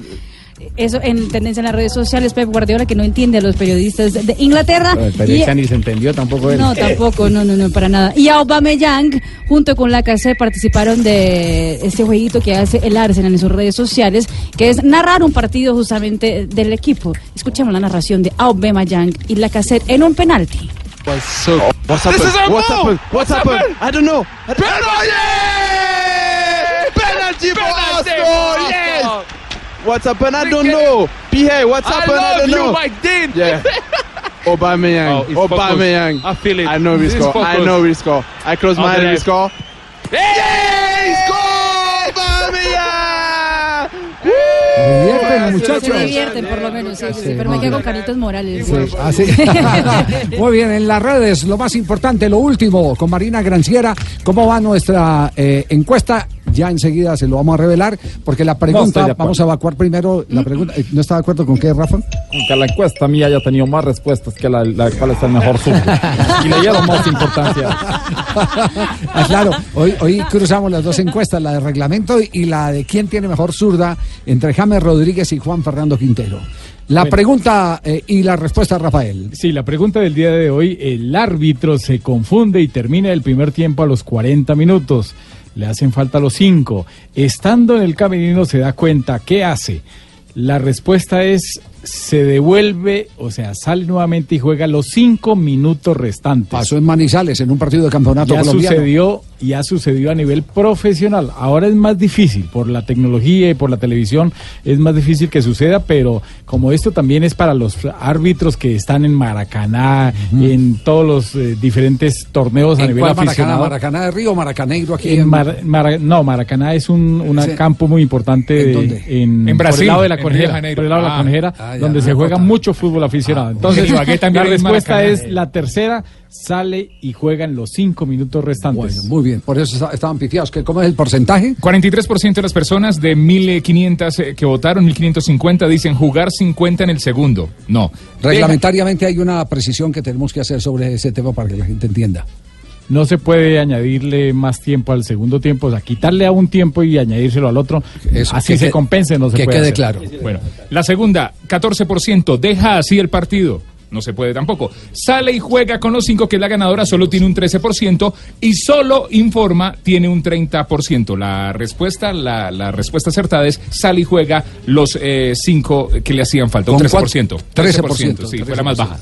Eso en tendencia en las redes sociales, Pep Guardiola, que no entiende a los periodistas de Inglaterra. El Y- ni se entendió tampoco él. no, tampoco, no, no, no, para nada. Y Aubameyang, junto con la casa participaron de este jueguito que hace el Arsenal en sus redes sociales, que es narrar un partido justamente del equipo. Escuchemos la narración de Aubameyang y la cassette en un penalti. So what's This happened? is a What's happened? What's happened? I don't know. Penalty for Arsenal! Yes! What's happened? I don't know. Pierre, what's I happened? I love don't you, know. Mike Dean. Yeah. Aubameyang. Oh. Aubameyang. I feel it. I know we score. I know we score. I close my eyes. We score. Hey! Se divierten los muchachos. Se divierten por lo menos, sí, sí, sí, pero me quedo con Caritos Morales. Sí, así. Muy bien, en las redes, lo más importante, lo último, con Marina Granciera, ¿cómo va nuestra eh, encuesta? Ya enseguida se lo vamos a revelar, porque la pregunta, vamos a evacuar primero la pregunta. eh, ¿No está de acuerdo con qué, Rafa? Aunque la encuesta mía haya tenido más respuestas que la, la cual es el mejor sur. y le dieron más importancia. Ah, claro, hoy, hoy cruzamos las dos encuestas, la de reglamento y la de quién tiene mejor zurda entre James Rodríguez y Juan Fernando Quintero. La Bueno. pregunta eh, y la respuesta, Rafael. Sí, la pregunta del día de hoy, el árbitro se confunde y termina el primer tiempo a los 40 minutos. Le hacen falta los 5. Estando en el camerino se da cuenta, ¿qué hace? La respuesta es, se devuelve, o sea, sale nuevamente y juega los 5 minutos restantes. Pasó en Manizales en un partido de campeonato ya colombiano. sucedió ya sucedió a nivel profesional ahora es más difícil por la tecnología y por la televisión es más difícil que suceda pero como esto también es para los árbitros que están en Maracaná en todos los eh, diferentes torneos a ¿En nivel cuál Maracaná? aficionado ¿Maracaná de Río o Maracaneiro aquí? en en- Mar- Mara- no, Maracaná es un una Sí. campo muy importante ¿En de- dónde? en, En por Brasil, el lado de la conejera, por el lado de la conejera, Ah, donde se juega mucho fútbol aficionado. Entonces, En Ibagué también la respuesta es la tercera, sale y juega en los cinco minutos restantes. Muy bien, por eso estaban pitiados. ¿Qué- ¿Cómo es el porcentaje? 43% de las personas de 1.500 eh, que votaron, 1.550, dicen jugar 50 en el segundo. No. Reglamentariamente hay una precisión que tenemos que hacer sobre ese tema para que la gente entienda. No se puede añadirle más tiempo al segundo tiempo, o sea, quitarle a un tiempo y añadírselo al otro. Eso, así que se que- compense, no se que puede quede hacer. claro. Bueno, la segunda, 14%, deja así el partido. No se puede tampoco. Sale y juega con los cinco, que la ganadora solo tiene un 13% y solo informa tiene un 30%. La respuesta, la, la respuesta acertada es sale y juega los eh, cinco que le hacían falta. Un ¿Con 13%. cuánto? 13%, sí, fue la más baja.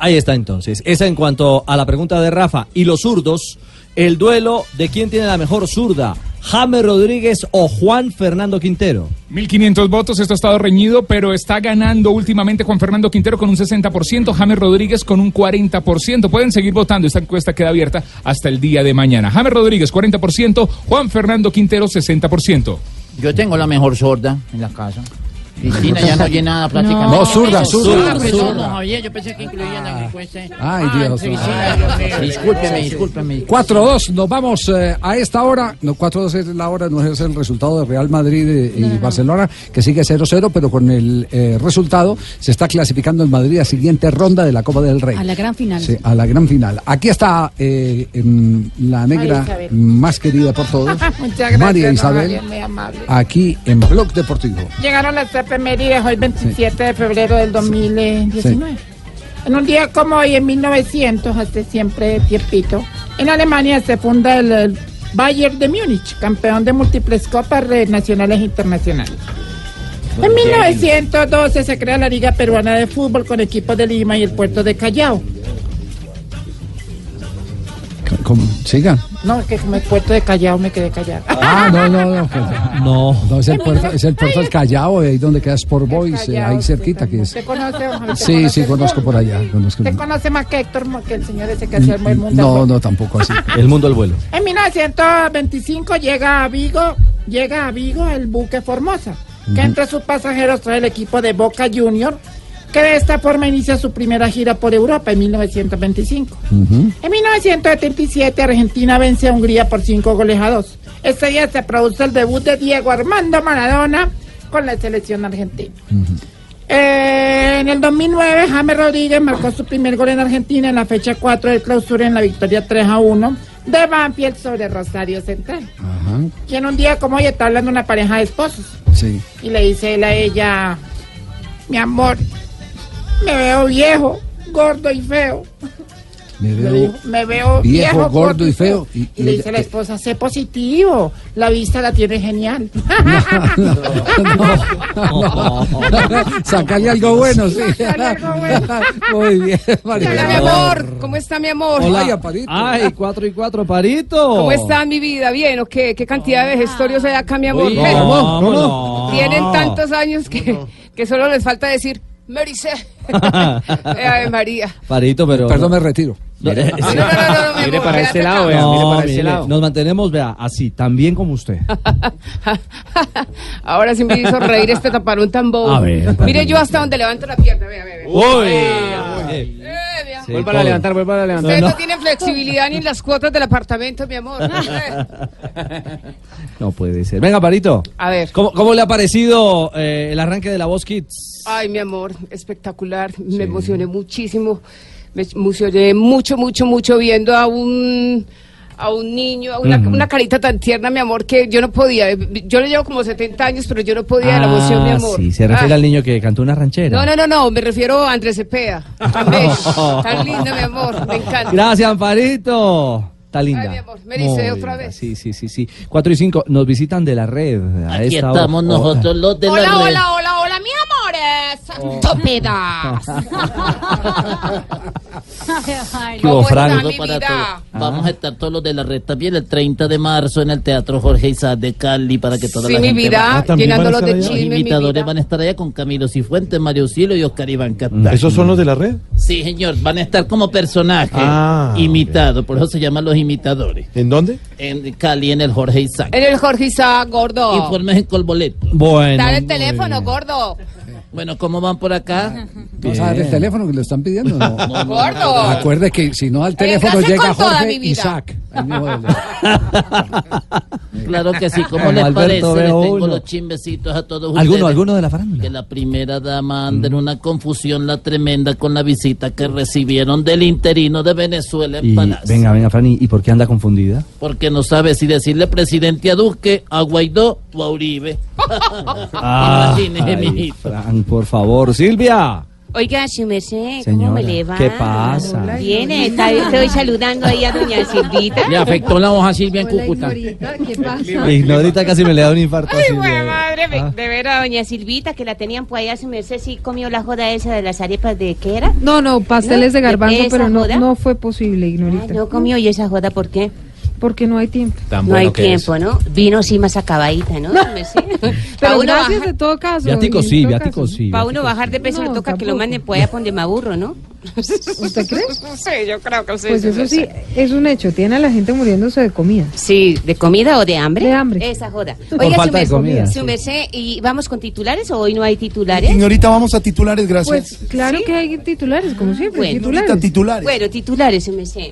Ahí está entonces. Esa en cuanto a la pregunta de Rafa. Y los zurdos, el duelo de quién tiene la mejor zurda, James Rodríguez o Juan Fernando Quintero. 1.500 votos, esto ha estado reñido, pero está ganando últimamente Juan Fernando Quintero con un 60%, James Rodríguez con un 40%. Pueden seguir votando, esta encuesta queda abierta hasta el día de mañana. James Rodríguez 40%, Juan Fernando Quintero 60%. Yo tengo la mejor sorda en la casa. Cristina ya no oye nada prácticamente. No, zurda, zurda, Ah, no, Javier, yo pensé que incluían la encuesta. Ay, Dios. Cristina, Dios mío. Discúlpeme, discúlpeme. 4-2, nos vamos eh, a esta hora. No, 4-2 es la hora, no es el resultado de Real Madrid eh, y Barcelona, que sigue 0-0, pero con el eh, resultado se está clasificando el Madrid a siguiente ronda de la Copa del Rey. A la gran final. Sí, a la gran final. Aquí está eh, em, la negra María más querida por todos, Muchas gracias. María Isabel, muy amable. aquí en Blog Deportivo. Llegaron las efemérides hoy 27 de febrero del 2019. En un día como hoy, en 1900, hace siempre tiempito, en Alemania se funda el, el Bayern de Múnich, campeón de múltiples copas nacionales e internacionales. En 1912 se crea la Liga Peruana de Fútbol con equipos de Lima y el puerto de Callao. ¿Cómo? Siga. No, que como el puerto de Callao me quedé callado. Ah, no, no, no. que- No. No, es el puerto, es el puerto del Callao, ahí donde queda Sport Boys, eh, ahí cerquita que es. ¿Te conoce, Sí, conoce? sí, conozco por allá. Conozco. ¿Te conoce más que Héctor, que el señor ese que hacía el mundo? al No, vuelo? no, tampoco así. El mundo al vuelo. En 1925 llega a Vigo, llega a Vigo el buque Formosa, que entre sus pasajeros trae el equipo de Boca Junior, que de esta forma inicia su primera gira por Europa en 1925. En 1977 Argentina vence a Hungría por 5 goles a 2. Este día se produce el debut de Diego Armando Maradona con la selección argentina. Eh, en el 2009, James Rodríguez marcó su primer gol en Argentina en la fecha 4 del clausura en la victoria 3 a 1 de Banfield sobre Rosario Central. Y en un día como hoy está hablando una pareja de esposos. Sí. Y le dice él a ella, mi amor, me veo viejo, gordo y feo. Me veo dijo, me veo viejo, viejo, gordo y feo. Y, Y y le ella- dice la esposa, sé positivo, la vista la tiene genial. Sacarle algo bueno, sí. Muy bien, María. Hola, mi amor. ¿Cómo está mi amor? Hola. Ay, cuatro y cuatro, Parito. ¿Cómo está mi vida? ¿Bien o qué? ¿Qué cantidad de gestorios hay acá, mi amor? Uy, ¿Qué? ¿cómo? ¿Cómo? Tienen No. tantos años que, que solo les falta decir, Mericé. Ave María. Parito, pero. Perdón, me retiro. Mire, Mire para este lado, vea, mire para este lado. Nos mantenemos, vea, así, tan bien como usted. Ahora sí me hizo reír este taparón tan bobo. A ver, Mire yo hasta donde levanto la pierna, vea, vea. vea. Uy. Sí, Vuelva a levantar, vuelva a levantar. Ustedes no tienen flexibilidad ni en las cuotas del apartamento, mi amor. No puede ser. Venga, Parito. A ver. ¿Cómo, cómo le ha parecido eh, el arranque de la Voz Kids? Ay, mi amor, espectacular. Me emocioné muchísimo. Me emocioné mucho, mucho, mucho viendo a un a un niño, a una, una carita tan tierna, mi amor, que yo no podía. Yo le llevo como 70 años, pero yo no podía de la emoción, mi Ah, amor. Sí, se refiere Ah. al niño que cantó una ranchera. No, no, no, no, me refiero a Andrés Cepeda. Tan bello, tan lindo, mi amor, me encanta. Gracias, Amparito. Está linda. Ay, mi amor, me dice Muy otra linda. vez. Sí, sí, sí, sí. Cuatro y cinco. Nos visitan de la red. a Aquí esta estamos hora. nosotros los de la Hola, red. hola, hola, hola, mi amores. Tópedas. ¿Qué hubo, Frank? Saludos para todos. Vamos a estar todos los de la red también el 30 de marzo en el Teatro Jorge Isaac de Cali para que toda Sí, la mi gente vida, vaya. Ah, ¿también van a llenándolos estar de Los vida. van a estar allá con Camilo Cifuentes, Mario Auxilio y Oscar Iván Catán. ¿Esos son los de la red? Sí, señor, van a estar como personajes Ah, imitados, por eso se llaman los imitadores. ¿En dónde? En Cali, en el Jorge Isaac. En el Jorge Isaac, gordo. Informes en Colboleto. Bueno. Dale el teléfono, gordo. Bueno, ¿cómo van por acá? ¿Vas a dar el teléfono que le están pidiendo? No. Gordo. Acuerde que si no al teléfono llega Jorge. Isaac. Claro que sí, ¿cómo Como les Alberto parece? Les tengo uno. los chimbecitos a todos ¿Alguno, ustedes. alguno de la farándula? Que la primera dama anda en una confusión la tremenda con la visita que recibieron del interino de Venezuela en Y, Palacio. venga, venga, Franny. ¿Y por qué anda confundida? Porque no sabe si decirle presidente a Duque, a Guaidó o a Uribe. Imagínese, ay, mijito. Por favor. Silvia. Oiga, su merced, ¿cómo Señora, me le va? ¿qué pasa? Bien, está- estoy saludando ahí a doña Silvita. Le afectó la hoja a Silvia en Cúcuta. ¿Qué pasa? Ignorita casi me le da un infarto. a Ay, Silvia. buena madre, Ah. de ver a doña Silvita que la tenían por allá, su merced sí comió la joda esa de las arepas de qué era. No, no, pasteles ¿No? de garbanzo, pero no, joda? no fue posible, Ignorita. Ah, no comió y esa joda, ¿por qué? Porque no hay tiempo. no hay tiempo, ¿no? Vino sí más acabadita, ¿no? Pero Pa' uno gracias bajar- de todo caso. Viático sí, viático sí. Para uno bajar de peso le No, toca que lo manden por allá donde me aburro, ¿no? ¿Usted cree? Sí, yo creo que sí. Pues eso sí, es un hecho. Tiene a la gente muriéndose de comida. Sí, ¿de comida o de hambre? De hambre. Esa joda. Oiga, falta de comida, su merced, ¿y vamos con titulares o hoy no hay titulares? Ignorita, vamos a titulares, gracias. Pues claro que hay titulares, como siempre. Bueno, titulares. titulares. Bueno, titulares, su merced.